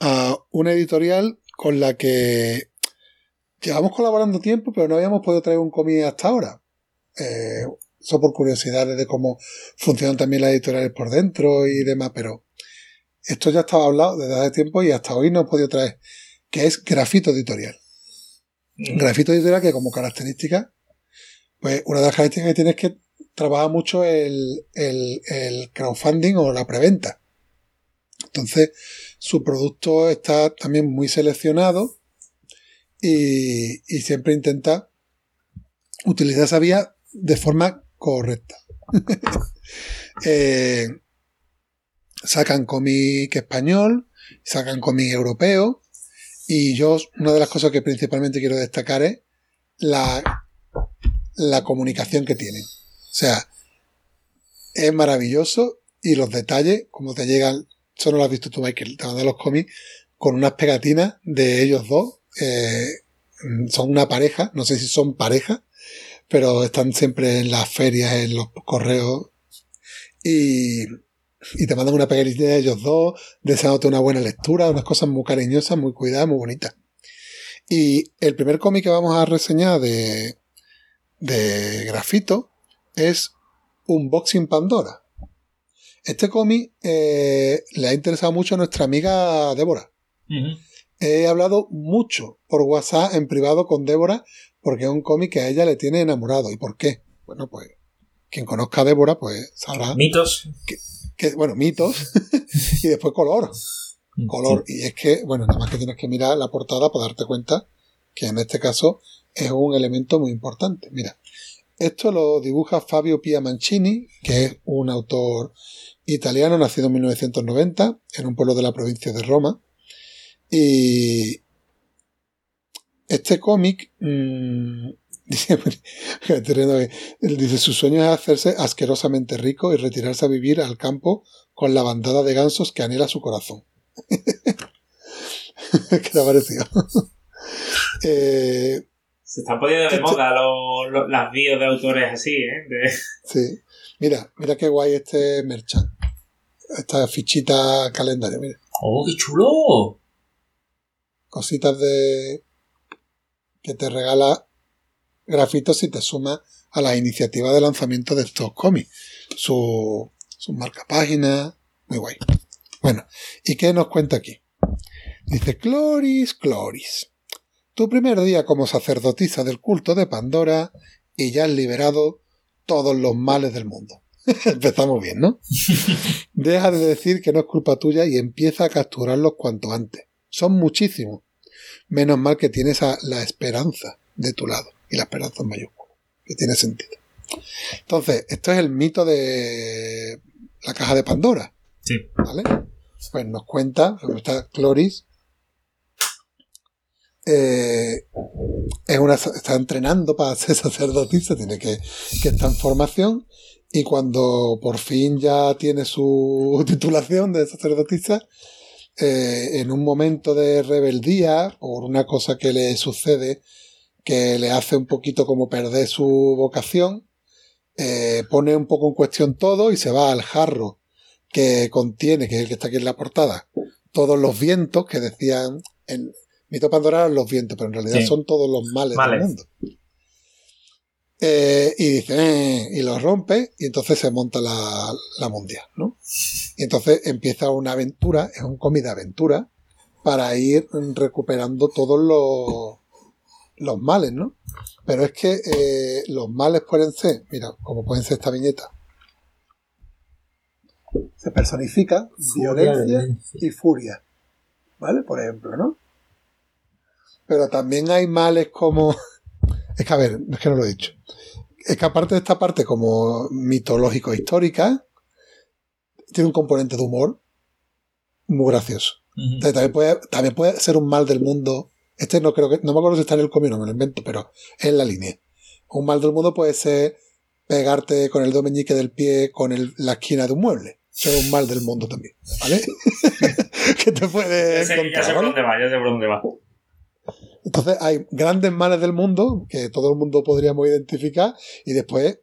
a una editorial con la que llevamos colaborando tiempo, pero no habíamos podido traer un cómic hasta ahora. Eh, eso por curiosidades de cómo funcionan también las editoriales por dentro y demás, pero esto ya estaba hablado desde hace tiempo y hasta hoy no he podido traer, que es Grafito Editorial. Grafito Editorial que como característica, pues una de las características que tiene es que trabaja mucho el, el, crowdfunding o la preventa. Entonces, su producto está también muy seleccionado y, y siempre intenta utilizar esa vía de forma correcta. Eh, sacan cómic español, sacan cómic europeo y yo una de las cosas que principalmente quiero destacar es la, la comunicación que tienen. O sea, es maravilloso y los detalles, como te llegan, eso no lo has visto tú, Michael, te mandan los cómics con unas pegatinas de ellos dos. eh, son una pareja, no sé si son pareja, pero están siempre en las ferias, en los correos. Y, te mandan una pegatina de ellos dos, deseándote una buena lectura, unas cosas muy cariñosas, muy cuidadas, muy bonitas. Y el primer cómic que vamos a reseñar de, de Grafito es Unboxing Pandora. Este cómic eh, le ha interesado mucho a nuestra amiga Débora. He hablado mucho por WhatsApp en privado con Débora porque es un cómic que a ella le tiene enamorado. ¿Y por qué? Bueno, pues quien conozca a Débora pues sabrá Mitos. que, bueno, mitos y después color. Color. Y es que, bueno, nada más que tienes que mirar la portada para darte cuenta que en este caso es un elemento muy importante. Mira, esto lo dibuja Fabio Pia Mancini, que es un autor italiano nacido en 1990 en un pueblo de la provincia de Roma. Y este cómic mm, dice, dice su sueño es hacerse asquerosamente rico y retirarse a vivir al campo con la bandada de gansos que anhela su corazón. ¿Qué te ha parecido? Eh, Se están poniendo de moda los- los- las bios de autores así, ¿eh? De- sí. Mira, mira qué guay este merchan. Esta fichita calendario, mira. ¡Oh, qué chulo! Cositas de que te regala grafitos si te suma a la iniciativa de lanzamiento de estos cómics. Su, su marca página, muy guay. Bueno, ¿y qué nos cuenta aquí? Dice, Cloris, Cloris, tu primer día como sacerdotisa del culto de Pandora y ya has liberado todos los males del mundo. Empezamos bien, ¿no? Deja de decir que no es culpa tuya y empieza a capturarlos cuanto antes. Son muchísimos. Menos mal que tienes a la esperanza de tu lado. Y la esperanza en mayúscula. Que tiene sentido. Entonces, esto es el mito de la caja de Pandora. Sí. ¿Vale? Pues nos cuenta, está Cloris, eh, es una, está entrenando para ser sacerdotisa, tiene que, que estar en formación, y cuando por fin ya tiene su titulación de sacerdotisa, eh, en un momento de rebeldía, por una cosa que le sucede, que le hace un poquito como perder su vocación, eh, pone un poco en cuestión todo y se va al jarro que contiene, que es el que está aquí en la portada, todos los vientos que decían en Mito Pandora eran los vientos, pero en realidad Sí. son todos los males, Males. del mundo. Eh, y dice, eh, y los rompe, y entonces se monta la, la mundial, ¿no? Y entonces empieza una aventura, es un cómic de aventura, para ir recuperando todos los, los males, ¿no? Pero es que eh, los males pueden ser, mira, como pueden ser esta viñeta, se personifica violencia y furia, ¿vale? Por ejemplo, ¿no? Pero también hay males como... Es que, a ver, es que no lo he dicho. Es que aparte de esta parte como mitológico-histórica, tiene un componente de humor muy gracioso. Entonces, también puede, también puede ser un mal del mundo. Este no creo que, no me acuerdo si está en el cómic, no me lo invento, pero es en la línea. Un mal del mundo puede ser pegarte con el dedo meñique del pie con el- la esquina de un mueble. Eso es un mal del mundo también, ¿vale? que te puede Ya sé, ya sé por dónde va, ya sé por dónde va. Entonces hay grandes males del mundo que todo el mundo podríamos identificar y después,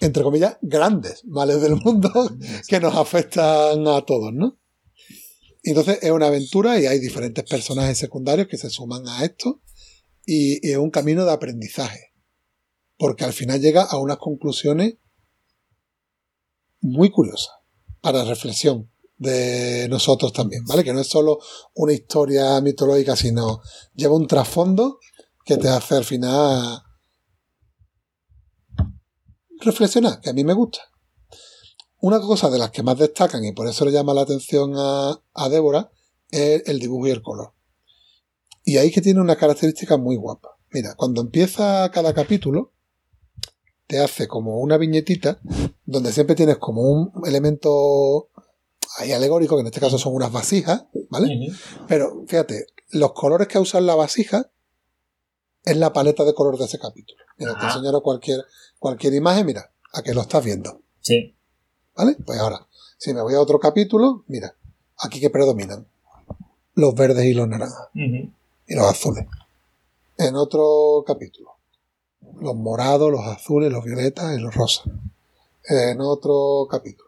entre comillas, grandes males del mundo que nos afectan a todos, ¿no? Y entonces es una aventura y hay diferentes personajes secundarios que se suman a esto y, y es un camino de aprendizaje. Porque al final llega a unas conclusiones muy curiosas para reflexión de nosotros también, ¿vale? Que no es solo una historia mitológica, sino lleva un trasfondo que te hace al final reflexionar, que a mí me gusta. Una cosa de las que más destacan, y por eso le llama la atención a, a Débora, es el dibujo y el color. Y ahí que tiene una característica muy guapa. Mira, cuando empieza cada capítulo, te hace como una viñetita donde siempre tienes como un elemento ahí alegórico, que en este caso son unas vasijas, ¿vale? Pero fíjate, los colores que usa la vasija es la paleta de color de ese capítulo. Mira, te Ajá. enseñaré cualquier, cualquier imagen, mira, a que lo estás viendo. Sí. ¿Vale? Pues ahora, si me voy a otro capítulo, mira, aquí que predominan los verdes y los naranjas y los azules. En otro capítulo, los morados, los azules, los violetas y los rosas. En otro capítulo,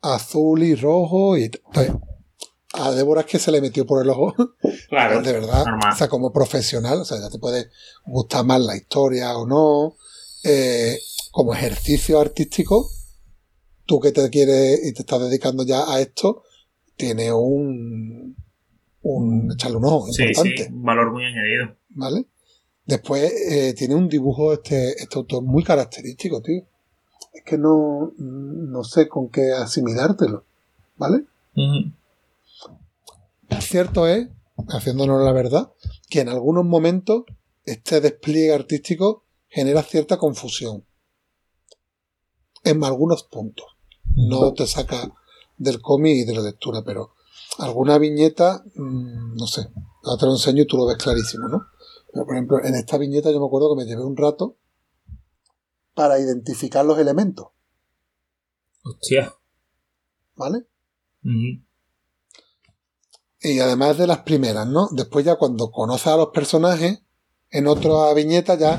azul y rojo y... Entonces, a Débora es que se le metió por el ojo Claro. de verdad, normal. o sea, como profesional, o sea, ya te puede gustar más la historia o no, eh, como ejercicio artístico, tú que te quieres y te estás dedicando ya a esto, tiene un, un echarle un ojo Sí, importante, sí, un valor muy añadido. ¿vale? Después eh, tiene un dibujo este, este autor muy característico, tío. Es que no, no sé con qué asimilártelo, ¿vale? Cierto es, haciéndonos la verdad, que en algunos momentos este despliegue artístico genera cierta confusión. En algunos puntos. No te saca del cómic y de la lectura, pero alguna viñeta, mm, no sé, ahora te lo enseño y tú lo ves clarísimo, ¿no? Pero, por ejemplo, en esta viñeta yo me acuerdo que me llevé un rato para identificar los elementos, Hostia. ¿vale? Y además de las primeras, ¿no? Después ya cuando conoces a los personajes, en otra viñeta ya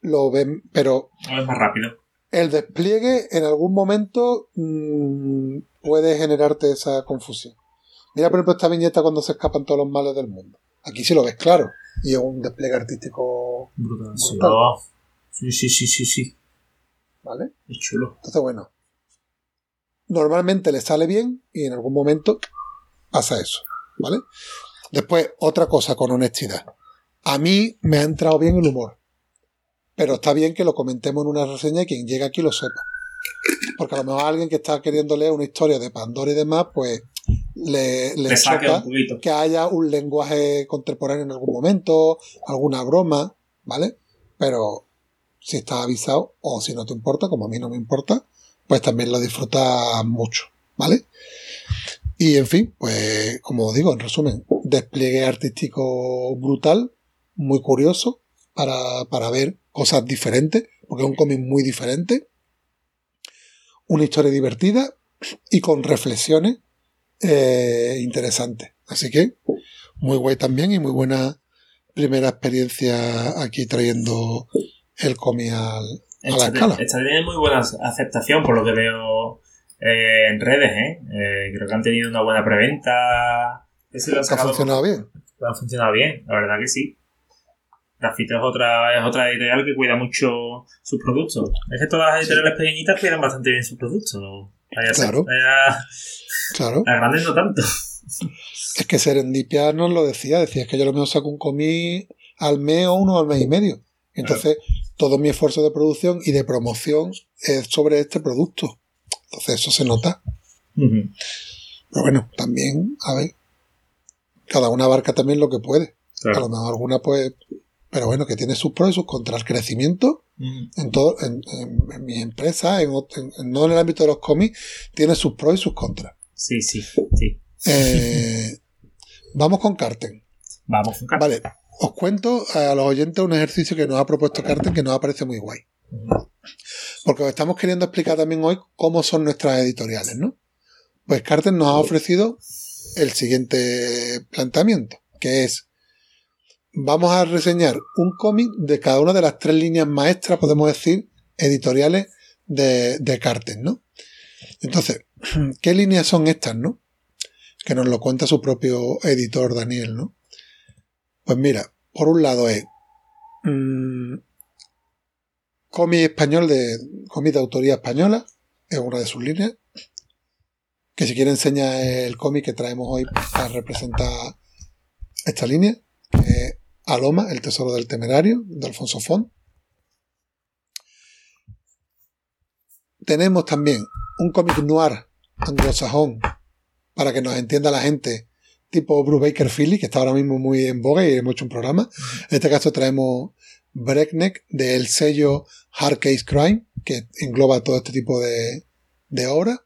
lo ven, pero Es más rápido. el despliegue en algún momento mm, puede generarte esa confusión. Mira, por ejemplo, esta viñeta cuando se escapan todos los males del mundo. Aquí sí lo ves claro. Y es un despliegue artístico, Brutal. Sí, Brutal. Sí, sí, sí, sí, sí. ¿vale? Es chulo. Entonces, bueno, normalmente le sale bien y en algún momento pasa eso, ¿vale? Después, otra cosa con honestidad. A mí me ha entrado bien el humor, pero está bien que lo comentemos en una reseña y quien llegue aquí lo sepa. Porque a lo mejor alguien que está queriendo leer una historia de Pandora y demás, pues le, le Le choca que haya un lenguaje contemporáneo en algún momento, alguna broma, ¿vale? Pero si estás avisado o si no te importa, como a mí no me importa, pues también lo disfrutas mucho, ¿vale? Y en fin, pues como digo, en resumen, despliegue artístico brutal, muy curioso para, para ver cosas diferentes, porque es un cómic muy diferente, una historia divertida y con reflexiones eh, interesantes. Así que muy guay también y muy buena primera experiencia aquí trayendo el cómic al, a la escala. esta tiene muy buena aceptación por lo que veo eh, en redes, ¿eh? Eh, Creo que han tenido una buena preventa. Que se lo ha funcionado bien. ha funcionado bien, la verdad que sí. Grafito es otra, es otra editorial que cuida mucho sus productos. Es que todas las editoriales pequeñitas cuidan bastante bien sus productos. ¿no? Claro. vaya- Claro. las grandes no tanto. Es que Serendipia nos lo decía, decía es que yo lo mismo saco un cómic al mes o uno al mes y medio. Entonces, todo mi esfuerzo de producción y de promoción es sobre este producto. Entonces, eso se nota. Pero bueno, también, a ver, cada una abarca también lo que puede. A lo mejor alguna pues, pero bueno, que tiene sus pros y sus contras. El crecimiento en todo, en, en, no en el ámbito de los cómics, tiene sus pros y sus contras. Sí, sí, sí. Eh, vamos con Carten. Vamos con carta. Vale, os cuento a los oyentes un ejercicio que nos ha propuesto Carten que nos parece muy guay. Porque os estamos queriendo explicar también hoy cómo son nuestras editoriales, ¿no? Pues Carten nos ha ofrecido el siguiente planteamiento, que es, vamos a reseñar un cómic de cada una de las tres líneas maestras, podemos decir, editoriales de, de Carten, ¿no? Entonces, ¿qué líneas son estas, no? Que nos lo cuenta su propio editor Daniel, ¿no? Pues mira, por un lado es mm, cómic español de cómic de autoría española, es una de sus líneas. Que si quiere enseñar el cómic que traemos hoy para representar esta línea, que es Aloma, el tesoro del temerario, de Alfonso Font. Tenemos también un cómic noir anglosajón, para que nos entienda la gente, tipo Bruce Baker Philly, que está ahora mismo muy en boga y hemos hecho un programa. En este caso traemos Breakneck del sello Hard Case Crime, que engloba todo este tipo de, de obras.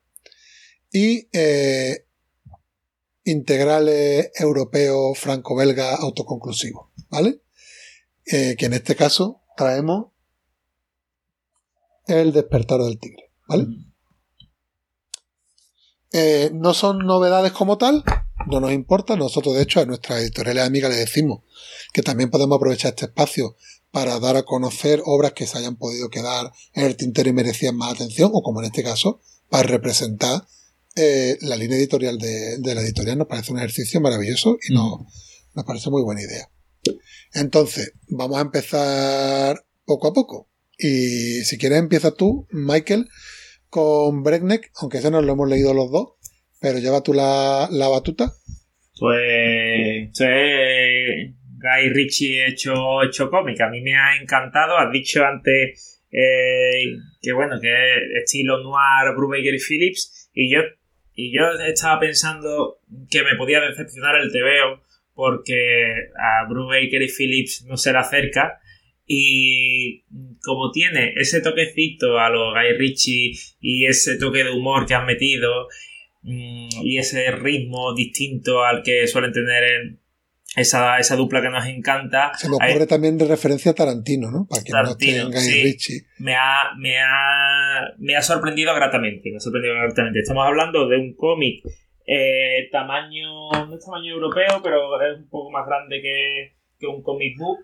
Y eh, integrales europeos franco-belga autoconclusivos, ¿vale? Eh, que en este caso traemos El despertar del tigre, ¿vale? Eh, no son novedades como tal, no nos importa. Nosotros, de hecho, a nuestras editoriales amigas les decimos que también podemos aprovechar este espacio para dar a conocer obras que se hayan podido quedar en el tintero y merecían más atención, o como en este caso, para representar eh, la línea editorial de, de la editorial. Nos parece un ejercicio maravilloso y nos, nos parece muy buena idea. Entonces, vamos a empezar poco a poco. Y si quieres, empieza tú, Michael, con Breakneck, aunque ese no lo hemos leído los dos, pero lleva tú la, la batuta. Pues es Guy Ritchie hecho, hecho cómic. A mí me ha encantado. Has dicho antes eh, que bueno, que es estilo noir, Brubaker y Phillips. Y yo, y yo estaba pensando que me podía decepcionar el TVO porque a Brubaker y Phillips no se le acerca. Y como tiene ese toquecito a los Guy Ritchie y ese toque de humor que han metido y ese ritmo distinto al que suelen tener en esa, esa dupla que nos encanta, Se me Ahí- ocurre también de referencia a Tarantino, ¿no? Para que no Tarantino, Guy sí. Ritchie. me ha, me ha, me ha sorprendido gratamente. Me ha sorprendido gratamente. Estamos hablando de un cómic eh, tamaño, no es tamaño europeo, pero es un poco más grande que, que un comic book.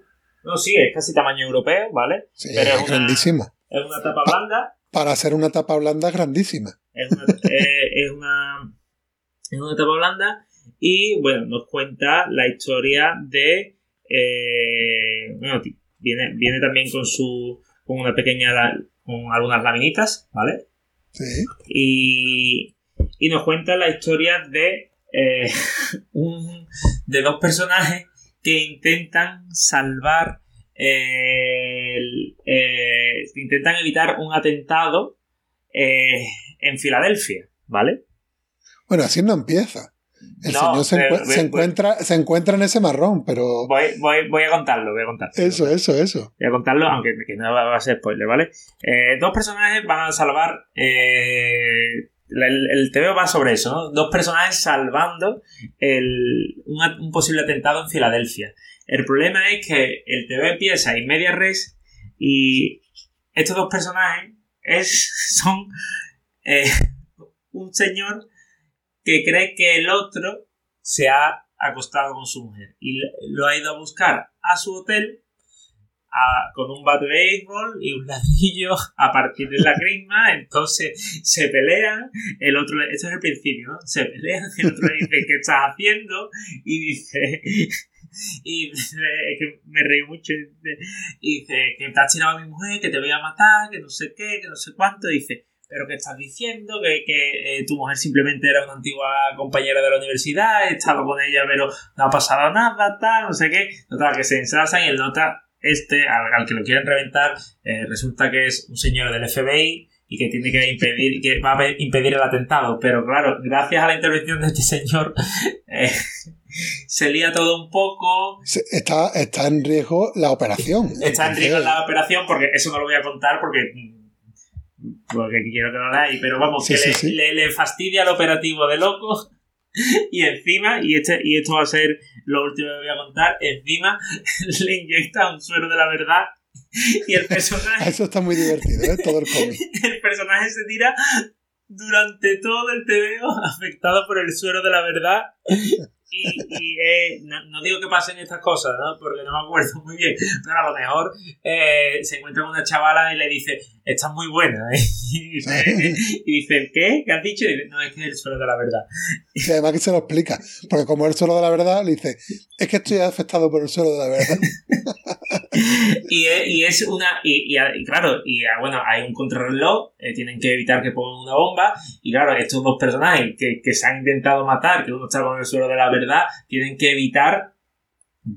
No, sí, es casi tamaño europeo, ¿vale? Sí, Pero es es una-. Es una tapa blanda. Para hacer una tapa blanda grandísima. Es una, eh, es una, es una tapa blanda y bueno, nos cuenta la historia de eh, bueno, viene, viene también con su con una pequeña con algunas laminitas, ¿vale? Sí. Y, y nos cuenta la historia de eh, un, de dos personajes que intentan salvar eh, el- eh, intentan evitar un atentado eh, en Filadelfia, ¿vale? Bueno, así no empieza. El No, señor se, pero- encuentra, se encuentra en ese marrón, pero Voy, voy, voy a contarlo, voy a contarlo. eso, eso, eso. Voy a contarlo, aunque que no va a ser spoiler, ¿vale? Eh, dos personajes van a salvar. eh, el, el TVO va sobre eso, ¿no? Dos personajes salvando el, un, un posible atentado en Filadelfia. El problema es que el TVO empieza en media res y estos dos personajes es, son eh, un señor que cree que el otro se ha acostado con su mujer. Y lo ha ido a buscar a su hotel con un bat de béisbol y un ladrillo a partir de la crisma, entonces se pelean, el otro, esto es el principio, ¿no? Se pelean, el otro le dice, ¿qué estás haciendo? Y dice, y dice, que me reí mucho, dice, que te has tirado a mi mujer, que te voy a matar, que no sé qué, que no sé cuánto, dice, pero ¿qué estás diciendo? Que, que eh, tu mujer simplemente era una antigua compañera de la universidad, he estado con ella, pero no ha pasado nada, tal, no sé qué. Total, que se ensalzan y el nota, este, al, que lo quieren reventar, eh, resulta que es un señor del FBI y que tiene que impedir, que va a impedir el atentado. Pero claro, gracias a la intervención de este señor, eh, se lía todo un poco. Está, está en riesgo la operación. Está en riesgo la operación porque eso no lo voy a contar porque porque quiero que lo leáis, pero vamos, que le, Le, fastidia el operativo de loco. Y encima, y, este, y esto va a ser lo último que voy a contar, encima le inyecta un suero de la verdad y el personaje... Eso está muy divertido, ¿eh? Todo el cómic. el personaje se tira durante todo el TVO afectado por el suero de la verdad y, y eh, no, digo que pasen estas cosas, ¿no? Porque no me acuerdo muy bien, pero a lo mejor eh, se encuentra una chavala y le dice, estás muy buena, ¿eh? Y dice, ¿qué? ¿Qué has dicho? Y dice, no, es que es el suelo de la verdad. Y además que se lo explica, porque como es el suelo de la verdad, le dice, es que estoy afectado por el suelo de la verdad. y, es, y, es una, y, y, claro, y ah, bueno, hay un contrarreloj, eh, tienen que evitar que pongan una bomba, y claro, estos dos personajes que, que se han intentado matar, que uno está con el suelo de la verdad, tienen que evitar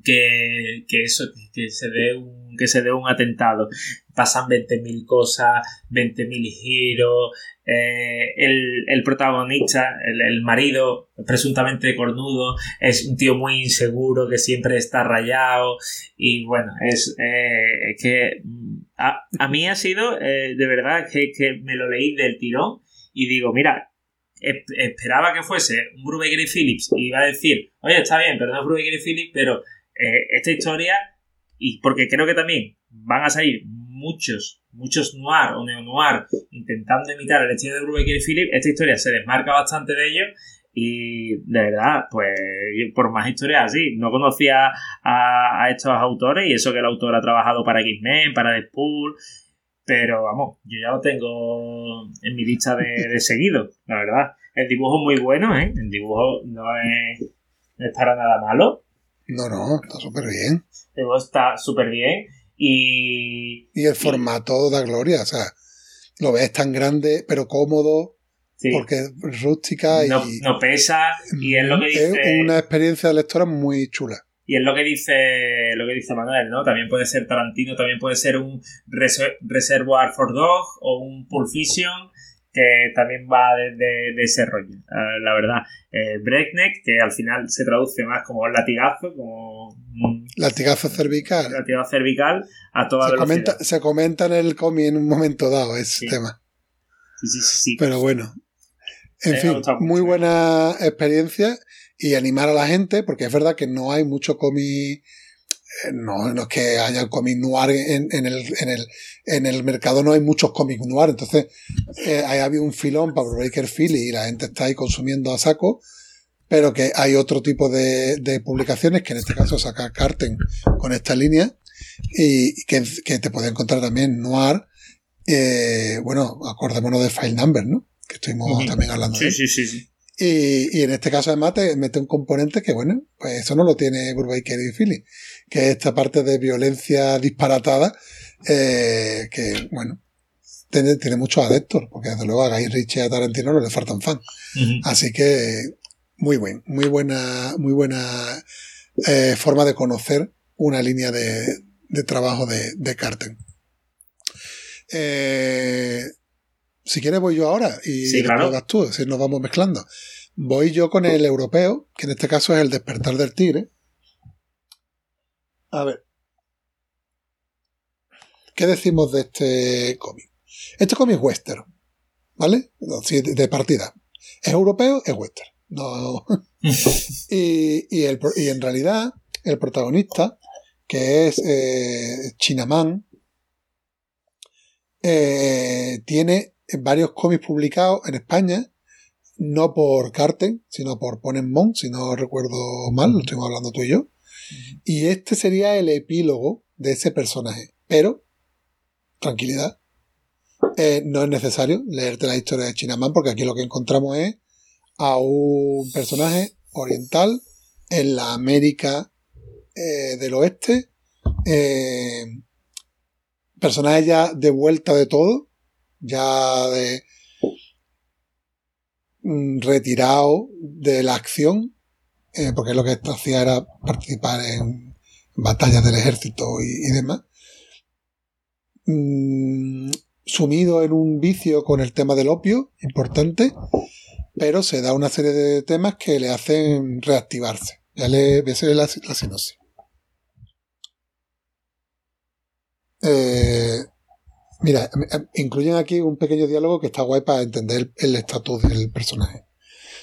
que, que eso, que se dé un, que se dé un atentado. Pasan 20.000 cosas, 20.000 giros, eh, el, protagonista, el, marido presuntamente cornudo, es un tío muy inseguro que siempre está rayado y bueno, es eh, que a, mí ha sido eh, de verdad que, que me lo leí del tirón y digo, mira, esperaba que fuese un Brubaker Phillips y iba a decir, oye, está bien, pero no es Brubaker Phillips, pero esta historia, y porque creo que también van a salir muchos, muchos noir o neo-noir intentando imitar el estilo de Brubaker y Phillips, esta historia se desmarca bastante de ellos y de verdad, pues por más historias así, no conocía a, estos autores y eso que el autor ha trabajado para X-Men, para Deadpool, pero vamos, yo ya lo tengo en mi lista de, de seguido, la verdad. El dibujo es muy bueno, ¿eh? El dibujo no es, no es para nada malo. No, no, está súper bien. El dibujo está súper bien y... Y el formato da gloria, o sea, lo ves tan grande pero cómodo, porque es rústica y... No, pesa y es lo que dice... Es una experiencia de lectora muy chula. Y es lo que dice lo que dice Manuel, ¿no? También puede ser Tarantino, también puede ser un Reservoir for Dog o un Pulp Fiction que también va de, ese rollo, eh, la verdad. Eh, breakneck, que al final se traduce más como latigazo, como... Latigazo cervical. Latigazo cervical a toda se Comenta, se comenta en el cómic en un momento dado ese tema. Sí, sí, sí. Pero bueno. En fin, muy buena experiencia y animar a la gente, porque es verdad que no hay mucho cómic, no, no es que haya cómic noir en, en, el, en, el, en el mercado, no hay muchos cómics noir, entonces eh, ha habido un filón para Breaker Philly y la gente está ahí consumiendo a saco, pero que hay otro tipo de, de publicaciones, que en este caso saca Carten con esta línea, y que, que te puede encontrar también noir, eh, bueno, acordémonos de File Number, ¿no? Que estuvimos también hablando sí, de Sí, sí, sí. Y, y, en este caso además te mete un componente que, bueno, pues eso no lo tiene Brubaker y Philly, que es esta parte de violencia disparatada, eh, que, bueno, tiene, tiene, muchos adeptos, porque desde luego a Guy Ritchie y a Tarantino no le faltan fans. Así que, muy buen, muy buena, muy buena eh, forma de conocer una línea de, de trabajo de, de Carten. Eh, si quieres voy yo ahora y sí, claro. tú, si nos vamos mezclando. Voy yo con el europeo, que en este caso es el despertar del tigre. A ver. ¿Qué decimos de este cómic? Este cómic es western, ¿vale? De partida. Es europeo, es western. No. y, y, el, y en realidad, el protagonista, que es eh, Chinaman, eh, tiene varios cómics publicados en España no por Carten, sino por Ponenmon, si no recuerdo mal, lo estuvimos hablando tú y yo. Y este sería el epílogo de ese personaje. Pero, tranquilidad, eh, no es necesario leerte la historia de Chinaman porque aquí lo que encontramos es a un personaje oriental en la América eh, del Oeste, eh, personaje ya de vuelta de todo, ya de mm, retirado de la acción, eh, porque lo que hacía era participar en batallas del ejército y, demás. Mm, sumido en un vicio con el tema del opio, importante, pero se da una serie de temas que le hacen reactivarse. Ya le voy a hacer la, la. Eh, mira, incluyen aquí un pequeño diálogo que está guay para entender el estatus del personaje.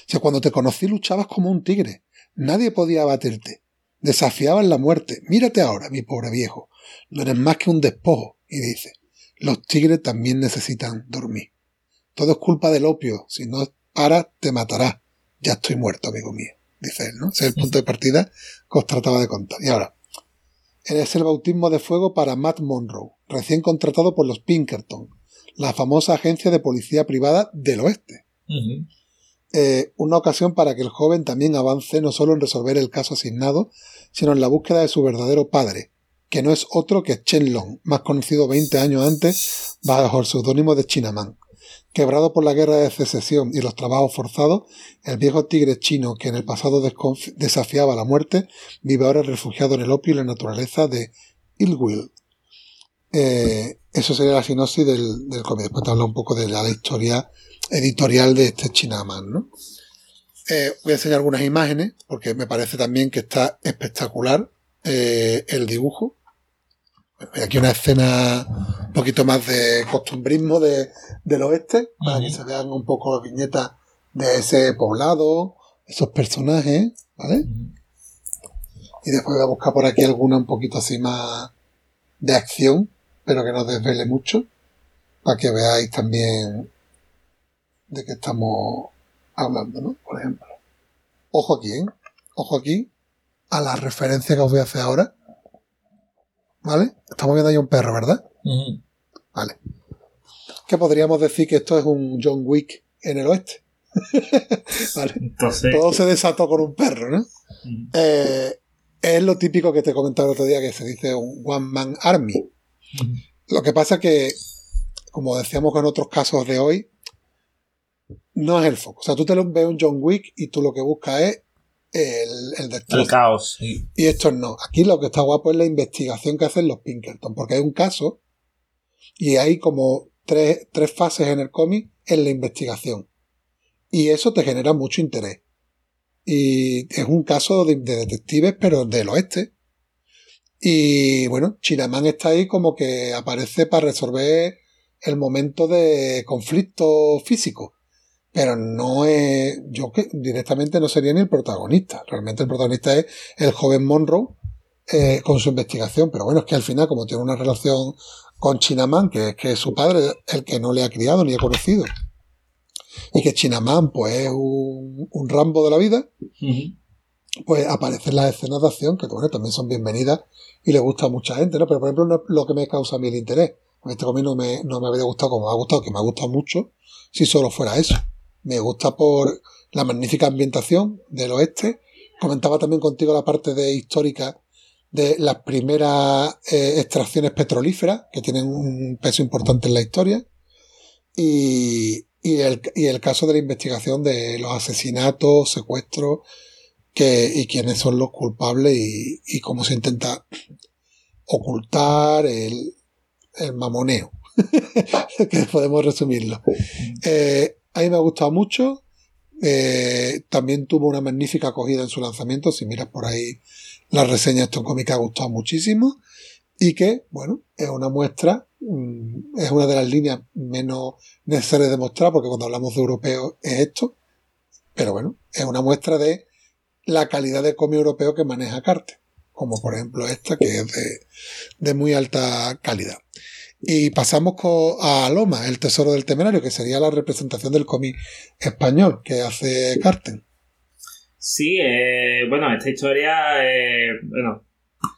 O sea, cuando te conocí luchabas como un tigre. Nadie podía abaterte. Desafiabas la muerte. Mírate ahora, mi pobre viejo. No eres más que un despojo. Y dice, los tigres también necesitan dormir. Todo es culpa del opio. Si no paras, te matará. Ya estoy muerto, amigo mío. Dice él, ¿no? Ese es el punto de partida que os trataba de contar. Y ahora, es el bautismo de fuego para Matt Monroe, recién contratado por los Pinkerton, la famosa agencia de policía privada del oeste. Eh, una ocasión para que el joven también avance no solo en resolver el caso asignado, sino en la búsqueda de su verdadero padre, que no es otro que Chen Long, más conocido 20 años antes bajo el seudónimo de Chinaman. Quebrado por la guerra de secesión y los trabajos forzados, el viejo tigre chino que en el pasado desafiaba la muerte vive ahora refugiado en el opio y la naturaleza de Ilwil. Eh, eso sería la sinopsis del, del cómic. Después te habla un poco de la historia editorial de este Chinaman, ¿no? Eh, voy a enseñar algunas imágenes porque me parece también que está espectacular eh, el dibujo. Aquí una escena un poquito más de costumbrismo de, del oeste, para que se vean un poco las viñetas de ese poblado, esos personajes, ¿vale? Y después voy a buscar por aquí alguna un poquito así más de acción, pero que no desvele mucho, para que veáis también de qué estamos hablando, ¿no? Por ejemplo. Ojo aquí, ¿eh? Ojo aquí a la referencia que os voy a hacer ahora. ¿Vale? Estamos viendo ahí un perro, ¿verdad? Vale. Que podríamos decir que esto es un John Wick en el oeste. vale. Entonces, Todo se desató con un perro, ¿no? Eh, es lo típico que te comentaba el otro día que se dice un One Man Army. Lo que pasa que, como decíamos con otros casos de hoy, no es el foco. O sea, tú te lo ves un John Wick y tú lo que buscas es el, el destrozo. el caos. sí. Y esto no. Aquí lo que está guapo es la investigación que hacen los Pinkerton, porque hay un caso y hay como tres, tres fases en el cómic en la investigación. Y eso te genera mucho interés. Y es un caso de, de detectives, pero del oeste. Y bueno, Chinaman está ahí como que aparece para resolver el momento de conflicto físico. Pero no es, yo que directamente no sería ni el protagonista. Realmente el protagonista es el joven Monroe eh, con su investigación. Pero bueno, es que al final, como tiene una relación con Chinaman, que es que su padre el que no le ha criado ni ha conocido, y que Chinaman pues es un, un Rambo de la vida, pues aparecen las escenas de acción que bueno, también son bienvenidas y le gusta a mucha gente, ¿no? Pero por ejemplo, no es lo que me causa a mí el interés. Este cómic no me, no me habría gustado como me ha gustado, que me ha gustado mucho, si solo fuera eso. Me gusta por la magnífica ambientación del oeste. Comentaba también contigo la parte de histórica de las primeras eh, extracciones petrolíferas, que tienen un peso importante en la historia. Y, y, el, y el caso de la investigación de los asesinatos, secuestros, que, y quiénes son los culpables y, y cómo se intenta ocultar el, el mamoneo. que podemos resumirlo. Eh, a mí me ha gustado mucho. Eh, también tuvo una magnífica acogida en su lanzamiento. Si miras por ahí las reseñas, esto cómic ha gustado muchísimo. Y que, bueno, es una muestra, mm, es una de las líneas menos necesarias de mostrar, porque cuando hablamos de europeos es esto. Pero bueno, es una muestra de la calidad de cómic europeo que maneja Carte. Como por ejemplo esta, que es de, de muy alta calidad. Y pasamos a Loma, el tesoro del temerario, que sería la representación del cómic español que hace Carten. Sí, eh, bueno, esta historia, eh, bueno,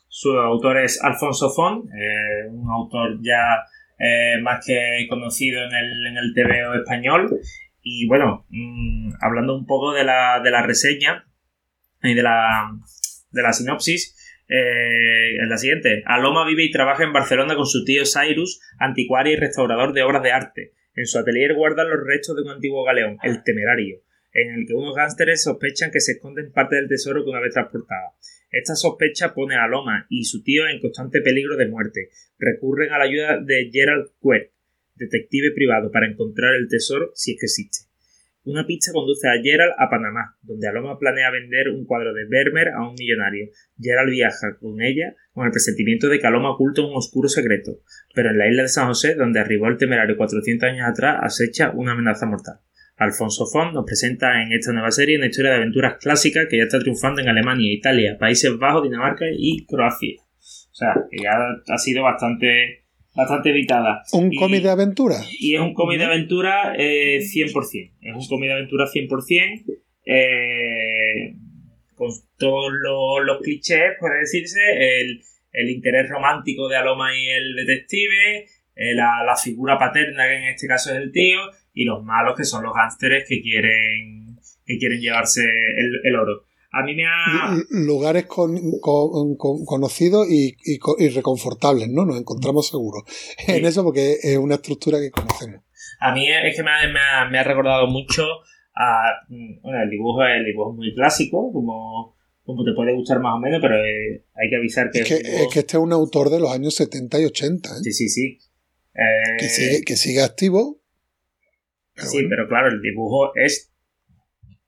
su autor es Alfonso Font, eh, un autor ya eh, más que conocido en el, en el TVO español. Y bueno, mm, hablando un poco de la, de la reseña y de la, de la sinopsis, eh, la siguiente. Aloma vive y trabaja en Barcelona con su tío Cyrus, anticuario y restaurador de obras de arte. En su atelier guardan los restos de un antiguo galeón, el Temerario, en el que unos gánsteres sospechan que se esconden parte del tesoro que una vez transportaba. Esta sospecha pone a Loma y su tío en constante peligro de muerte. Recurren a la ayuda de Gerald Quirk, detective privado, para encontrar el tesoro si es que existe. Una pista conduce a Gerald a Panamá, donde Aloma planea vender un cuadro de Vermeer a un millonario. Gerald viaja con ella con el presentimiento de que Aloma oculta un oscuro secreto, pero en la isla de San José, donde arribó el temerario 400 años atrás, acecha una amenaza mortal. Alfonso Font nos presenta en esta nueva serie una historia de aventuras clásicas que ya está triunfando en Alemania, Italia, Países Bajos, Dinamarca y Croacia. O sea, que ya ha sido bastante, bastante evitada. Un Y- cómic de aventura. y es un cómic de aventura eh, 100%. Es un cómic de aventura 100%. eh, con todos los, los clichés, puede decirse. El, el interés romántico de Aloma y el detective. eh, la, la figura paterna, que en este caso es el tío. Y los malos, que son los gánsteres que quieren, que quieren llevarse el, el oro. A mí me ha. Lugares con- con- con- conocidos y, y co- y reconfortables, ¿no? Nos encontramos seguros en eso porque es una estructura que conocemos. A mí es que me ha, me ha- me ha recordado mucho a. Bueno, el dibujo, el dibujo es muy clásico, como, como te puede gustar más o menos, pero eh, hay que avisar que. Es que, el dibujo- es que este es un autor de los años 70 y 80, ¿eh? Sí, sí, sí. Eh, que, sigue, que sigue activo. Pero sí, bueno. pero claro, el dibujo es.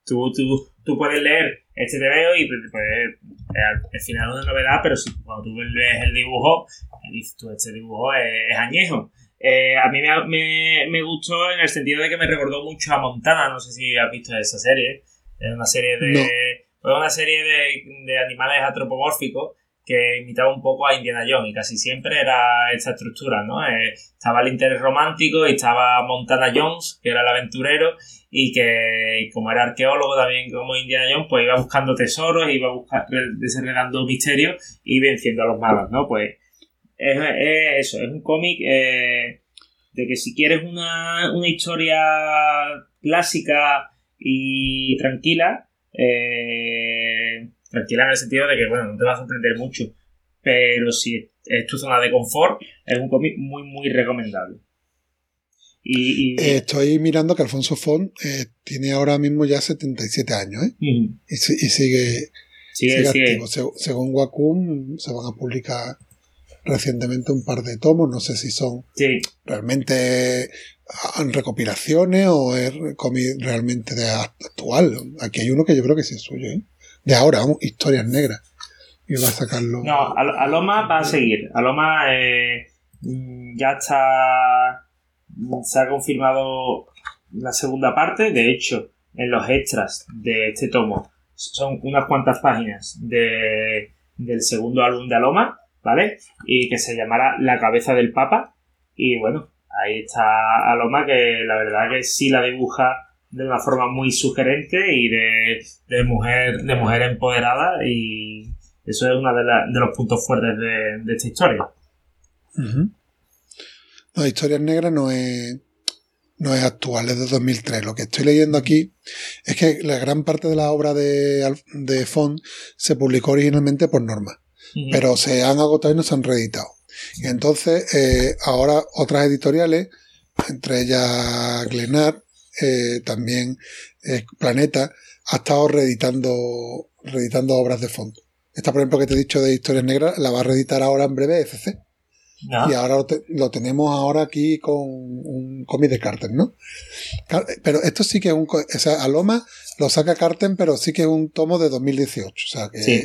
Tú, tú, tú puedes leer este te veo y pues, pues, eh, al al final es una novedad, pero si cuando tú ves el dibujo, dices tú, este dibujo es, es añejo. Eh, a mí me, me gustó en el sentido de que me recordó mucho a Montana, no sé si has visto esa serie. Es una serie de. No. Fue una serie de, de animales antropomórficos que imitaba un poco a Indiana Jones y casi siempre era esta estructura, ¿no? Eh, estaba el interés romántico y estaba Montana Jones, que era el aventurero y que como era arqueólogo también como Indiana Jones, pues iba buscando tesoros, iba buscar, desenredando misterios y venciendo a los malos, ¿no? Pues es, es eso, es un cómic eh, de que si quieres una, una historia clásica y tranquila, eh, tranquila en el sentido de que, bueno, no te va a sorprender mucho, pero si es tu zona de confort, es un cómic muy, muy recomendable. Y, y- Eh, estoy mirando que Alfonso Font eh, tiene ahora mismo ya 77 años, ¿eh? Ujú. Y, si- y sigue, sigue, sigue sigue. activo. Se- según Wacom, se van a publicar recientemente un par de tomos. No sé si son Sí, realmente ah, recopilaciones o es cómic realmente de actual. Aquí hay uno que yo creo que sí es suyo, ¿eh? De ahora, vamos, historias negras. Y va a sacarlo. No, Al- Aloma va a seguir. Aloma eh, mm, ya está. Se ha confirmado la segunda parte. De hecho, en los extras de este tomo son unas cuantas páginas de, del segundo álbum de Aloma, ¿vale? Y que se llamará La cabeza del Papa. Y bueno, ahí está Aloma, que la verdad que sí la dibuja de una forma muy sugerente y de, de mujer de mujer empoderada y eso es uno de, de los puntos fuertes de, de esta historia. Ujú. No, Historias Negras no es, no es actual, es de 2003. Lo que estoy leyendo aquí es que la gran parte de la obra de, de Font se publicó originalmente por norma, pero se han agotado y no se han reeditado. Y entonces, eh, ahora otras editoriales, entre ellas Glenart, eh, también eh, Planeta, ha estado reeditando, reeditando obras de Font. Esta, por ejemplo, que te he dicho de Historias Negras, la va a reeditar ahora en breve FC. ¿No? Y ahora lo, te- lo tenemos ahora aquí con un cómic de Carter, ¿no? Pero esto sí que es un... O sea, Aloma lo saca Carter, pero sí que es un tomo de 2018. O sea, que, Sí.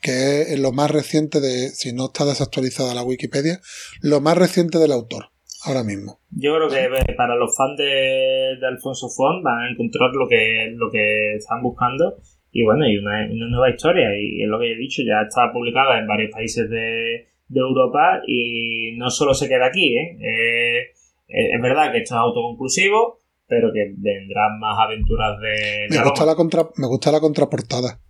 que es lo más reciente de... Si no está desactualizada la Wikipedia, lo más reciente del autor, ahora mismo. Yo creo que eh, para los fans de, de Alfonso Font van a encontrar lo que, lo que están buscando y bueno, y una, una nueva historia. Y es lo que he dicho, ya está publicada en varios países de, de Europa y no solo se queda aquí, ¿eh? Eh, eh, es verdad que esto es autoconclusivo, pero que vendrán más aventuras de, Me gusta, la contra, me gusta la contraportada.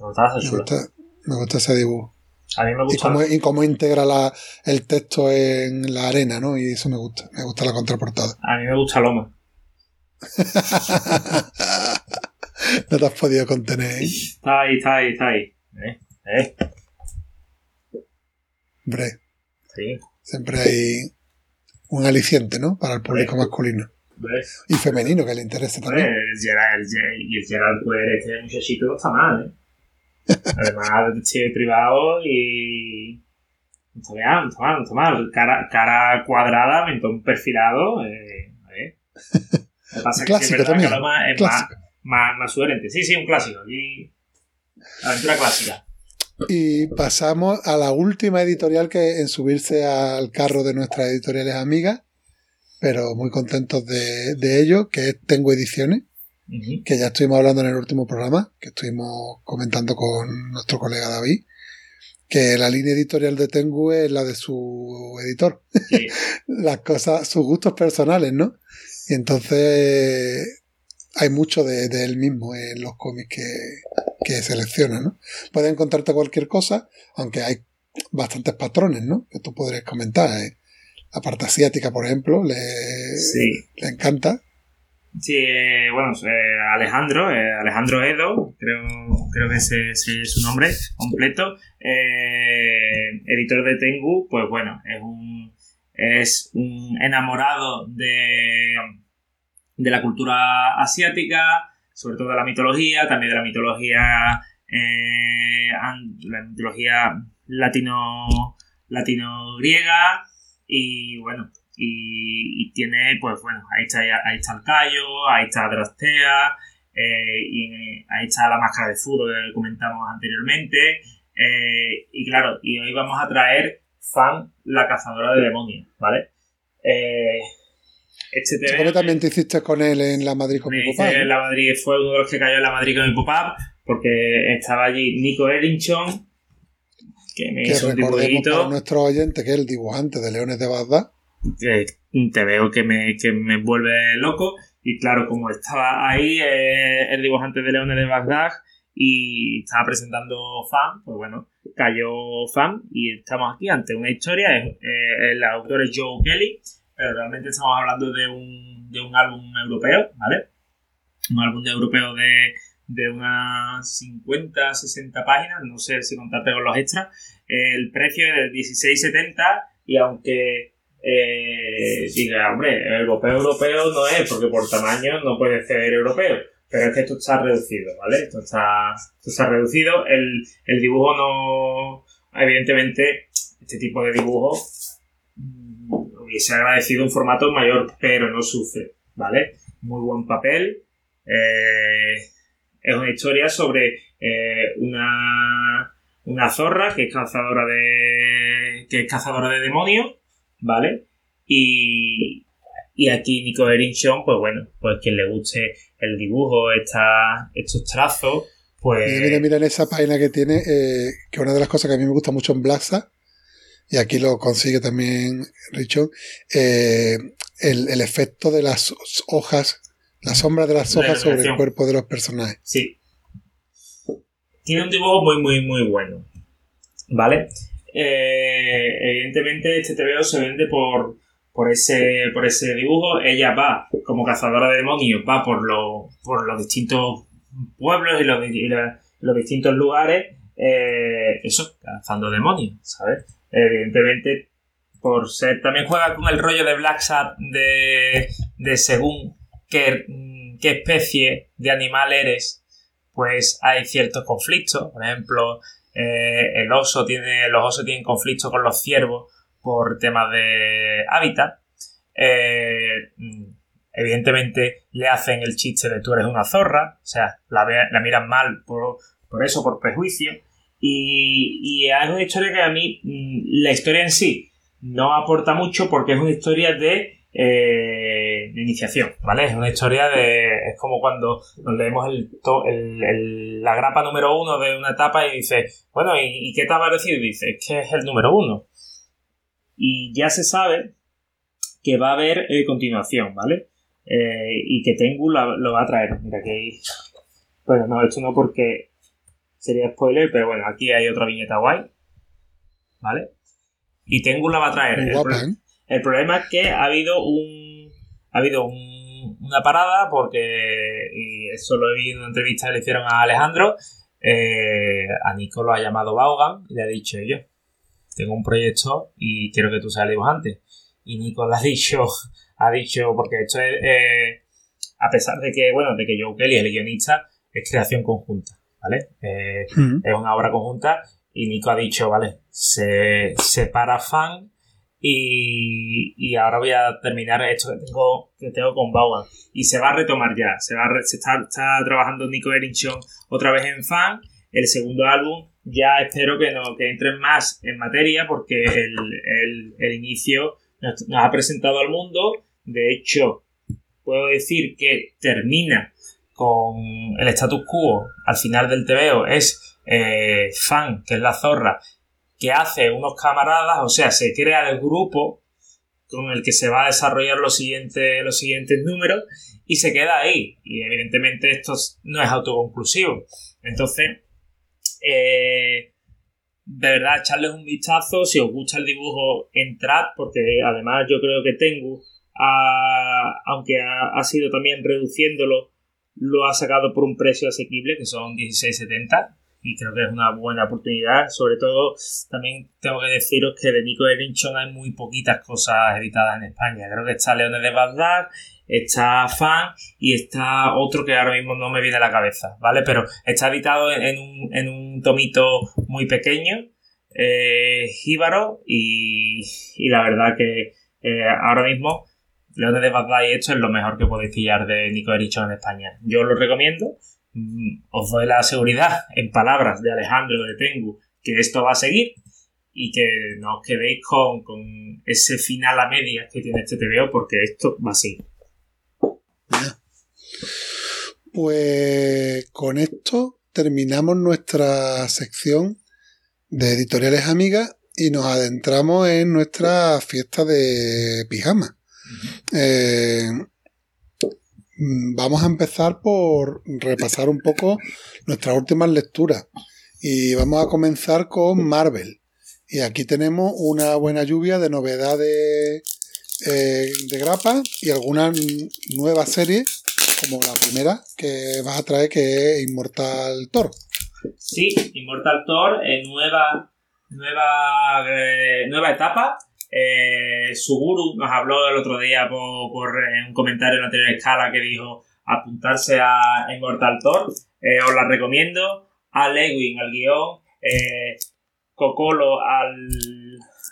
Me gusta, me gusta ese dibujo. A mí me Y gusta. cómo, y cómo integra la, el texto en la arena, ¿no? Y eso me gusta. Me gusta la contraportada. A mí me gusta Loma. no te has podido contener, ¿eh? Está ahí, está ahí, está ahí. ¿Eh? ¿Eh? Hombre, Sí. siempre hay un aliciente, ¿no? Para el público masculino. ¿Ves? Y femenino, que le interese Hombre, también. el Gerard, el Ge- y el Gerard Puer, este muchachito no está mal, ¿eh? Además, detective privado y. No está bien, no está mal, no está mal. Cara, cara cuadrada, mentón perfilado. Eh, a ver. Lo que pasa es que es verdad también, que es más, más, más sugerente. Sí, sí, un clásico. Aquí. Aventura clásica. Y pasamos a la última editorial que en subirse al carro de nuestras editoriales amigas, pero muy contentos de, de ello, que es Tengo Ediciones, Que ya estuvimos hablando en el último programa, que estuvimos comentando con nuestro colega David, que la línea editorial de Tengu es la de su editor. Sí. Las cosas, sus gustos personales, ¿no? Y entonces hay mucho de, de él mismo en los cómics que, que selecciona, ¿no? Puedes encontrarte cualquier cosa, aunque hay bastantes patrones, ¿no? Que tú podrías comentar. ¿eh? La parte asiática, por ejemplo, le, Sí. le encanta. Sí, eh, bueno, eh, Alejandro, eh, Alejandro Edo, creo, creo que ese, es su nombre completo, eh, editor de Tengu, pues bueno, es un, es un enamorado de, de la cultura asiática, sobre todo de la mitología, también de la mitología, la mitología latino, latino griega, y bueno, y, y tiene, pues bueno, ahí está, ahí está el callo, ahí está Drastea, eh, y ahí está la máscara de fútbol que comentamos anteriormente. eh, y claro, y hoy vamos a traer Fan, la cazadora de demonios, ¿vale? Eh, este Seguro TV también te hiciste con él en la Madrid con mi papá. en la Madrid, fue uno de los que cayó en la Madrid con mi pop-up, porque estaba allí Nico Erinchon, que me Que hizo un dibujito. para nuestros oyentes que es el dibujante de Leones de Bagdad. Te veo que me, que me vuelve loco. Y claro, como estaba ahí eh, el dibujante de Leones de Bagdad y estaba presentando Fan, pues bueno, cayó Fan y estamos aquí ante una historia. eh, el autor es Joe Kelly, pero realmente estamos hablando de un, de un álbum europeo, ¿vale? Un álbum de europeo de, de unas 50, 60 páginas, no sé si contarte con los extras. El precio es de 16,70 y aunque eh, diga, hombre, europeo, europeo no es, porque por tamaño no puede ser europeo. Pero es que esto está reducido, ¿vale? Esto está, esto está reducido. El, el dibujo no. Evidentemente, este tipo de dibujo mm, hubiese agradecido un formato mayor, pero no sufre, ¿vale? Muy buen papel. Eh, es una historia sobre eh, una, una zorra que es cazadora de. que es cazadora de demonios, ¿vale? Y, y aquí Nico Erinchon, pues bueno, pues quien le guste el dibujo, esta, estos trazos, pues. Mira, mira, mira en esa página que tiene, eh, que una de las cosas que a mí me gusta mucho en Blaxa, y aquí lo consigue también Richon, eh, el, el efecto de las hojas, la sombra de las La hojas sobre el cuerpo de los personajes. Sí. Tiene un dibujo muy, muy, muy bueno. ¿Vale? Eh, evidentemente este TVO se vende por, por, ese, por ese dibujo. Ella va como cazadora de demonios, va por, lo- por los distintos pueblos y los, los distintos lugares. eh, eso, cazando demonios, ¿sabes? Evidentemente, por ser. También juega con el rollo de Black Sat de, de según qué, qué especie de animal eres, pues hay ciertos conflictos. Por ejemplo, eh, el oso tiene, los osos tienen conflictos con los ciervos por temas de hábitat. Eh, evidentemente le hacen el chiste de tú eres una zorra, o sea, la miran mal por, por eso, por prejuicio. Y, y es una historia que a mí, mm, la historia en sí, no aporta mucho porque es una historia de eh, de iniciación, ¿vale? Es una historia de... Es como cuando nos leemos el, to- el- el- la grapa número uno de una etapa y dice, bueno, ¿y, y qué te ha parecido? Y dice, es que es el número uno. Y ya se sabe que va a haber eh, continuación, ¿vale? Eh, y que Tengu la- lo va a traer. Mira que. Bueno, no, esto no porque sería spoiler, pero bueno, aquí hay otra viñeta guay, ¿vale? Y Tengu la va a traer. Muy guapa, ¿eh? El problema es que ha habido un. Ha habido un- una parada porque. Y eso lo he visto en una entrevista que le hicieron a Alejandro. eh, a Nico lo ha llamado Vaughan y le ha dicho yo. Tengo un proyecto y quiero que tú seas dibujante. Y Nico le ha dicho. Ha dicho. Porque esto es. eh, a pesar de que, bueno, de que Joe Kelly es el guionista, es creación conjunta, ¿vale? Eh, Mm. es una obra conjunta y Nico ha dicho, vale, se separa fan y, ahora voy a terminar esto que tengo, que tengo con Vaughan y se va a retomar ya, se, va a está, trabajando Nico Erickson otra vez en fan, el segundo álbum ya espero que, no, que entren más en materia porque el, inicio nos, nos ha presentado al mundo, de hecho puedo decir que termina con el status quo al final del TVO es eh, fan, que es la zorra, que hace unos camaradas, o sea, se crea el grupo con el que se va a desarrollar los siguientes, los siguientes números y se queda ahí. Y evidentemente esto no es autoconclusivo. Entonces, eh, de verdad, echarles un vistazo. Si os gusta el dibujo, entrad, porque además yo creo que Tengu, ha- aunque ha, ha sido también reduciéndolo, lo ha sacado por un precio asequible, que son 16,70. Y creo que es una buena oportunidad. Sobre todo, también tengo que deciros que de Nico Erinchon hay muy poquitas cosas editadas en España. Creo que está Leones de Bagdad, está Fan y está otro que ahora mismo no me viene a la cabeza, ¿vale? Pero está editado en, un, en un tomito muy pequeño, eh, jíbaro, y, y la verdad que eh, ahora mismo Leones de Bagdad y esto es lo mejor que podéis pillar de Nico Erichon en España. Yo lo recomiendo. Mm, Os doy la seguridad, en palabras de Alejandro de Tengu, que esto va a seguir y que no os quedéis con, con ese final a medias que tiene este TVO, porque esto va a seguir. Pues con esto terminamos nuestra sección de editoriales amigas y nos adentramos en nuestra fiesta de pijama. Eh, vamos a empezar por repasar un poco nuestras últimas lecturas y vamos a comenzar con Marvel. Y aquí tenemos una buena lluvia de novedades eh, de grapa y algunas nuevas series, como la primera que vas a traer, que es Inmortal Thor. Sí, Immortal Thor, eh, nueva, nueva, eh, nueva etapa. Eh, Suguru nos habló el otro día por, eh, un comentario en la anterior escala que dijo apuntarse a Immortal Thor. Eh, os la recomiendo. A Lewin al guion, eh, Cocolo al,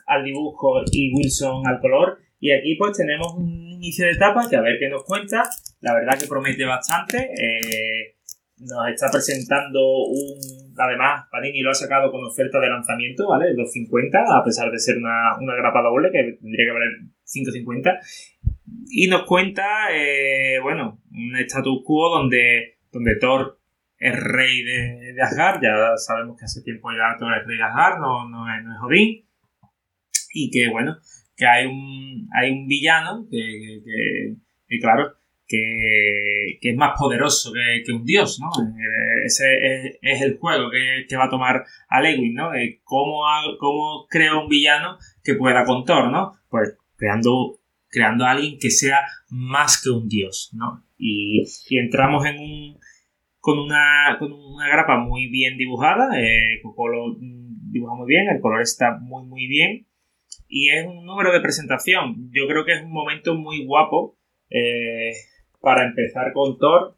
al dibujo y Wilson al color. Y aquí pues tenemos un inicio de etapa que a ver qué nos cuenta. La verdad que promete bastante. Nos está presentando un. Además, Panini lo ha sacado con oferta de lanzamiento, ¿vale? 2.50, a pesar de ser una, una grapa doble que tendría que valer 5.50. Y nos cuenta, eh, bueno, un status quo donde, donde Thor es rey de, de Asgard. Ya sabemos que hace tiempo ya Thor es rey de Asgard, no, no, es, no es Odín. Y que, bueno, que hay un, hay un villano que, que- que, claro, que, es más poderoso que, un dios, ¿no? Eh, Ese es, el juego que, va a tomar a Lewin, ¿no? Eh, ¿Cómo, cómo crea un villano que pueda con Thor, ¿no? Pues creando, creando a alguien que sea más que un dios, ¿no? Y, y entramos en un, con una, con una grapa muy bien dibujada, eh, Cocolo mm, dibuja muy bien, el color está muy muy bien y es un número de presentación. Yo creo que es un momento muy guapo eh, para empezar con Thor.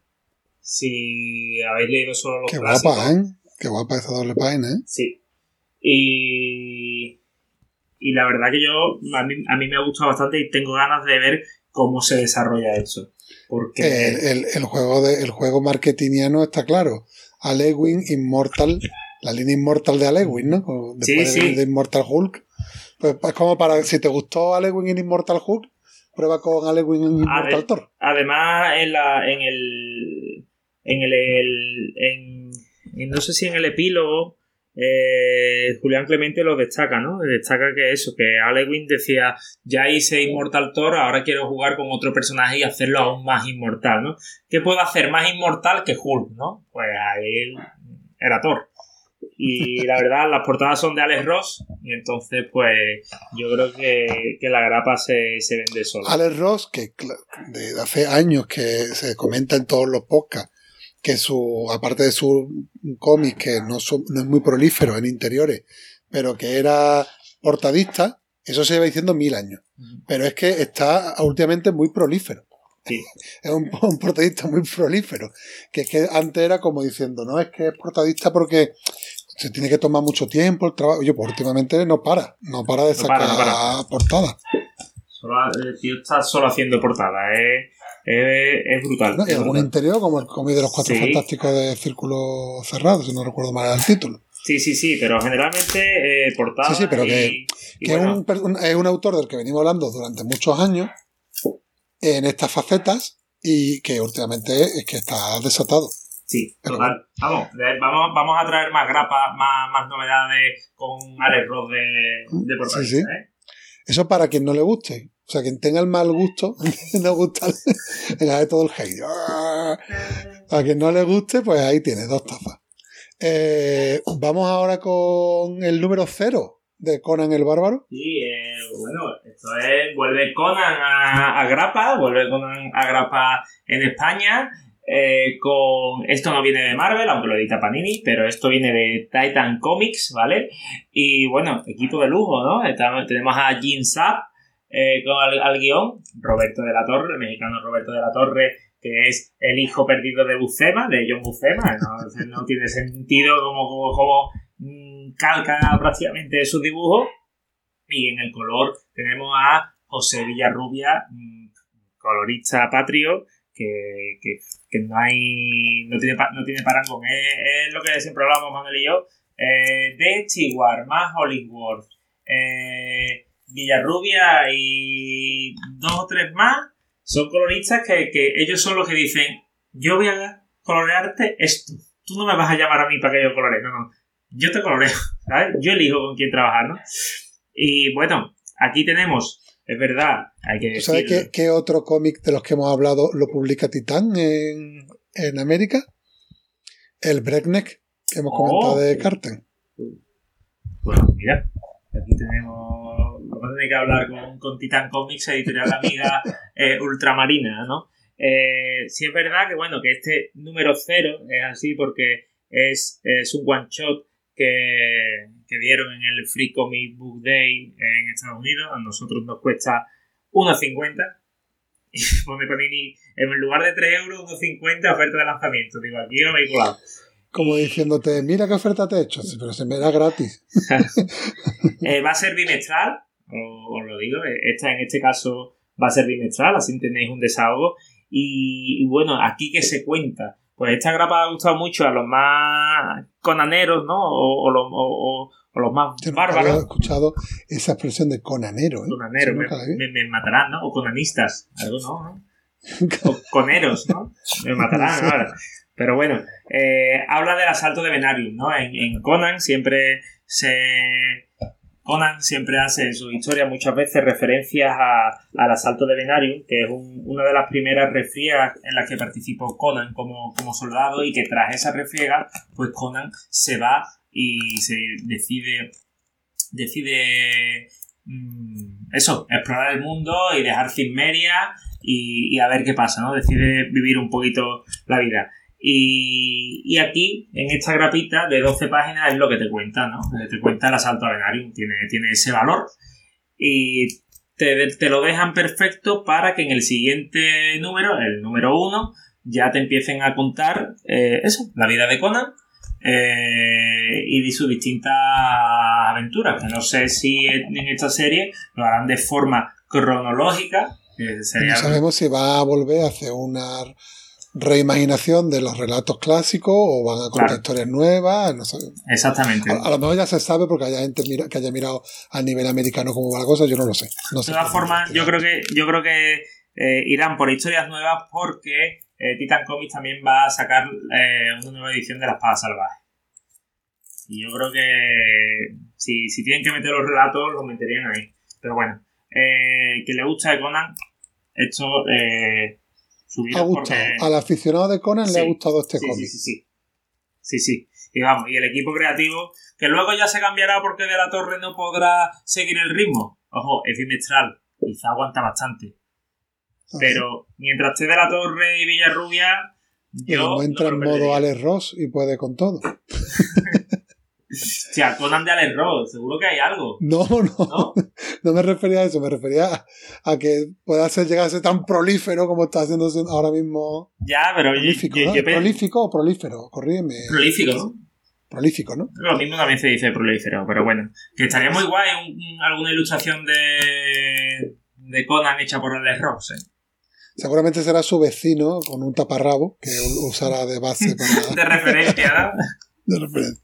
Si habéis leído solo los Qué clásicos. guapa, ¿eh? Qué guapa esa doble página, ¿eh? Sí. Y, y la verdad que yo, a mí, a mí me ha gustado bastante y tengo ganas de ver cómo se desarrolla esto. Porque El, el- el juego de, el juego marketingiano está claro. Alewin Immortal, la línea Immortal de Alewin, ¿no? Después Sí, de, sí. de Immortal Hulk. Pues es como para, si te gustó Alewin en Immortal Hulk, prueba con Alewin en A ver. Mortal Thor. Además, en, la, en el. En el. el- en, en- no sé si en el epílogo. eh, Julián Clemente lo destaca, ¿no? Destaca que eso, que Alewin decía, ya hice Immortal Thor, ahora quiero jugar con otro personaje y hacerlo aún más inmortal, ¿no? ¿Qué puedo hacer más inmortal que Hulk, ¿no? Pues ahí era Thor. Y la verdad, las portadas son de Alex Ross, y entonces, pues, yo creo que, que la grapa se, se vende sola. Alex Ross, que cla- de hace años que se comenta en todos los podcasts, que su, aparte de su cómic, que no, son- no es muy prolífero en interiores, pero que era portadista, eso se lleva diciendo mil años. Pero es que está últimamente muy prolífero. Sí. Es un, un portadista muy prolífero. Que es que antes era como diciendo, no, es que es portadista porque se tiene que tomar mucho tiempo el trabajo. Oye, pues últimamente no para, no para de No sacar para, no para. portadas. Solo, el tío está solo haciendo portada, es, es, es brutal. ¿no? Y algún interior, como el cómic de los cuatro Sí. fantásticos de Círculo Cerrado, si no recuerdo mal el título. Sí, sí, sí, pero generalmente eh, portada. Sí, sí, pero y, que- y Que es, bueno, un, per- un- es un autor del que venimos hablando durante muchos años en estas facetas y que últimamente es que está desatado. Sí, total. Vamos, vamos, vamos a traer más grapas, más, más novedades con Alex Ross de, de portada. Sí, sí. ¿eh? Eso para quien no le guste. O sea, quien tenga el mal gusto, no gusta, de todo el hate. ¡Ah! A quien no le guste, pues ahí tiene dos tazas. Eh, vamos ahora con el número cero de Conan el Bárbaro. Sí, eh, bueno, esto es. Vuelve Conan a, a Grapa, vuelve Conan a Grapa en España. Eh, con esto no viene de Marvel, aunque lo edita Panini, pero esto viene de Titan Comics, ¿vale? Y bueno, equipo de lujo, ¿no? Estamos- tenemos a Jim Sapp eh, con al, al guion, Roberto de la Torre, el mexicano Roberto de la Torre, que es el hijo perdido de Buscema, de John Buscema, no, no tiene sentido como, como, como mm, calca prácticamente sus dibujos. Y en el color tenemos a José Villarrubia, mm, colorista patrio, que, que, que no hay. no tiene, no tiene parangón. Es, lo que siempre hablamos Manuel y yo. Eh, de Chihuahua, más Hollywood, eh, Villarrubia y dos o tres más son coloristas que, que ellos son los que dicen: Yo voy a colorearte esto. Tú no me vas a llamar a mí para que yo coloree. No, no. Yo te coloreo, ¿sabes? Yo elijo con quién trabajar, ¿no? Y bueno, aquí tenemos, es verdad, hay que ¿Tú sabes qué, qué otro cómic de los que hemos hablado lo publica Titán en, en América? El Breakneck, que hemos Oh. comentado de Carten. Bueno, mira, aquí tenemos. Vamos a tener que hablar con, con Titan Comics, editorial amiga eh, ultramarina, ¿no? Eh, sí es verdad que, bueno, que este número cero es así porque es, es un one shot que, que dieron en el Free Comic Book Day en Estados Unidos. A nosotros nos cuesta 1,50. Y pone Panini, en lugar de 3 euros, 1,50 oferta de lanzamiento. Digo, aquí me he colado. Como diciéndote, mira qué oferta te he hecho, pero se me da gratis. Eh, va a ser bimestral, os lo digo, eh, esta en este caso va a ser bimestral, así tenéis un desahogo. Y, y bueno, aquí que se cuenta. Pues esta grapa ha gustado mucho a los más conaneros, ¿no? O, o los, o- o- o los más Yo nunca había bárbaros. escuchado esa expresión de conanero. ¿eh? Conaneros, Eso me, matarán, ¿no? O conanistas, algo no, ¿no? O coneros, ¿no? Me matarán ahora. Pero bueno, eh, habla del asalto de Venarium, ¿no? En, en Conan siempre se. Conan siempre hace en sus historias muchas veces referencias a- al asalto de Venarium, que es un- una de las primeras refriegas en las que participó Conan como, como soldado y que tras esa refriega, pues Conan se va y se decide decide mm, eso, explorar el mundo y dejar Cimmeria y, y a ver qué pasa, ¿no? Decide vivir un poquito la vida. Y, aquí, en esta grapita de 12 páginas, es lo que te cuenta, ¿no? Eh, Te cuenta el asalto a Venarium, tiene, tiene ese valor. Y te, te lo dejan perfecto para que en el siguiente número, el número 1, ya te empiecen a contar eh, eso, la vida de Conan eh, y sus distintas aventuras, que no sé si en esta serie lo harán de forma cronológica. No sabemos si va a volver a hacer una, reimaginación de los relatos clásicos o van a contar Claro. historias nuevas, no sé. Exactamente. A, a lo mejor ya se sabe porque haya gente mira- que haya mirado a nivel americano cómo va la cosa, yo no lo sé. No sé De todas formas, yo creo que, yo creo que eh, irán por historias nuevas porque eh, Titan Comics también va a sacar eh, una nueva edición de La Espada Salvaje. Y yo creo que si, si tienen que meter los relatos, los meterían ahí. Pero bueno, que le gusta de Conan, esto ha gustado. porque... Al aficionado de Conan le ha gustado este sí, cómic. sí, sí, sí. Sí, sí. Y vamos, y el equipo creativo, que luego ya se cambiará porque De la Torre no podrá seguir el ritmo. Ojo, es bimestral. Quizá aguanta bastante. Pero mientras esté De la Torre y Villarrubia, Y yo. como entra no en modo. Alex Ross y puede con todo. Hostia, Conan de Alex Ross, seguro que hay algo. No, no, ¿No? no me refería a eso, me refería a, a que pueda ser llegar a ser tan prolífero como está haciendo ahora mismo. Ya, pero Prolífico, yo- yo ¿Prolífico o prolífero? Corrígeme. Prolífico, ¿no? Prolífico, ¿no? Lo mismo también se dice prolífero, pero bueno. Que estaría muy guay un- un- alguna ilustración de, de Conan hecha por Alex Ross, ¿eh? Seguramente será su vecino con un taparrabo que usará de base De para referencia, ¿no? de referencia.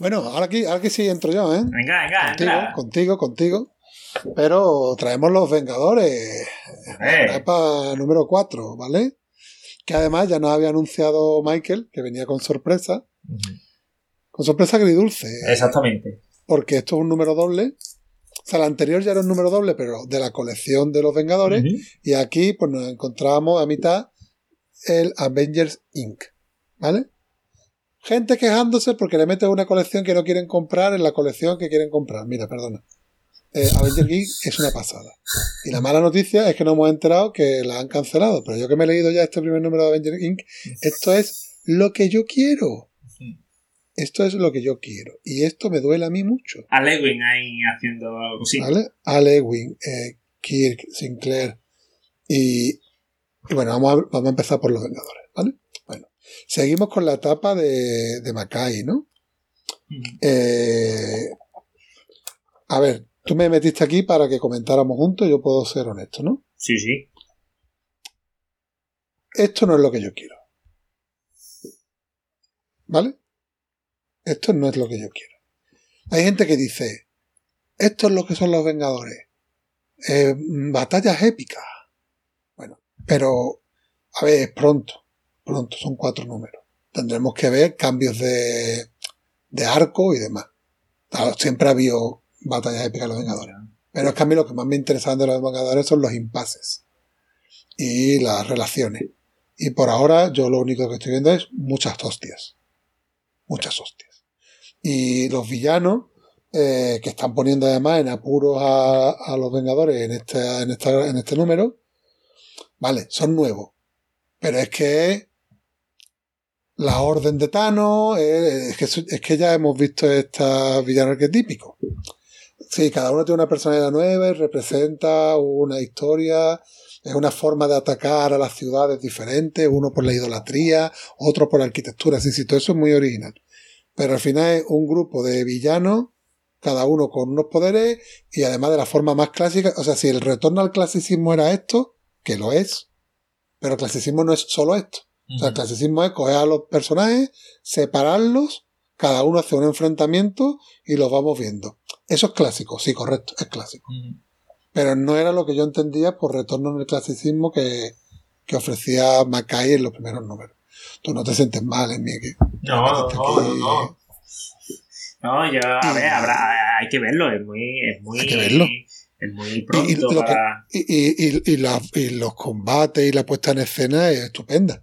Bueno, ahora aquí, ahora que sí entro yo, ¿eh? Venga, venga, Contigo, entra. contigo, contigo. Pero traemos los Vengadores. Eh, Etapa número 4, ¿vale? Que además ya nos había anunciado Michael, que venía con sorpresa. Con sorpresa agridulce. Exactamente. Porque esto es un número doble. O sea, el anterior ya era un número doble, pero de la colección de los Vengadores. Y aquí, pues nos encontramos a mitad el Avengers Inc. ¿Vale? Gente quejándose porque le meten una colección que no quieren comprar en la colección que quieren comprar. Mira, perdona. Eh, Avengers Inc. es una pasada. Y la mala noticia es que no hemos enterado que la han cancelado. Pero yo que me he leído ya este primer número de Avengers Inc., esto es lo que yo quiero. Esto es lo que yo quiero. Y esto me duele a mí mucho. A Lewin ahí haciendo cositas. ¿Vale? Al Ewing, eh, Kirk, Sinclair y, y bueno, vamos a, vamos a empezar por los Vengadores, ¿vale? Seguimos con la etapa de, de Mackay, ¿no? Eh, a ver, tú me metiste aquí para que comentáramos juntos, yo puedo ser honesto, ¿no? Sí, sí. Esto no es lo que yo quiero. ¿Vale? Esto no es lo que yo quiero. Hay gente que dice, esto es lo que son los Vengadores. Eh, batallas épicas. Bueno, pero, a ver, es pronto. Pronto, son cuatro números. Tendremos que ver cambios de, de arco y demás. Claro, siempre ha habido batallas épicas en los Vengadores. Pero es que a mí lo que más me interesa de los Vengadores son los impases y las relaciones. Y por ahora yo lo único que estoy viendo es muchas hostias. Muchas hostias. Y los villanos, eh, que están poniendo además en apuros a, a los Vengadores en este, en, en este número, vale, son nuevos. Pero es que la orden de Thanos, eh, es, que, es que ya hemos visto estos villanos arquetípicos. Sí, cada uno tiene una personalidad nueva y representa una historia, es una forma de atacar a las ciudades diferentes, uno por la idolatría, otro por la arquitectura, sí, sí, todo eso es muy original. Pero al final es un grupo de villanos, cada uno con unos poderes y además de la forma más clásica, o sea, si el retorno al clasicismo era esto, que lo es, pero el clasicismo no es solo esto. O sea, el clasicismo es coger a los personajes, separarlos, cada uno hace un enfrentamiento y los vamos viendo. Eso es clásico, sí, correcto, es clásico. Pero no era lo que yo entendía por retorno en el clasicismo que, que ofrecía Mackay en los primeros números. Tú no te sientes mal en mí que No, no, no, no. No, yo, a ver, habrá, hay que verlo, es muy, es muy, Hay que verlo. es muy pronto para... Y, y, la- y los combates y la puesta en escena es estupenda.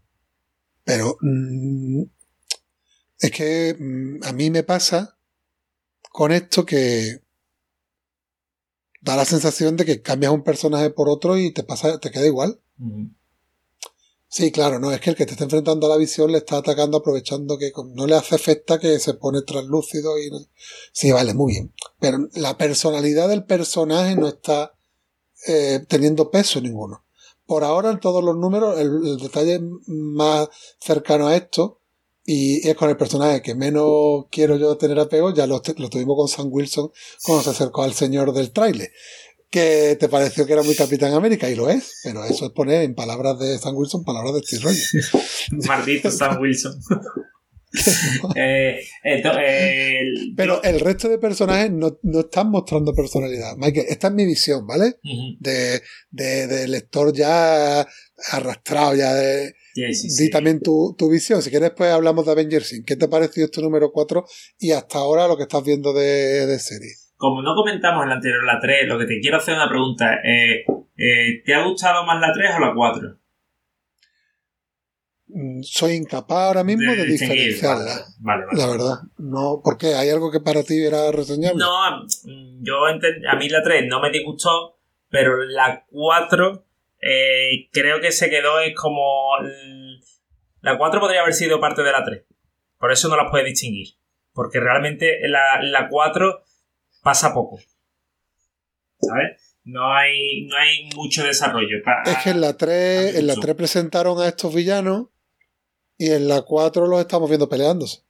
Pero mm, es que mm, a mí me pasa con esto que da la sensación de que cambias un personaje por otro y te pasa, te queda igual. Sí, claro, no, es que el que te está enfrentando a la visión le está atacando aprovechando que no le hace efecto que se pone translúcido y no- Sí, vale, muy bien. Pero la personalidad del personaje no está eh, teniendo peso ninguno. Por ahora en todos los números el, el detalle más cercano a esto y es con el personaje que menos quiero yo tener apego, ya lo, lo tuvimos con Sam Wilson cuando se acercó al señor del tráiler. que te pareció que era muy Capitán América, y lo es, pero eso es poner en palabras de Sam Wilson palabras de Steve Rogers. Maldito Sam Wilson. Eh, eh, el- Pero el resto de personajes no, no están mostrando personalidad. Michael, esta es mi visión, ¿vale? Ujú. De, de, de lector ya arrastrado, ya de... Sí, sí, Di sí. también tu, tu visión. Si quieres, pues hablamos de Avengers. ¿Qué te ha parecido este número 4 y hasta ahora lo que estás viendo de, de serie? Como no comentamos en la anterior, la 3, lo que te quiero hacer es una pregunta. Eh, eh, ¿Te ha gustado más la 3 o la 4? Mm, Soy incapaz ahora mismo de, distinguir. diferenciarla. Vale, vale. La verdad. No, ¿Por qué? ¿Hay algo que para ti era reseñable? No, mm, yo enten- a mí la 3 no me disgustó, pero la 4 eh, creo que se quedó es como... l- La 4 podría haber sido parte de la 3. Por eso no las puedes distinguir. Porque realmente la, la 4 pasa poco. ¿Sabes? No hay, no hay mucho desarrollo. Es que en la 3, en la Mucho. 3 presentaron a estos villanos y en la 4 los estamos viendo peleándose.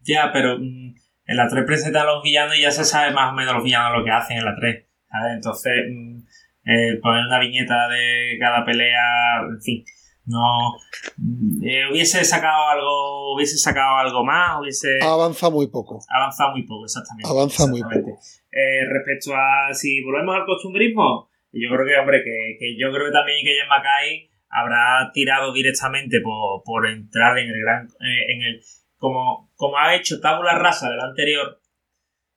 Ya, pero mm, en la 3 presenta a los villanos y ya se sabe más o menos los villanos lo que hacen en la 3. ¿sabes? Entonces, mm, eh, poner una viñeta de cada pelea, en fin, no. mm, eh, hubiese sacado algo, hubiese sacado algo más, hubiese Avanza muy poco. avanzado muy poco, exactamente. Avanza muy exactamente. Eh, respecto a si volvemos al costumbrismo, yo creo que, hombre, que, que yo creo que también que Jen Mackay habrá tirado directamente por, por entrar en el gran. eh, en el como, como ha hecho tabula rasa del anterior,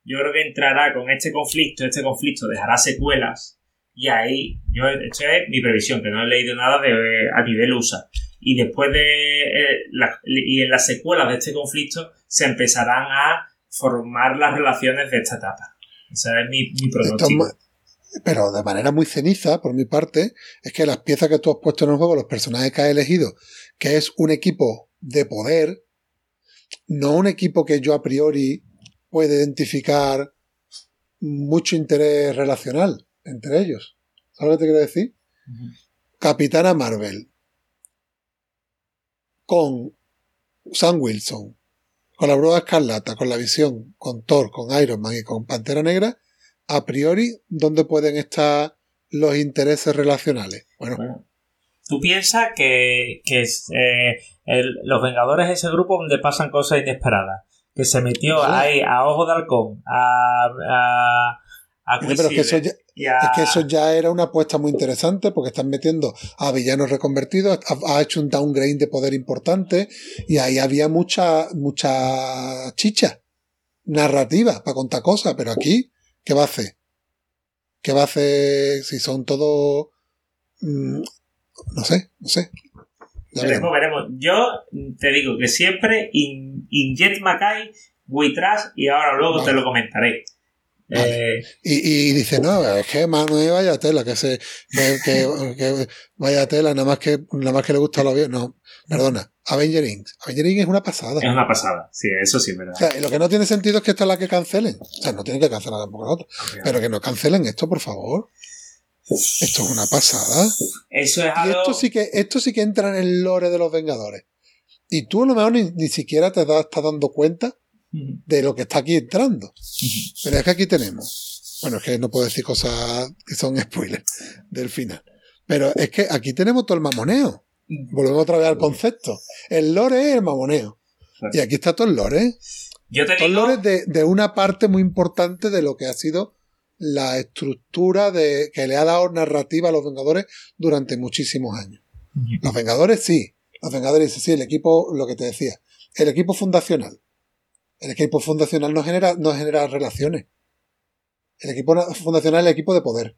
yo creo que entrará con este conflicto, este conflicto dejará secuelas, y ahí, yo, esto es mi previsión, que no he leído nada de, a nivel USA. Y después de. eh, la- y en las secuelas de este conflicto se empezarán a formar las relaciones de esta etapa. Ese es mi, mi pronóstico. Pero de manera muy ceniza, por mi parte, es que las piezas que tú has puesto en el juego, los personajes que has elegido, que es un equipo de poder, no un equipo que yo a priori pueda identificar mucho interés relacional entre ellos. ¿Sabes lo que te quiero decir? Capitana Marvel con Sam Wilson, con la Bruja Escarlata, con la Visión, con Thor, con Iron Man y con Pantera Negra, a priori, ¿dónde pueden estar los intereses relacionales? Bueno, Bueno, tú piensas que, que eh, el- los Vengadores es ese grupo donde pasan cosas inesperadas. Que se metió ahí a Ojo de Halcón, a, a, a pero es que, eso ya, a- es que eso ya era una apuesta muy interesante porque están metiendo a villanos reconvertidos, ha, ha hecho un downgrade de poder importante y ahí había mucha, mucha chicha narrativa para contar cosas, pero aquí, ¿qué va a hacer? ¿Qué va a hacer si son todos... mm, no sé, no sé. Ya Veremos, veremos. Yo te digo que siempre in, Injet Mackay, Witras y ahora luego Vale. te lo comentaré. Vale. Eh, Y, y dice, no, es que Manuel vaya tela, que se, que, que- que vaya tela, nada más que, nada más que le gusta lo bien. No, perdona, Avenger Inc. Avenger Inc. es una pasada. es una pasada. Sí, eso sí verdad. O sea, y lo que no tiene sentido es que esta es la que cancelen. O sea, no tienen que cancelar tampoco la otra. Pero que no cancelen esto, por favor. Esto es una pasada. Eso es Y algo. esto sí que, esto sí que entra en el lore de los Vengadores. Y tú a lo mejor ni, ni siquiera te das, estás dando cuenta de lo que está aquí entrando. Pero es que aquí tenemos. Bueno, es que no puedo decir cosas que son spoilers del final. Pero es que aquí tenemos todo el mamoneo. Volvemos otra vez al concepto. El lore es el mamoneo. Y aquí está todo el lore. Yo te Todo el digo. lore de, de una parte muy importante de lo que ha sido la estructura de, que le ha dado narrativa a los Vengadores durante muchísimos años. Los Vengadores sí. Los Vengadores sí, el equipo, lo que te decía. El equipo fundacional. El equipo fundacional no genera, no genera relaciones. El equipo na- fundacional es el equipo de poder.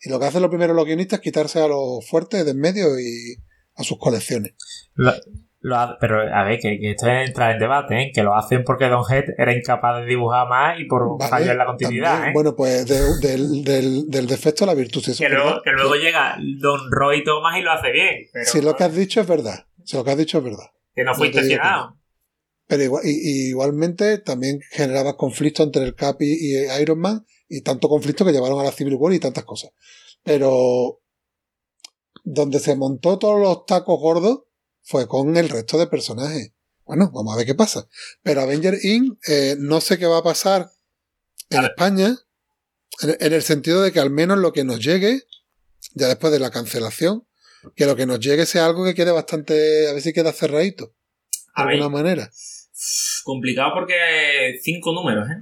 Y lo que hacen los primeros los guionistas es quitarse a los fuertes de en medio y a sus colecciones. Lo- lo ha- pero a ver, que, que esto entra en debate, ¿eh? que lo hacen porque Don Head era incapaz de dibujar más y por Vale, fallo en la continuidad. también, ¿eh? Bueno, pues de- del, del- del defecto a la virtud. Si, eso que, luego, que luego llega Don Roy Thomas y lo hace bien. Pero si lo que has dicho es verdad. Si lo que has dicho es verdad. que no fue no intencionado. Pero igual, y, y igualmente también generaba conflicto entre el Cap y, y Iron Man y tanto conflicto que llevaron a la Civil War y tantas cosas. Pero donde se montó todos los tacos gordos fue con el resto de personajes. Bueno, vamos a ver qué pasa. Pero Avenger Inc. eh, no sé qué va a pasar en. España. En, en el sentido de que al menos lo que nos llegue, ya después de la cancelación, que lo que nos llegue sea algo que quede bastante, a ver si queda cerradito, de A ver, alguna manera. complicado porque cinco números, ¿eh?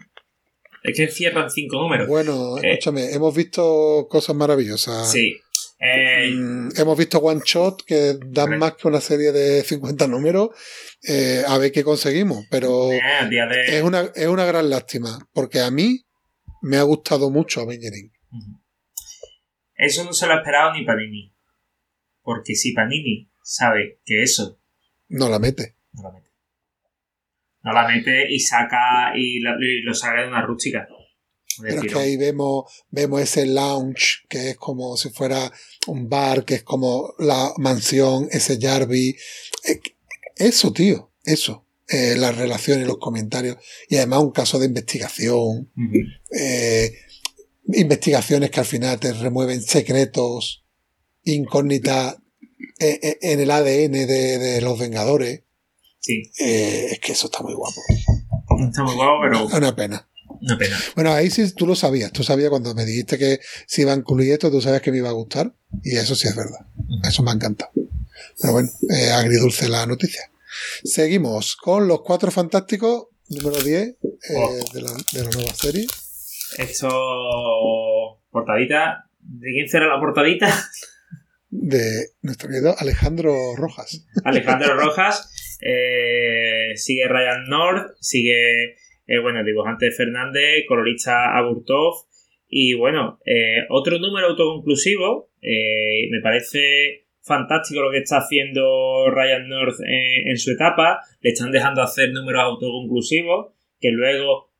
Es que cierran cinco números. Bueno, Eh. escúchame, hemos visto cosas maravillosas. Sí. Eh, Mm, hemos visto one shot que dan más que una serie de 50 números. Eh, a ver qué conseguimos. Pero eh, a día de... es una, es una gran lástima. Porque a mí me ha gustado mucho Avenger Inc. Ujú. Eso no se lo ha esperado ni Panini. Porque si Panini sabe que eso No la mete. no la mete. No la mete y saca y lo saca de una rústica. Pero es que ahí vemos, vemos ese lounge que es como si fuera un bar, que es como la mansión, ese Jarvis. Eh, Eso, tío, eso. Eh, las relaciones, los comentarios. Y además un caso de investigación. Eh, investigaciones que al final te remueven secretos, incógnitas eh, en el ADN de, de los Vengadores. Sí. Eh, es que eso está muy guapo. Está muy guapo, pero una pena. Una pena. Bueno, ahí sí tú lo sabías. Tú sabías cuando me dijiste que si iba a incluir esto, tú sabías que me iba a gustar. Y eso sí es verdad. Eso me ha encantado. Pero bueno, eh, agridulce la noticia. Seguimos con los cuatro fantásticos, número 10 eh, Oh. de, la, de la nueva serie. Esto. Portadita. ¿De quién será la portadita? de nuestro querido Alejandro Rojas. Alejandro Rojas. eh, sigue Ryan North. Sigue. Eh, bueno, el dibujante Fernández. Colorista Aburtov. Y bueno, eh, otro número autoconclusivo. eh, me parece fantástico lo que está haciendo Ryan North en, su etapa. Le están dejando hacer números autoconclusivos que luego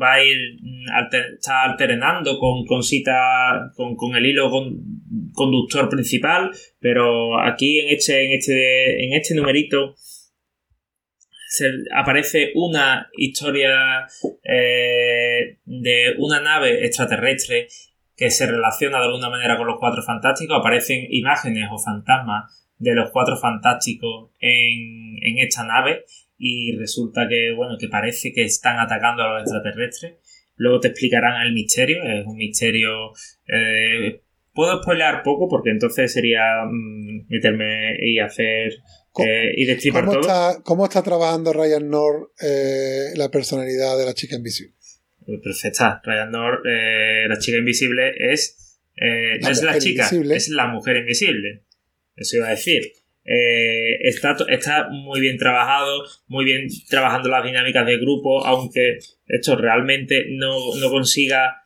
va a ir está alternando con, con cita con, con el hilo con- conductor principal pero aquí en este en este en este numerito se aparece una historia eh, de una nave extraterrestre que se relaciona de alguna manera con los cuatro fantásticos. Aparecen imágenes o fantasmas de los cuatro fantásticos en, en esta nave y resulta que bueno que parece que están atacando a los extraterrestres. Luego te explicarán el misterio. Es un misterio eh, puedo spoilear poco porque entonces sería mm, meterme y hacer eh, y destripar ¿Cómo todo está, ¿Cómo está trabajando Ryan North eh, la personalidad de la chica invisible? perfecta Ryan North eh, la chica invisible es eh, no La es la mujer chica invisible. es la mujer invisible eso iba a decir Eh, está, está muy bien trabajado, muy bien trabajando las dinámicas de grupo, aunque esto realmente no, no consiga.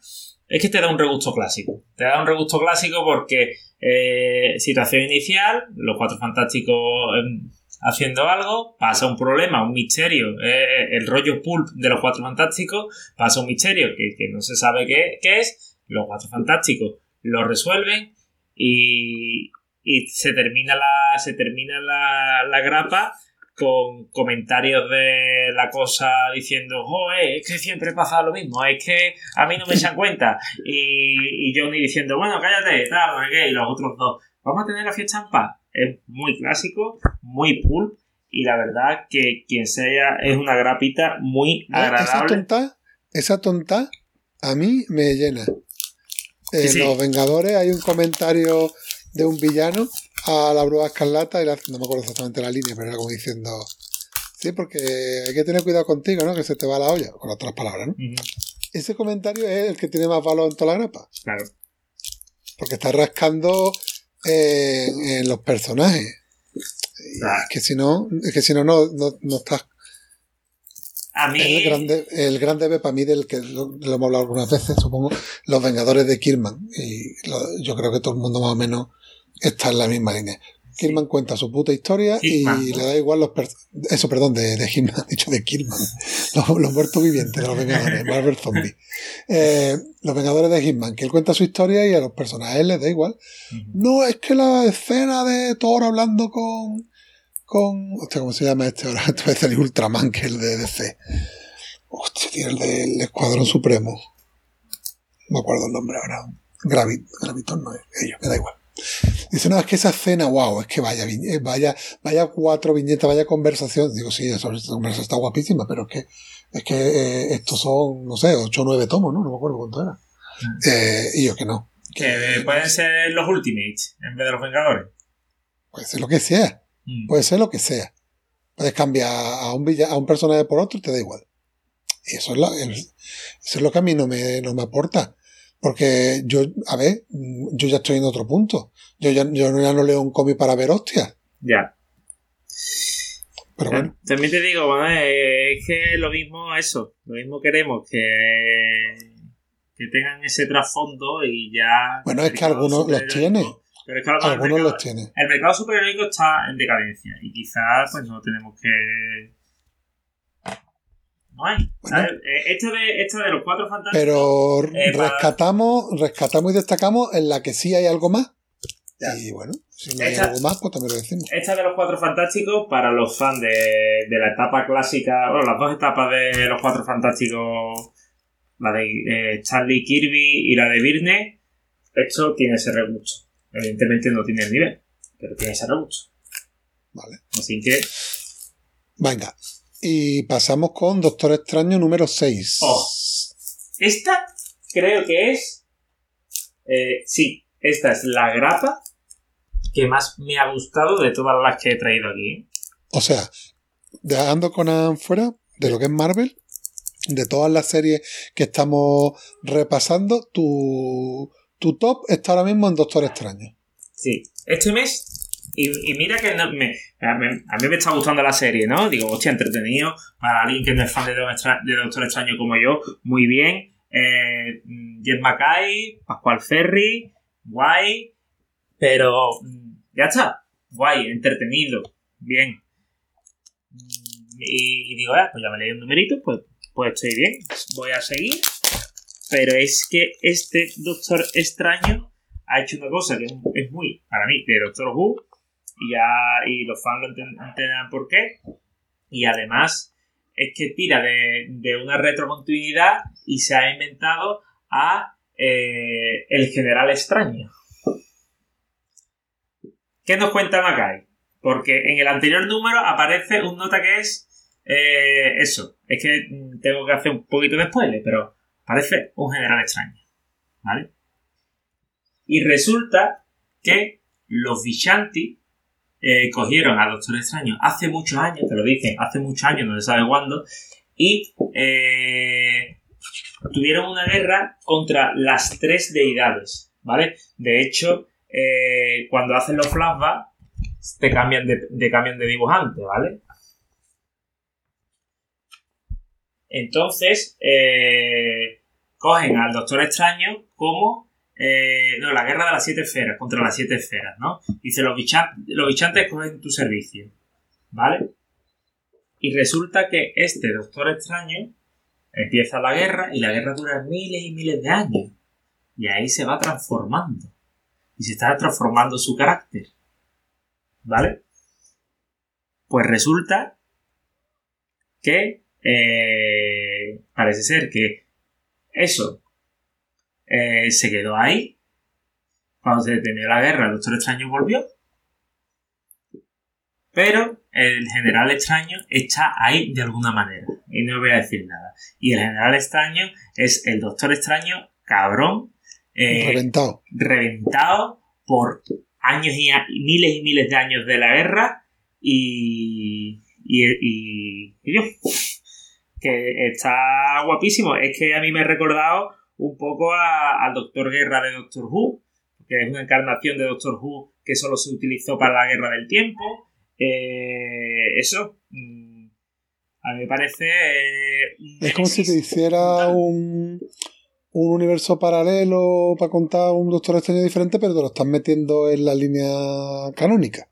Es que te da un regusto clásico. Te da un regusto clásico porque eh, situación inicial, los cuatro fantásticos em, haciendo algo, pasa un problema, un misterio, eh, el rollo pulp de los cuatro fantásticos, pasa un misterio que, que no se sabe qué, qué es, los cuatro fantásticos lo resuelven y, y se termina la se termina la, la grapa con comentarios de la cosa diciendo joder, es que siempre pasa lo mismo es que a mí no me echan cuenta y, y Johnny diciendo bueno cállate tal no sé qué y los otros dos vamos a tener la fiesta en paz es muy clásico muy pulp y la verdad que quien sea es una grapita muy Esa agradable tonta, esa tonta a mí me llena. En Sí, sí. Los Vengadores hay un comentario de un villano a la bruja escarlata, y la- no me acuerdo exactamente la línea, pero era como diciendo, sí, porque hay que tener cuidado contigo, ¿no? Que se te va la olla, con otras palabras, ¿no? Ese comentario es el que tiene más valor en toda la grapa, claro porque está rascando eh, en los personajes. Claro. es que si no, es que si no, no, no, no estás a mí El grande, el grande para mí, del que lo, lo hemos hablado algunas veces, supongo, los Vengadores de Kirman. Y lo- yo creo que todo el mundo más o menos está en la misma línea. Kirman cuenta su puta historia y le da igual los... per- Eso, perdón, de, de Hitman, dicho de Kirman. Los, los muertos vivientes de los Vengadores, Marvel Zombie. Eh, los Vengadores de Hitman, que él cuenta su historia y a los personajes les da igual. No, es que la escena de Thor hablando con. con. Hostia, ¿cómo se llama este ahora? Voy a salir Ultraman, que es el de DC. Hostia, tío, el del Escuadrón Supremo. No me acuerdo el nombre ahora. Gravit, Graviton no es ellos, me da igual. Dice, no, es que esa escena, wow, es que vaya, eh, vaya, vaya cuatro viñetas, vaya conversación. Digo, sí, esa conversación está guapísima, pero es que Es que eh, estos son, no sé, 8 o 9 tomos, ¿no? No me acuerdo cuánto era. Eh, y yo que no. Que pueden ser los Ultimates en vez de los Vengadores. Puede ser lo que sea. Mm. Puede ser lo que sea. Puedes cambiar a un, villa- a un personaje por otro y te da igual. Y eso es, lo, eso es lo que a mí no me, no me aporta. Porque yo, a ver, yo ya estoy en otro punto. Yo ya, yo ya no leo un cómic para ver hostias. Ya. Pero bueno, También te digo, bueno, es que lo mismo eso, lo mismo queremos que, que tengan ese trasfondo y ya... Bueno, es que algunos los superheroico- tiene. Pero es que algunos mercado- los tienen. El mercado superheroico está en decadencia y quizás pues no tenemos que... No hay. Eh, de, los cuatro fantásticos... Pero Eh, para- rescatamos, rescatamos y destacamos en la que sí hay algo más. Ya. Y bueno, si no hay algo más, pues también lo decimos. Esta de los cuatro fantásticos, para los fans de, de la etapa clásica, bueno, las dos etapas de los cuatro fantásticos, la de eh, Charlie Kirby y la de Virne, esto tiene ese regusto. Evidentemente no tiene el nivel, pero tiene ese regusto. Vale. Así que, Venga. Y pasamos con Doctor Extraño número 6. Oh. esta creo que es, eh, sí, esta es la grapa que más me ha gustado de todas las que he traído aquí. ¿eh? O sea, dejando Conan fuera de lo que es Marvel, de todas las series que estamos repasando, tu, tu top está ahora mismo en Doctor Extraño. Sí, este mes. Y, mira que no- me, a, mí, me está gustando la serie, ¿no? Digo, hostia, entretenido. Para alguien que no es fan de de Doctor Extraño como yo, muy bien. Eh, Jeff Mackay, Pascual Ferry, guay. Pero mm, ya está. Guay, entretenido. Bien. Y, digo, ah, pues ya me leí un numerito, pues, pues estoy bien. Voy a seguir. Pero es que este Doctor Extraño ha hecho una cosa que es muy, para mí, de Doctor Who, y ya y los fans lo enten- entenderán por qué. Y además es que tira de, de una retrocontinuidad y se ha inventado a eh, el General Extraño. ¿Qué nos cuenta Mackay? Porque en el anterior número aparece un nota que es eh, eso. Es que tengo que hacer un poquito de spoiler, pero parece un General Extraño. ¿Vale? Y resulta que los Vishanti eh, cogieron a Doctor Extraño hace muchos años, te lo dicen, hace muchos años, no se sabe cuándo, y eh, tuvieron una guerra contra las tres deidades, ¿vale? De hecho, eh, cuando hacen los flashbacks, te cambian de, de cambian de dibujante, ¿vale? Entonces, cogen al Doctor Extraño como eh, no, la guerra de las siete esferas, contra las siete esferas, ¿no? Dice, los, bichan- los bichantes cogen tu servicio, ¿vale? Y resulta que este Doctor Extraño empieza la guerra y la guerra dura miles y miles de años. Y ahí se va transformando. Y se está transformando su carácter. ¿Vale? Pues resulta que eh, parece ser que eso eh, se quedó ahí. Cuando se terminó la guerra, el Doctor Extraño volvió. Pero el General Extraño está ahí de alguna manera. Y no voy a decir nada. Y el General Extraño es el Doctor Extraño cabrón. eh, Reventado. reventado por años y miles y miles de años de la guerra y, y, y- y yo que está guapísimo es que a mí me ha recordado un poco a- al Doctor Guerra de Doctor Who que es una encarnación de Doctor Who que solo se utilizó para la guerra del tiempo Eh, eso mm, a mí me parece eh, Es como si te hiciera un, un universo paralelo para contar un Doctor Extraño diferente, pero te lo estás metiendo en la línea canónica.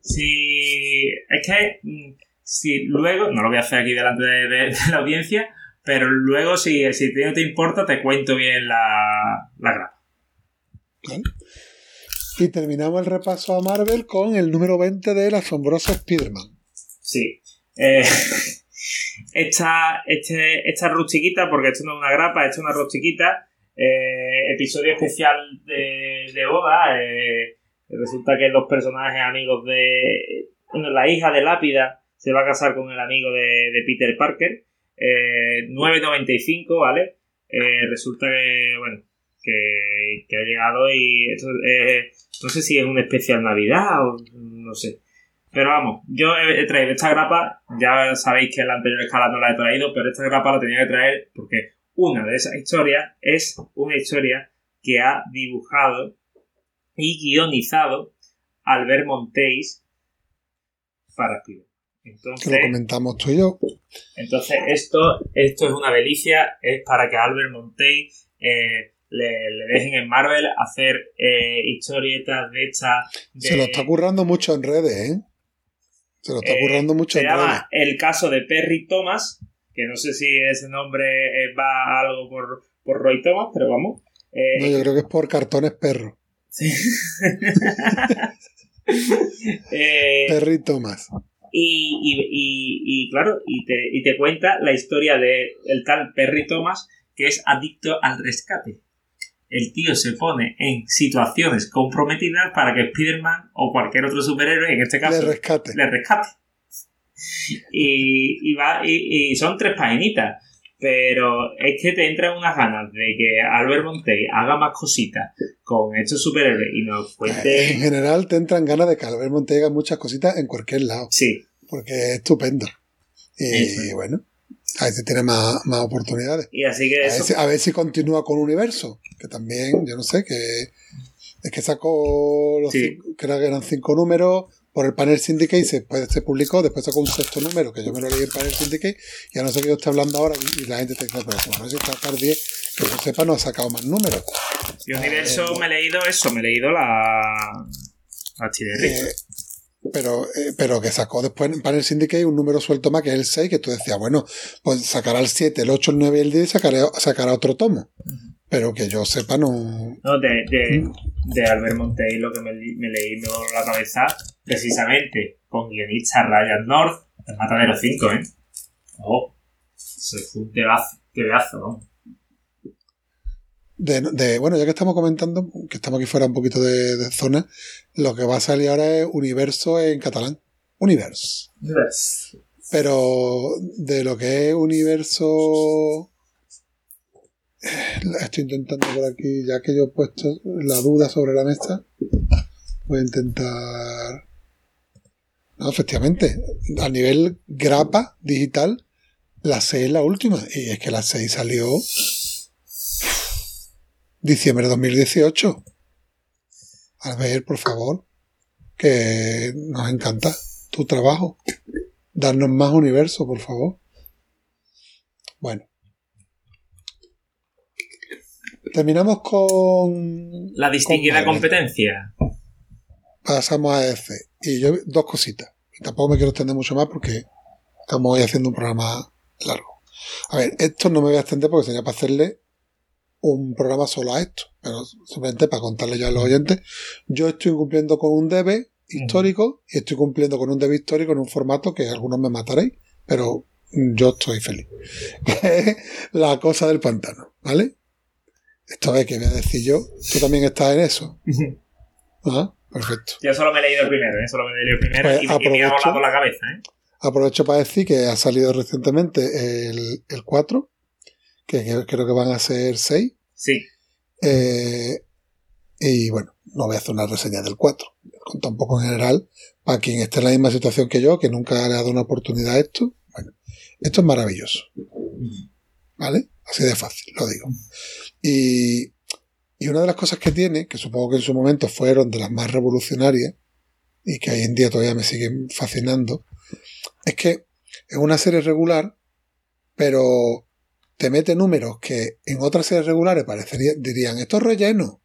Si es que mm, si luego, no lo voy a hacer aquí delante de, de- de la audiencia, pero luego si, si no te importa te cuento bien la, la grapa. Y terminamos el repaso a Marvel con el número 20 del asombroso Spider-Man. Sí. Eh, esta, este, esta rustiquita, porque esto no es una grapa, esto es una rustiquita, eh, episodio especial de, de boda. eh, resulta que los personajes amigos de. Bueno, la hija de Lápida se va a casar con el amigo de, de Peter Parker. Eh, 9.95, ¿vale? Eh, resulta que, bueno, que, ha llegado y esto, eh, no sé si es una especial Navidad o no sé. Pero vamos, yo he, traído esta grapa, ya sabéis que en la anterior escala no la he traído, pero esta grapa la tenía que traer porque una de esas historias es una historia que ha dibujado y guionizado Albert Montéis para Spider. Entonces, lo comentamos tú y yo. entonces esto, esto es una delicia, es para que a Albert Montéis eh, le, le dejen en Marvel hacer eh, historietas de estas. de- Se lo está currando mucho en redes, ¿eh? Se lo está Eh, currando mucho Se en redes. El caso de Perry Thomas, que no sé si ese nombre eh, va a algo por, por Roy Thomas, pero vamos. No, yo creo que es por cartones perro. sí. Perry Thomas. Y, y- y- y, claro, y te, y te cuenta la historia de el tal Perry Thomas que es adicto al rescate. El tío se pone en situaciones comprometidas para que Spider-Man o cualquier otro superhéroe, en este caso, rescate. le rescate. Y, y va, y, y son tres paginitas. Pero es que te entran unas ganas de que Albert Montey haga más cositas con estos superhéroes y nos En cuente. general te entran ganas de que Albert Montega muchas cositas en cualquier lado. Sí, Porque es estupendo. Y Eso. bueno, a si tiene más, más oportunidades. y así que A ver, eso. si, a ver si continúa con Universo, que también, yo no sé, que es que sacó los Sí. cinco- creo que eran cinco números por el panel Syndicate, se, después se publicó, después sacó un sexto número, que yo me lo leí en panel Syndicate, y a no ser que yo esté hablando ahora y, y la gente te dice, pero como no sé si sacar 10, que yo sepa, no ha sacado más números. Y Universo me he leído eso, me he leído la. La Eh, pero, eh, pero que sacó después en Panel Syndicate un número suelto más que es el 6, que tú decías, bueno, pues sacará el 7, el 8, el 9 y el 10 y sacará, sacará otro tomo. Pero que yo sepa, no. No, de, de, de Albert Montey lo que me, me leí me voló la cabeza, precisamente con guionista Ryan North, el Matadero 5, ¿eh? Oh, se fue un tebazo, tebazo, ¿no? De, de- bueno, ya que estamos comentando, que estamos aquí fuera un poquito de, de zona, lo que va a salir ahora es Universo en catalán. Universo. Pero de lo que es Universo. eh, Estoy intentando por aquí, ya que yo he puesto la duda sobre la mesa, voy a intentar. No, efectivamente, a nivel grapa digital, la 6 es la última. Y es que la 6 salió diciembre de 2018. A ver, por favor, que nos encanta tu trabajo. Darnos más universo, por favor. Bueno. Terminamos con... La distinguida con competencia. Pasamos a EC. Y yo, dos cositas. Tampoco me quiero extender mucho más porque estamos hoy haciendo un programa largo. A ver, esto no me voy a extender porque sería para hacerle un programa solo a esto. Pero simplemente para contarle ya a los oyentes. Yo estoy cumpliendo con un debe histórico y estoy cumpliendo con un debe histórico en un formato que algunos me mataréis, pero yo estoy feliz. La cosa del pantano, ¿vale? Esta vez que voy a decir yo, tú también estás en eso. Ah, perfecto. Yo solo me he leído el primero, ¿eh? Solo me he leído el primero Pues y, y me ha aprovecho. volado la cabeza, ¿eh? Aprovecho para decir que ha salido recientemente el, el 4, que, creo que van a ser 6. Sí. Eh, y bueno, no voy a hacer una reseña del 4. Contar un poco en general, para quien esté en la misma situación que yo, que nunca le ha dado una oportunidad a esto. Bueno, esto es maravilloso. ¿Vale? Así de fácil, lo digo. Y, y una de las cosas que tiene, que supongo que en su momento fueron de las más revolucionarias, y que hoy en día todavía me siguen fascinando, es que es una serie regular, pero te mete números que en otras series regulares parecería, dirían, esto es relleno.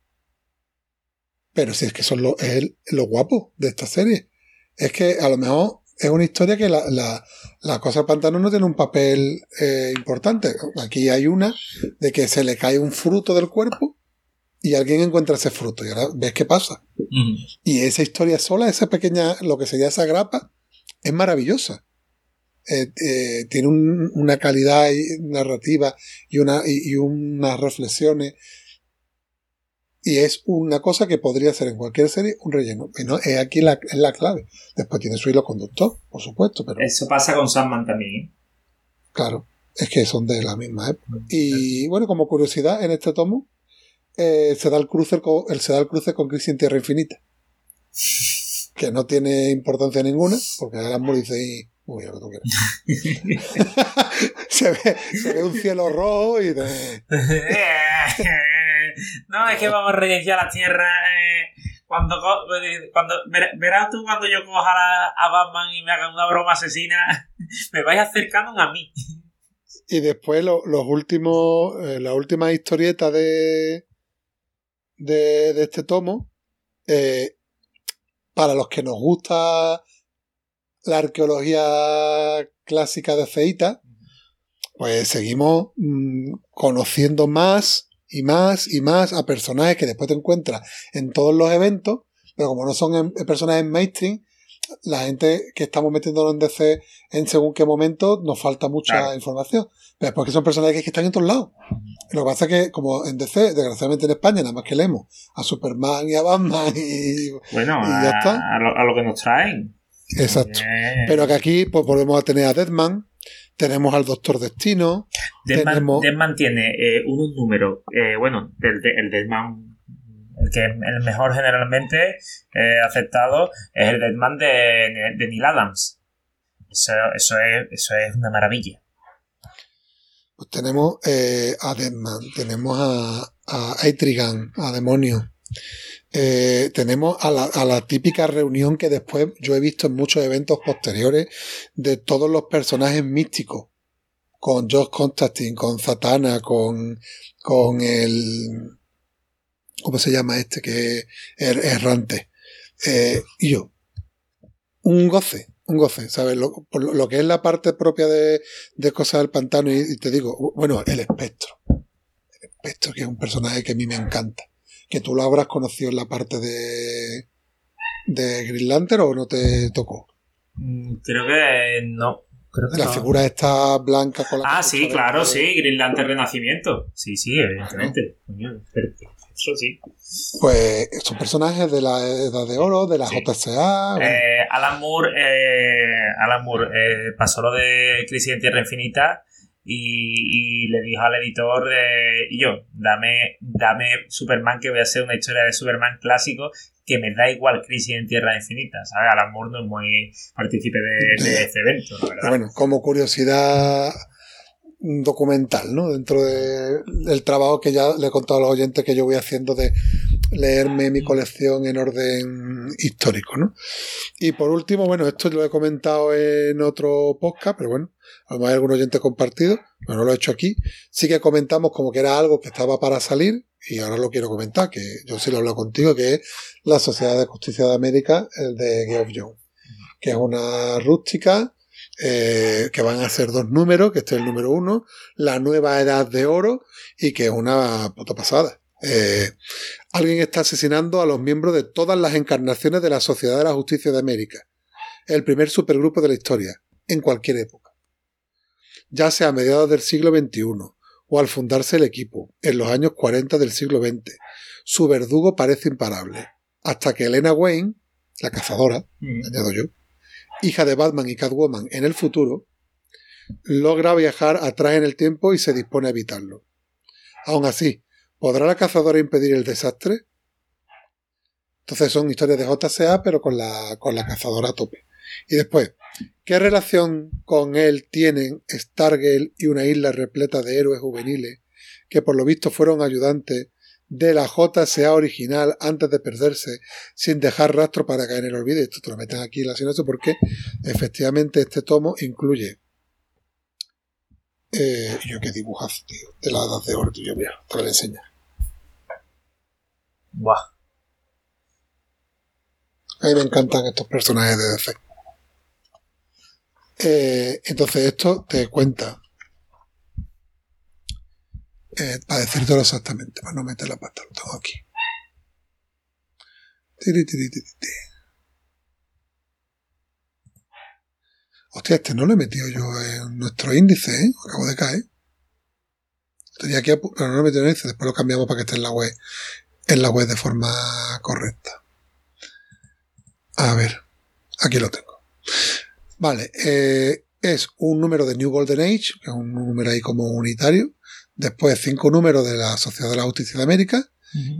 Pero si es que son lo, es el- lo guapo de esta serie. Es que a lo mejor es una historia que la, la, la cosa del pantano no tiene un papel eh, importante. Aquí hay una de que se le cae un fruto del cuerpo y alguien encuentra ese fruto y ahora ves qué pasa. Y esa historia sola, esa pequeña, lo que sería esa grapa, es maravillosa. Eh, eh, tiene un- una calidad narrativa y, una, y, y unas reflexiones Y es una cosa que podría ser en cualquier serie un relleno. Y no, es aquí la, es la clave. Después tiene su hilo conductor, por supuesto, pero Eso pasa con Sandman también. ¿eh? claro, es que son de la misma época. Y bueno, como curiosidad, en este tomo eh, se da el cruce con, el, se da el cruce con Crisis en Tierra Infinita. Que no tiene importancia ninguna, porque Alan Moore dice uy, lo que tú quieras. se, ve, se ve un cielo rojo y no, es que vamos a reiniciar la Tierra. eh, cuando, cuando ver- verás tú cuando yo coja a, a Batman y me haga una broma asesina, me vais acercando a mí. Y después lo- los últimos, eh, la última historieta de, de, de este tomo, eh, para los que nos gusta la arqueología clásica de Ceita, pues seguimos mm, conociendo más y más y más a personajes que después te encuentras en todos los eventos, pero como no son en- personajes mainstream, la gente que estamos metiéndonos en DC en según qué momento nos falta mucha Claro. información. Pero es porque son personajes que están en todos lados. Lo que pasa es que, como en DC, desgraciadamente en España, nada más que leemos a Superman y a Batman y. Bueno, Y ya a, está. a lo, a lo que nos traen. Exacto. Eh, Pero que aquí, pues volvemos a tener a Deadman, tenemos al Doctor Destino, Deadman, tenemos- Deadman tiene eh, unos números, eh, bueno, el Deadman, el que es el mejor generalmente eh, aceptado es el Deadman de, de Neil Adams. Eso, eso, es, eso es una maravilla. pues tenemos eh, a Deadman, tenemos a, a Etrigan, a Demonio. Eh, tenemos a la, a la típica reunión que después yo he visto en muchos eventos posteriores de todos los personajes místicos. Con Josh Constantine, con Zatanna, con, con el. ¿Cómo se llama este? Que es er- errante. Eh, y yo. Un goce, un goce, ¿sabes? Lo, que es la parte propia de, de Cosas del Pantano, y, y te digo, bueno, el espectro. El espectro, que es un personaje que a mí me encanta. Que tú lo habrás conocido en la parte de. de Green Lantern o no te tocó. Mm, Creo que no. Creo que La no. figura está blanca con la Ah, sí, claro, sí, Green Lantern Renacimiento. Sí, sí, evidentemente. Eso sí. Pues son personajes de la Edad de Oro, de la Sí. Bueno, Eh, Alan Moore, eh, Alan Moore eh, pasó lo de Crisis en Tierra Infinita y, y le dijo al editor, eh, y yo, dame, dame Superman, que voy a hacer una historia de Superman clásico que me da igual Crisis en Tierra Infinita, ¿sabes? Alan Moore no es muy partícipe de, de este evento, la verdad. bueno, como curiosidad documental, ¿no? Dentro de- del trabajo que ya le he contado a los oyentes que yo voy haciendo de leerme mi colección en orden histórico, ¿no? Y por último, bueno, esto lo he comentado en otro podcast, pero bueno, a lo mejor hay algún oyente compartido, pero no lo he hecho aquí. Sí que comentamos como que era algo que estaba para salir, y ahora lo quiero comentar, que yo sí lo hablo contigo, que es la Sociedad de Justicia de América, el de Geoff Jones, que es una rústica, eh, que van a ser dos números, que este es el número uno, la nueva edad de oro, y que es una puta pasada. Eh, alguien está asesinando a los miembros de todas las encarnaciones de la Sociedad de la Justicia de América, el primer supergrupo de la historia, en cualquier época. Ya sea a mediados del siglo XXI o al fundarse el equipo, en los años 40 del siglo XX, su verdugo parece imparable, hasta que Elena Wayne, la cazadora, Mm. añado yo, hija de Batman y Catwoman en el futuro, logra viajar atrás en el tiempo y se dispone a evitarlo. Aún así, ¿podrá la cazadora impedir el desastre? Entonces son historias de JCA, pero con la, con la cazadora a tope. Y después, ¿qué relación con él tienen Stargirl y una isla repleta de héroes juveniles que por lo visto fueron ayudantes de la JSA original antes de perderse sin dejar rastro para caer en el olvido? Esto te lo meten aquí en la sinopsis porque efectivamente este tomo incluye eh, yo qué dibujazo, tío, de la edad de oro, tío, mira, te lo voy a enseñar. Buah. A mí me encantan estos personajes de DC. Eh, entonces esto te cuenta, eh, para decírtelo exactamente, para no meter la pata, lo tengo aquí. Hostia, este no lo he metido yo en nuestro índice, ¿eh? Acabo de caer. Tenía aquí, pero no lo he metido en el índice, después lo cambiamos para que esté en la web. en la web de forma correcta. A ver, aquí lo tengo. Vale, eh, es un número de New Golden Age, que es un número ahí como unitario. Después cinco números de la Sociedad de la Justicia de América.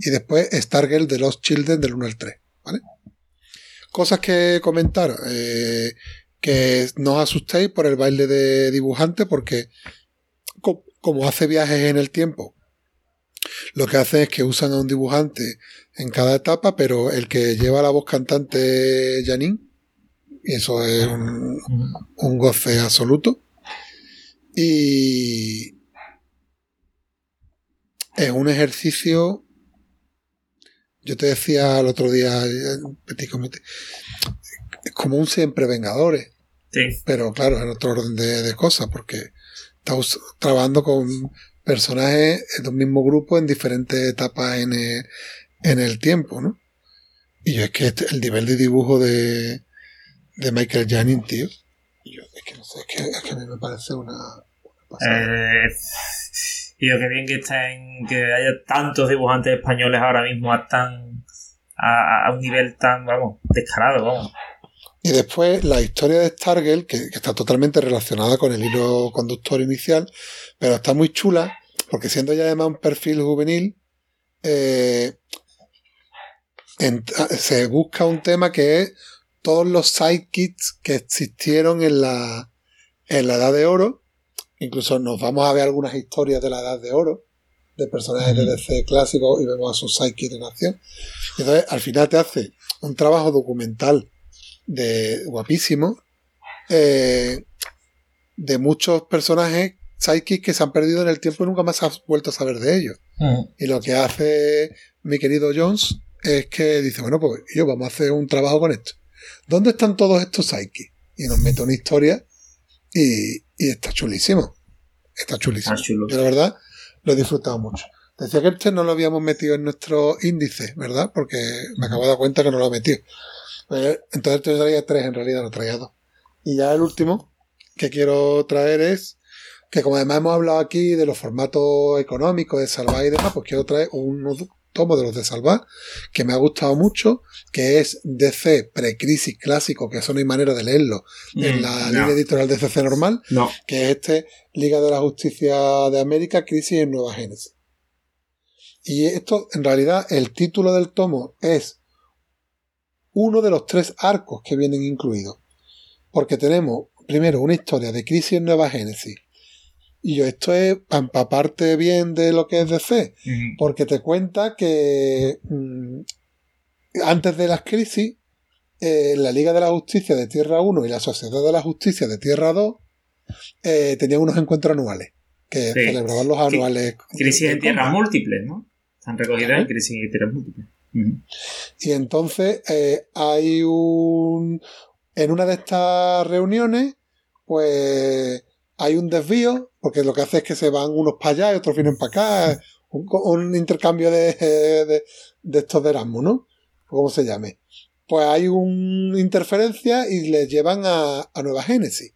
Y después Stargirl de los Children del 1 al 3. ¿Vale? Cosas que comentar. Eh, que no os asustéis por el baile de dibujante, porque co- como hace viajes en el tiempo, lo que hace es que usan a un dibujante en cada etapa, pero el que lleva la voz cantante Janine, eso es un, un goce absoluto. Y es un ejercicio. Yo te decía el otro día, es como un siempre vengadores, Sí. pero claro, en otro orden de, de cosas, porque estás trabajando con personajes de un mismo grupo en diferentes etapas en el, en el tiempo, ¿no? Y yo es que este- el nivel de dibujo de, de Michael Janin, tío, yo es que no sé, es que, es que a mí me parece una, una pasada. Eh, y lo que bien que estén, que haya tantos dibujantes españoles ahora mismo a tan a, a un nivel tan, vamos, descarado, vamos. Y después la historia de Stargirl, que, que está totalmente relacionada con el hilo conductor inicial, pero está muy chula, porque siendo ya además un perfil juvenil, eh, se busca un tema que es todos los sidekicks que existieron en la, en la Edad de Oro. Incluso nos vamos a ver algunas historias de la Edad de Oro, de personajes de. DC clásicos, y vemos a sus sidekicks en acción. Entonces, al final te hace un trabajo documental de guapísimo eh, de muchos personajes sidekicks que se han perdido en el tiempo y nunca más has vuelto a saber de ellos. Y lo que hace mi querido Jones es que dice, bueno, pues yo vamos a hacer un trabajo con esto. ¿Dónde están todos estos sidekicks? Y nos mete una historia y, y está chulísimo. Está chulísimo. Yo la verdad lo he disfrutado mucho. Decía que este no lo habíamos metido en nuestro índice, ¿verdad? Porque me acabo de dar cuenta que no lo he metido. Entonces te traía tres, en realidad no traía dos. Y ya el último que quiero traer es que como además hemos hablado aquí de los formatos económicos de Salvar y demás, pues quiero traer unos tomos de los de Salvar que me ha gustado mucho, que es DC Precrisis Clásico, que eso no hay manera de leerlo en Mm, la no. línea editorial de CC normal, No. que es este Liga de la Justicia de América, Crisis en Nueva Génesis. Y esto, en realidad, el título del tomo es uno de los tres arcos que vienen incluidos. Porque tenemos, primero, una historia de Crisis en Nueva Génesis. Y yo, esto es para empaparte bien de lo que es DC, Ujú. porque te cuenta que mm, antes de las crisis, eh, la Liga de la Justicia de Tierra 1 y la Sociedad de la Justicia de Tierra 2 eh, tenían unos encuentros anuales, que Sí. celebraban los anuales. Crisis de en tierras múltiples, ¿no? Están recogidas en crisis en tierras múltiples. Y entonces eh, hay un... En una de estas reuniones, pues hay un desvío, porque lo que hace es que se van unos para allá y otros vienen para acá, un, intercambio de, de, de estos de Erasmus, ¿no? ¿Cómo se llame? Pues hay una interferencia y les llevan a, a Nueva Génesis.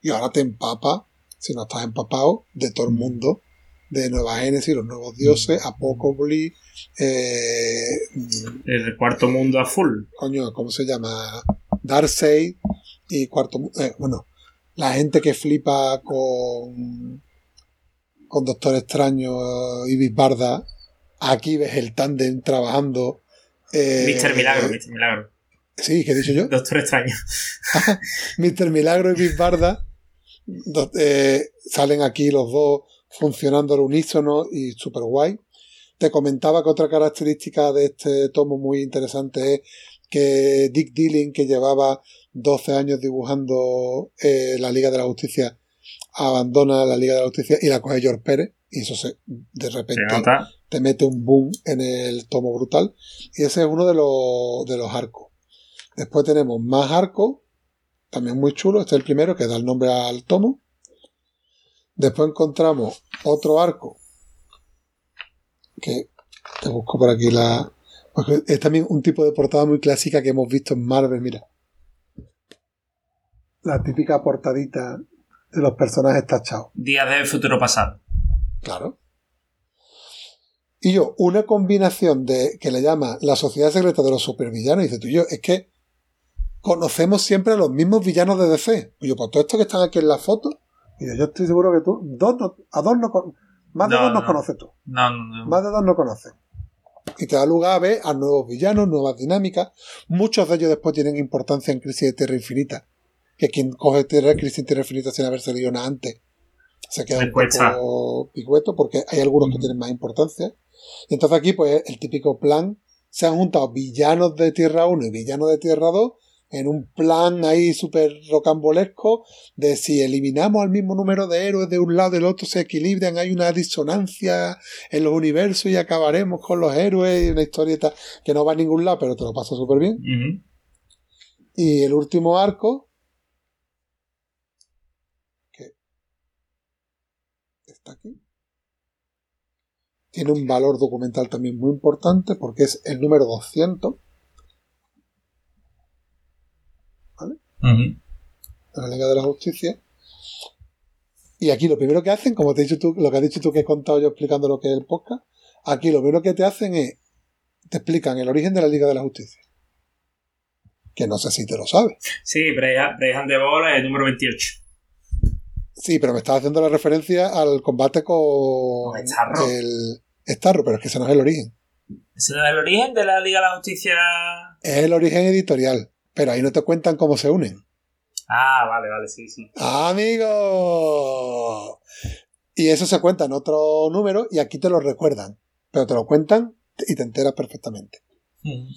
Y ahora te empapa, si no estás empapado, de todo el mundo, de Nueva Génesis, los nuevos dioses, Apocalipsis, eh, El cuarto mundo a full. coño, ¿cómo se llama? Darkseid y Cuarto Mu- eh, bueno, la gente que flipa con con Doctor Extraño y Bisbarda, aquí ves el tándem trabajando. Eh, Mr. Milagro, Mr. Milagro. Sí, ¿qué he dicho yo? Doctor Extraño. Mr. Milagro y Bisbarda eh, salen aquí los dos funcionando al unísono y super guay. Te comentaba que otra característica de este tomo muy interesante es que Dick Dilling, que llevaba 12 años dibujando eh, la Liga de la Justicia, abandona la Liga de la Justicia y la coge George Pérez. Y eso se, de repente te mete un boom en el tomo brutal. Y ese es uno de los, de los arcos. Después tenemos más arcos, también muy chulo. Este es el primero que da el nombre al tomo. Después encontramos otro arco que te busco por aquí la. es también un tipo de portada muy clásica que hemos visto en Marvel, mira. La típica portadita de los personajes tachados. Días del futuro pasado. Claro. Y yo, una combinación de que le llama la sociedad secreta de los supervillanos, y dice tú y yo, es que conocemos siempre a los mismos villanos de DC. Y yo, pues todo esto que están aquí en la foto, y yo, yo estoy seguro que tú, dos no- a dos no, más de No, dos nos no. conoces tú. No, no, no. Más de dos no conoces. Y te da lugar a ver a nuevos villanos, nuevas dinámicas. Muchos de ellos después tienen importancia en Crisis de Tierra Infinita. Que quien coge Tierra, Crisis de Tierra Infinita sin haberse leído nada antes se queda un cuesta. poco picueto porque hay algunos que Ujú. tienen más importancia. Y entonces aquí, pues, el típico plan. Se han juntado villanos de Tierra 1 y villanos de Tierra 2 en un plan ahí súper rocambolesco de si eliminamos al mismo número de héroes de un lado y del otro se equilibran, hay una disonancia en los universos y acabaremos con los héroes y una historieta que no va a ningún lado, pero te lo pasa súper bien. Y el último arco, que aquí, tiene un valor documental también muy importante porque es el número 200 Ujú. de la Liga de la Justicia. Y aquí lo primero que hacen, como te he dicho tú, lo que has dicho tú que he contado yo explicando lo que es el podcast, aquí lo primero que te hacen es, te explican el origen de la Liga de la Justicia. Que no sé si te lo sabes. Sí, Brian Brian de es el número 28. Sí, pero me estaba haciendo la referencia al combate con Con Starro. el Starro, pero es que ese no es el origen. ¿Ese no es el origen de la Liga de la Justicia? Es el origen editorial, pero ahí no te cuentan cómo se unen. Ah, vale, vale, sí, sí. ¡Amigo! Y eso se cuenta en otro número y aquí te lo recuerdan, pero te lo cuentan y te enteras perfectamente. Ujú.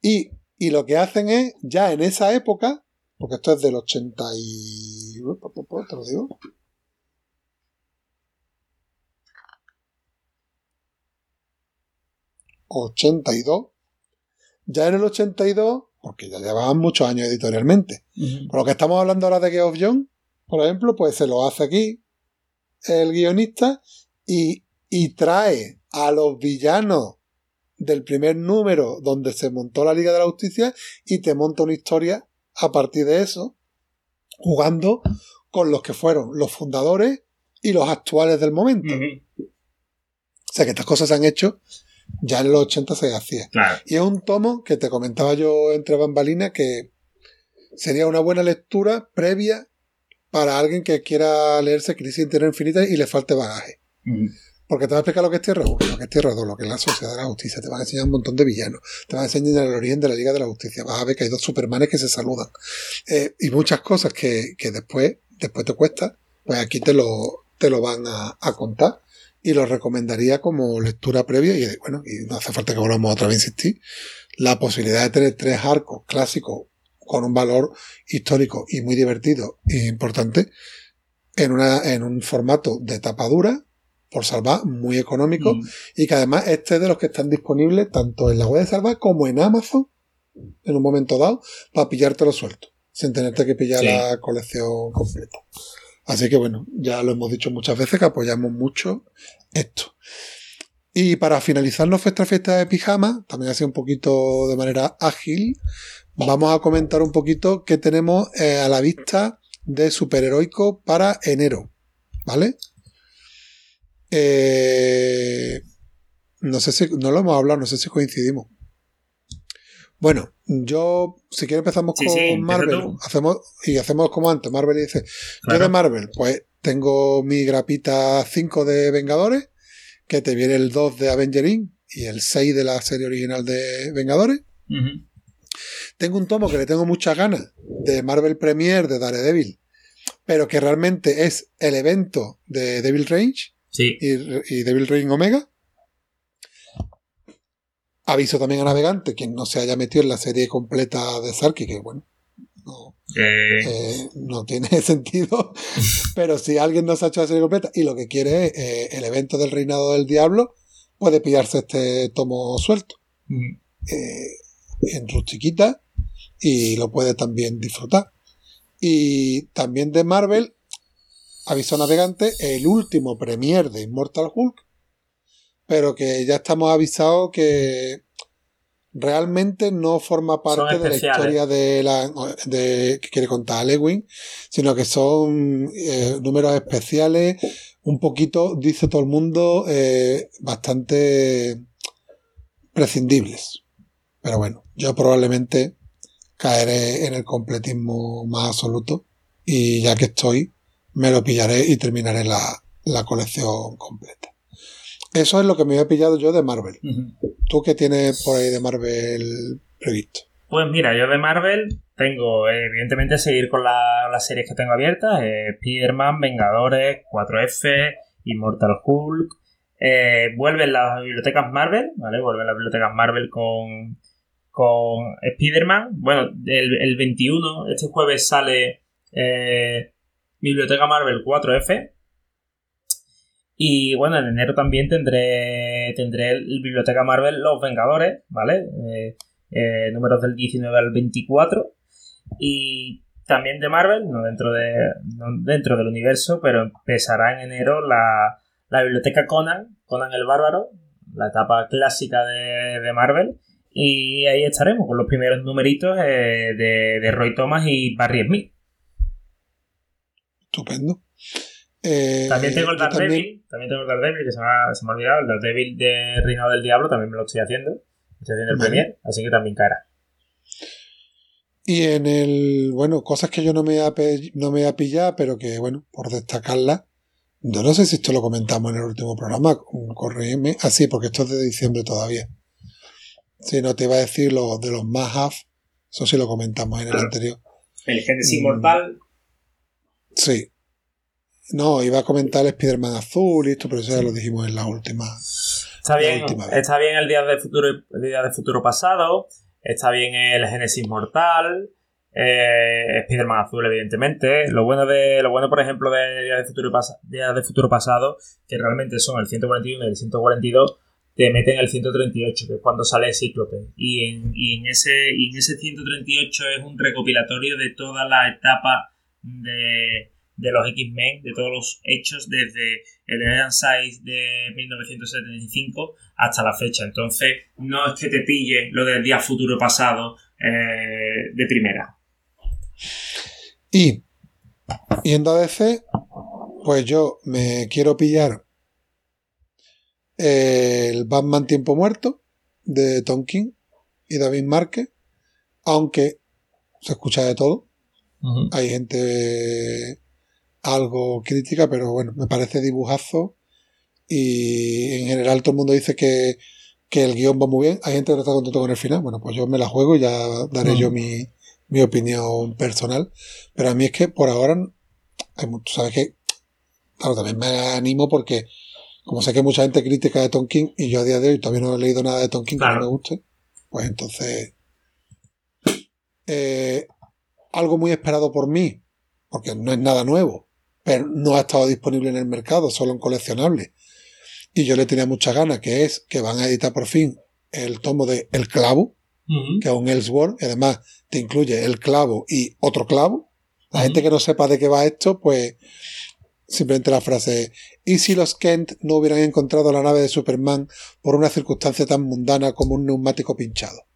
Y, y lo que hacen es, ya en esa época, porque esto es del 80 y... Te lo digo. ...82... Ya en el 82... ...porque ya llevaban muchos años editorialmente... Por lo que estamos hablando ahora de Game of John, por ejemplo, pues se lo hace aquí el guionista y, y trae a los villanos del primer número donde se montó la Liga de la Justicia y te monta una historia a partir de eso, jugando con los que fueron los fundadores y los actuales del momento. O sea que estas cosas se han hecho, ya en los 80 se hacía. Claro. Y es un tomo que te comentaba yo entre bambalinas que sería una buena lectura previa para alguien que quiera leerse Crisis Tierra Infinita y le falte bagaje. Porque te va a explicar lo que es Tierra 1, lo que es Tierra 2, lo que es la Sociedad de la Justicia. Te van a enseñar un montón de villanos. Te van a enseñar el origen de la Liga de la Justicia. Vas a ver que hay dos Supermanes que se saludan. Eh, y muchas cosas que, que después, después te cuesta, pues aquí te lo, te lo van a, contar. Y lo recomendaría como lectura previa. Y bueno, y no hace falta que volvamos otra vez a insistir. La posibilidad de tener tres arcos clásicos con un valor histórico y muy divertido e importante en, una, en un formato de tapadura por salvar muy económico Ujú. y que además este es de los que están disponibles tanto en la web de salvar como en Amazon en un momento dado para pillártelo suelto sin tenerte que pillar Sí. la colección completa. Así que bueno, ya lo hemos dicho muchas veces que apoyamos mucho esto. Y para finalizar nuestra fiesta de pijama, también así un poquito de manera ágil, vamos a comentar un poquito qué tenemos eh, a la vista de superheroico para enero. ¿Vale? Eh, no sé si, no lo hemos hablado, no sé si coincidimos. Bueno, yo, si quieres empezamos Sí, con sí, Marvel. Hacemos, y hacemos como antes, Marvel y dice, yo de Marvel, pues tengo mi grapita 5 de Vengadores, que te viene el 2 de Avenger Inc. y el 6 de la serie original de Vengadores. Tengo un tomo que le tengo muchas ganas de Marvel Premier de Daredevil, pero que realmente es el evento de Devil Range Sí. y, y Devil Ring Omega. Aviso también a Navegante, quien no se haya metido en la serie completa de Sarki, que bueno, no, Eh, eh, no tiene sentido, pero si alguien no se ha hecho la serie completa y lo que quiere es eh, el evento del Reinado del Diablo, puede pillarse este tomo suelto ujú. eh, en rustiquita y lo puede también disfrutar. Y también de Marvel, aviso navegante, el último premier de Immortal Hulk, pero que ya estamos avisados que realmente no forma parte de la historia de la de, que quiere contar Lewin, sino que son eh, números especiales, un poquito, dice todo el mundo, eh, bastante prescindibles. Pero bueno, yo probablemente caeré en el completismo más absoluto y ya que estoy, me lo pillaré y terminaré la, la colección completa. Eso es lo que me había pillado yo de Marvel. ¿Tú qué tienes por ahí de Marvel previsto? Pues mira, yo de Marvel tengo, eh, evidentemente, seguir con la- las series que tengo abiertas: eh, Spider-Man, Vengadores, 4F, Immortal Hulk. Eh, vuelven las bibliotecas Marvel, ¿vale? Vuelven las bibliotecas Marvel con, con Spider-Man. Bueno, el, el 21, este jueves sale eh, Biblioteca Marvel 4F. Y bueno, en enero también tendré, tendré el Biblioteca Marvel Los Vengadores, ¿vale? Eh, eh, números del 19 al 24 y también de Marvel, no dentro, de, dentro del universo, pero empezará en enero la, la biblioteca Conan, Conan el Bárbaro, la etapa clásica de, de Marvel, y ahí estaremos con los primeros numeritos eh, de, de Roy Thomas y Barry Smith. Estupendo. Eh, También tengo el también- Daredevil, también tengo el Daredevil, que se me, ha, se me ha olvidado, el Daredevil de Reinado del Diablo, también me lo estoy haciendo, estoy haciendo el Vale. Premier, así que también caerá. Y en el, bueno, cosas que yo no me voy a, pe- no me voy a pillar, pero que, bueno, por destacarlas, yo no sé si esto lo comentamos en el último programa, corrígeme, así, porque esto es de diciembre todavía. Si no te iba a decir lo de los más eso sí lo comentamos en el anterior. El Génesis Mm. Sí. No, iba a comentar el Spider-Man azul y esto, pero eso ya lo dijimos en la última. Está bien, última está bien el día de futuro, el día de futuro pasado, está bien el Génesis Mortal, eh, Spider-Man Azul, evidentemente. Lo bueno de, lo bueno, por ejemplo, de Día de Futuro, Pas- Día de futuro Pasado, que realmente son el 141 y el 142, te meten el 138, que es cuando sale Cíclope. Y en, y en ese, y en ese 138 es un recopilatorio de toda la etapa de, de los X-Men, de todos los hechos desde el Iron Size de 1975 hasta la fecha. Entonces, no es que te pille lo del día futuro pasado eh, de primera. Y, yendo a DC, pues yo me quiero pillar el Batman Tiempo Muerto de Tom King y David Márquez, aunque se escucha de todo. Hay gente algo crítica, pero bueno, me parece dibujazo y en general todo el mundo dice que, que el guion va muy bien. Hay gente que no está contento con el final. Bueno, pues yo me la juego y ya daré Mm. yo mi, mi opinión personal. Pero a mí es que por ahora, hay mucho, sabes que, claro, también me animo porque como sé que mucha gente critica de Tonkin y yo a día de hoy todavía no he leído nada de Tonkin que Claro. no me guste, pues entonces eh, algo muy esperado por mí, porque no es nada nuevo, pero no ha estado disponible en el mercado, solo en coleccionables. Y yo le tenía muchas ganas, que es que van a editar por fin el tomo de El Clavo, que es un Elseworld, y además te incluye el clavo y otro clavo. La gente que no sepa de qué va esto, pues simplemente la frase, ¿y si los Kent no hubieran encontrado la nave de Superman por una circunstancia tan mundana como un neumático pinchado?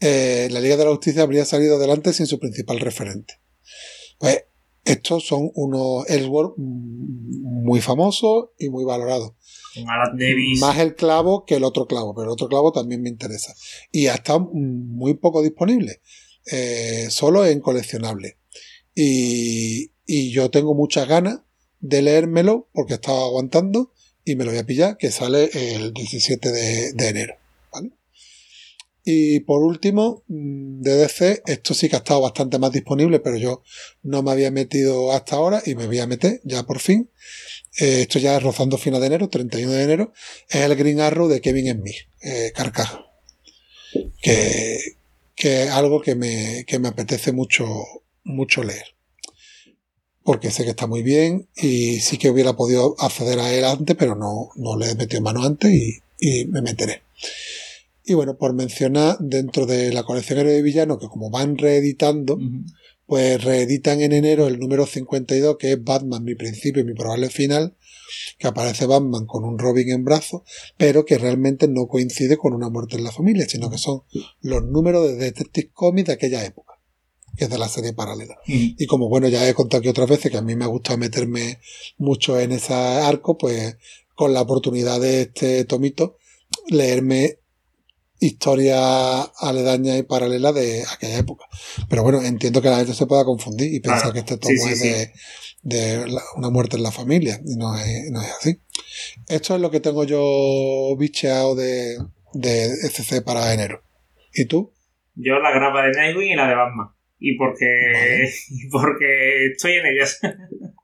Eh, la Liga de la Justicia habría salido adelante sin su principal referente. Pues estos son unos mm, muy famosos y muy valorados. Más el clavo que el otro clavo, pero el otro clavo también me interesa. Y ha estado muy poco disponible, eh, solo en coleccionable. Y, y yo tengo muchas ganas de leérmelo porque estaba aguantando y me lo voy a pillar, que sale el 17 de, de enero. Y por último, mm, de DC, esto sí que ha estado bastante más disponible, pero yo no me había metido hasta ahora y me voy a meter ya por fin. Eh, esto ya es rozando final de enero, 31 de enero, es el Green Arrow de Kevin Smith, eh, Carcaja. Que, que es algo que me, que me apetece mucho, mucho leer. Porque sé que está muy bien y sí que hubiera podido acceder a él antes, pero no, no le he metido mano antes y, y me meteré. Y bueno, por mencionar, dentro de la colección Héroe de Villano, que como van reeditando, pues reeditan en enero el número 52, que es Batman, mi principio y mi probable final, que aparece Batman con un Robin en brazos, pero que realmente no coincide con una muerte en la familia, sino que son los números de Detective Comics de aquella época, que es de la serie paralela. Y como bueno, ya he contado aquí otras veces que a mí me gusta meterme mucho en ese arco, pues con la oportunidad de este tomito, leerme historias aledañas y paralelas de aquella época. Pero bueno, entiendo que la gente se pueda confundir y pensar Claro. que este tomo sí, es sí. de, de la- una muerte en la familia. Y no es, no es así. Esto es lo que tengo yo bicheado de, de SC para enero. ¿Y tú? Yo la grapa de Nightwing y la de Batman. Y porque, Vale. y porque estoy en ellas.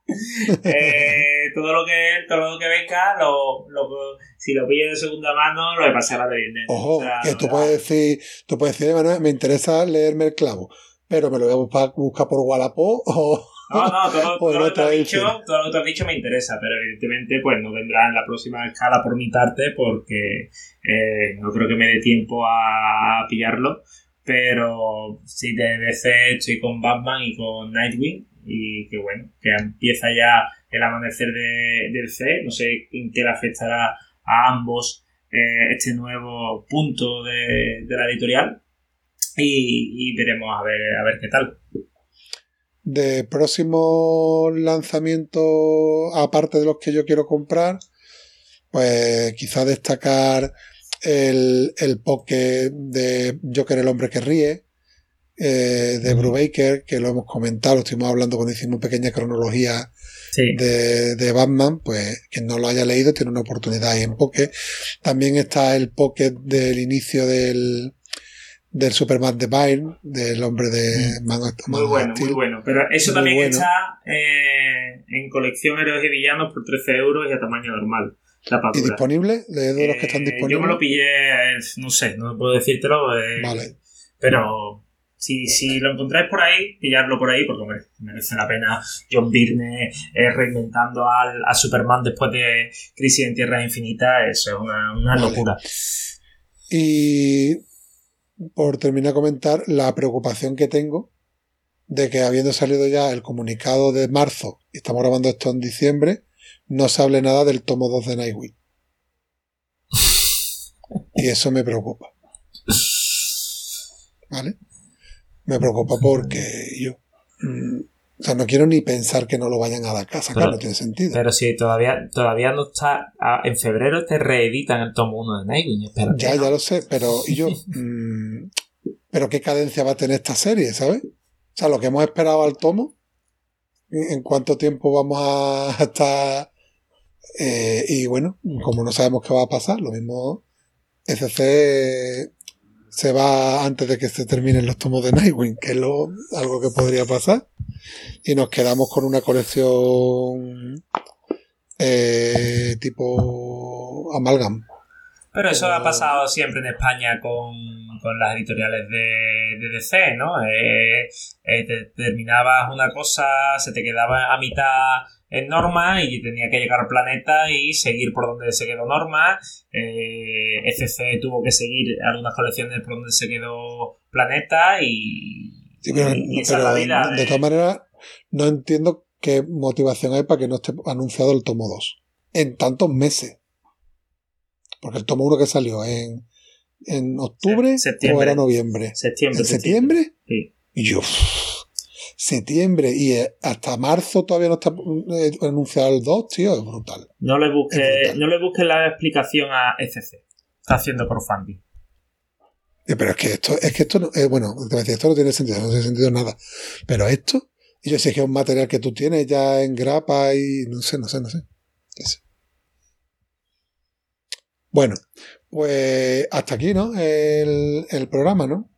Eh, todo lo que todo lo que venga, lo, lo, si lo pillo de segunda mano, lo a la de viernes. Ojo, O sea, que tú puedes decir, tú puedes decir, Manuel, me interesa leerme el clavo, pero me lo voy a buscar, buscar por Wallapop o... No, no, todo, todo lo que te has dicho, todo lo que has dicho me interesa, pero evidentemente pues no vendrá en la próxima escala por mi parte porque eh, no creo que me dé tiempo a pillarlo. Pero sí, de DC estoy con Batman y con Nightwing y que bueno, que empieza ya el amanecer de, de DC. No sé en qué le afectará a ambos eh, este nuevo punto de, la editorial y, y veremos a ver, a ver qué tal. de próximos lanzamientos, aparte de los que yo quiero comprar, pues quizá destacar el, el poke de Joker el hombre que ríe, eh, de Brubaker, que lo hemos comentado, lo estuvimos hablando cuando hicimos pequeña cronología Sí. de, de Batman, pues quien no lo haya leído tiene una oportunidad ahí en Poké. También está el Poké del inicio del, del Superman de Byrne, del hombre de Man, of- Muy bueno, muy bueno. Pero eso Muy también bueno. está eh, en colección Héroes y Villanos por 13 euros y a tamaño normal. ¿Y disponible? ¿De de los que están Eh, disponibles? Yo me lo pillé, eh, no sé, no puedo decírtelo. eh, Vale. Pero si, si lo encontráis por ahí, pillarlo por ahí, porque hombre, merece la pena John Byrne eh, reinventando al, a Superman después de Crisis en Tierra Infinita, eso es una, una locura. Y por terminar de comentar la preocupación que tengo de que habiendo salido ya el comunicado de marzo, y estamos grabando esto en diciembre, no se hable nada del tomo 2 de Nightwing. Y eso me preocupa. ¿Vale? Me preocupa porque yo... mm, o sea, no quiero ni pensar que no lo vayan a dar casa, Pero- no tiene sentido. Pero si todavía, todavía no está. en febrero te reeditan el tomo 1 de Nightwing. espérate, Ya, ya lo sé, pero y yo, mm, pero qué cadencia va a tener esta serie, ¿sabes? O sea, lo que hemos esperado al tomo, en en cuánto tiempo vamos a estar, eh, y bueno, como no sabemos qué va a pasar, lo mismo SC se va antes de que se terminen los tomos de Nightwing, que es lo, algo que podría pasar, y nos quedamos con una colección eh, tipo amalgam. Pero eso ha pasado siempre en España con, con las editoriales de, de DC, ¿no? Eh, eh, te terminabas una cosa, se te quedaba a mitad en Norma y tenía que llegar al planeta y seguir por donde se quedó Norma. Eh, FC tuvo que seguir algunas colecciones por donde se quedó Planeta y, Sí, pero, y- y esa es pero la vida. de todas maneras, no entiendo qué motivación hay para que no esté anunciado el tomo 2 en tantos meses. Porque el tomo 1 que salió en, en octubre Se- septiembre. o era noviembre. septiembre. ¿En septiembre? Sí. Y yo, septiembre y eh, hasta marzo todavía no está eh, anunciado el 2, tío, es brutal. No le Es busques no le busques la explicación a FC. Está haciendo crowdfunding. Eh, Pero es que esto, es que esto no, eh, bueno, esto no tiene sentido, no tiene sentido nada. Pero esto, yo sé que es un material que tú tienes ya en grapa y no sé, no sé, no sé. Bueno, pues hasta aquí, ¿no? El, el programa, ¿no?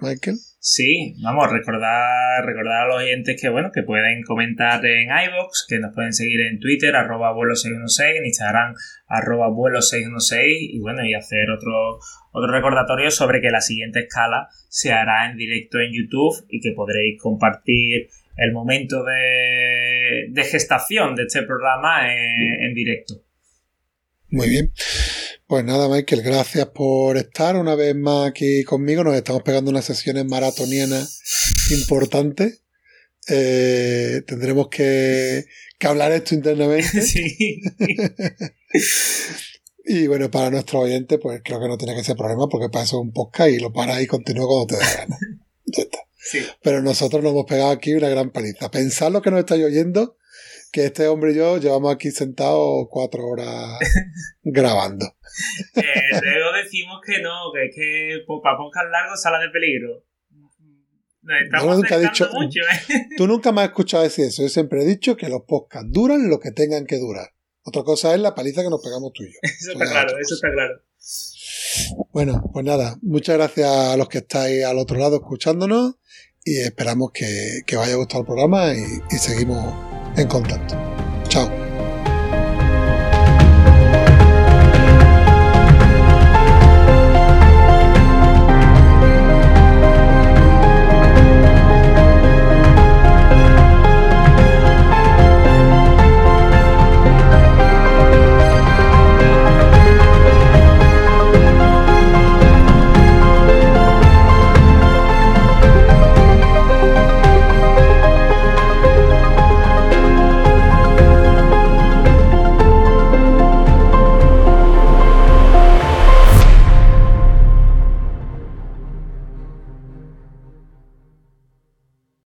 Michael. Sí, vamos, recordar, recordar a los oyentes que bueno, que pueden comentar en iVoox, que nos pueden seguir en Twitter, arroba vuelo616, en Instagram, arroba vuelo616, y bueno, y hacer otro, otro recordatorio sobre que la siguiente escala se hará en directo en YouTube y que podréis compartir el momento de, de gestación de este programa en directo. Muy bien. Pues nada, Michael, gracias por estar una vez más aquí conmigo. Nos estamos pegando unas sesiones maratonianas importantes. Eh, tendremos que, que hablar esto internamente. Sí. Y bueno, para nuestros oyentes, pues creo que no tiene que ser problema porque para eso es un podcast y lo paras y continúa cuando te dé gana. Ya está. Sí. Pero nosotros nos hemos pegado aquí una gran paliza. Pensad lo que nos estáis oyendo, que este hombre y yo llevamos aquí sentados cuatro horas grabando. Eh, luego decimos que no, que es que pues, para podcast largos sala de peligro. Nos estamos Yo nunca he acercando dicho- mucho, ¿eh? Tú nunca me has escuchado decir eso. Yo siempre he dicho que los podcasts duran lo que tengan que durar. Otra cosa es la paliza que nos pegamos tú y yo. Eso está claro, eso está claro. Bueno, pues nada, muchas gracias a los que estáis al otro lado escuchándonos y esperamos que, que os haya gustado el programa y, y seguimos en contacto. Chao.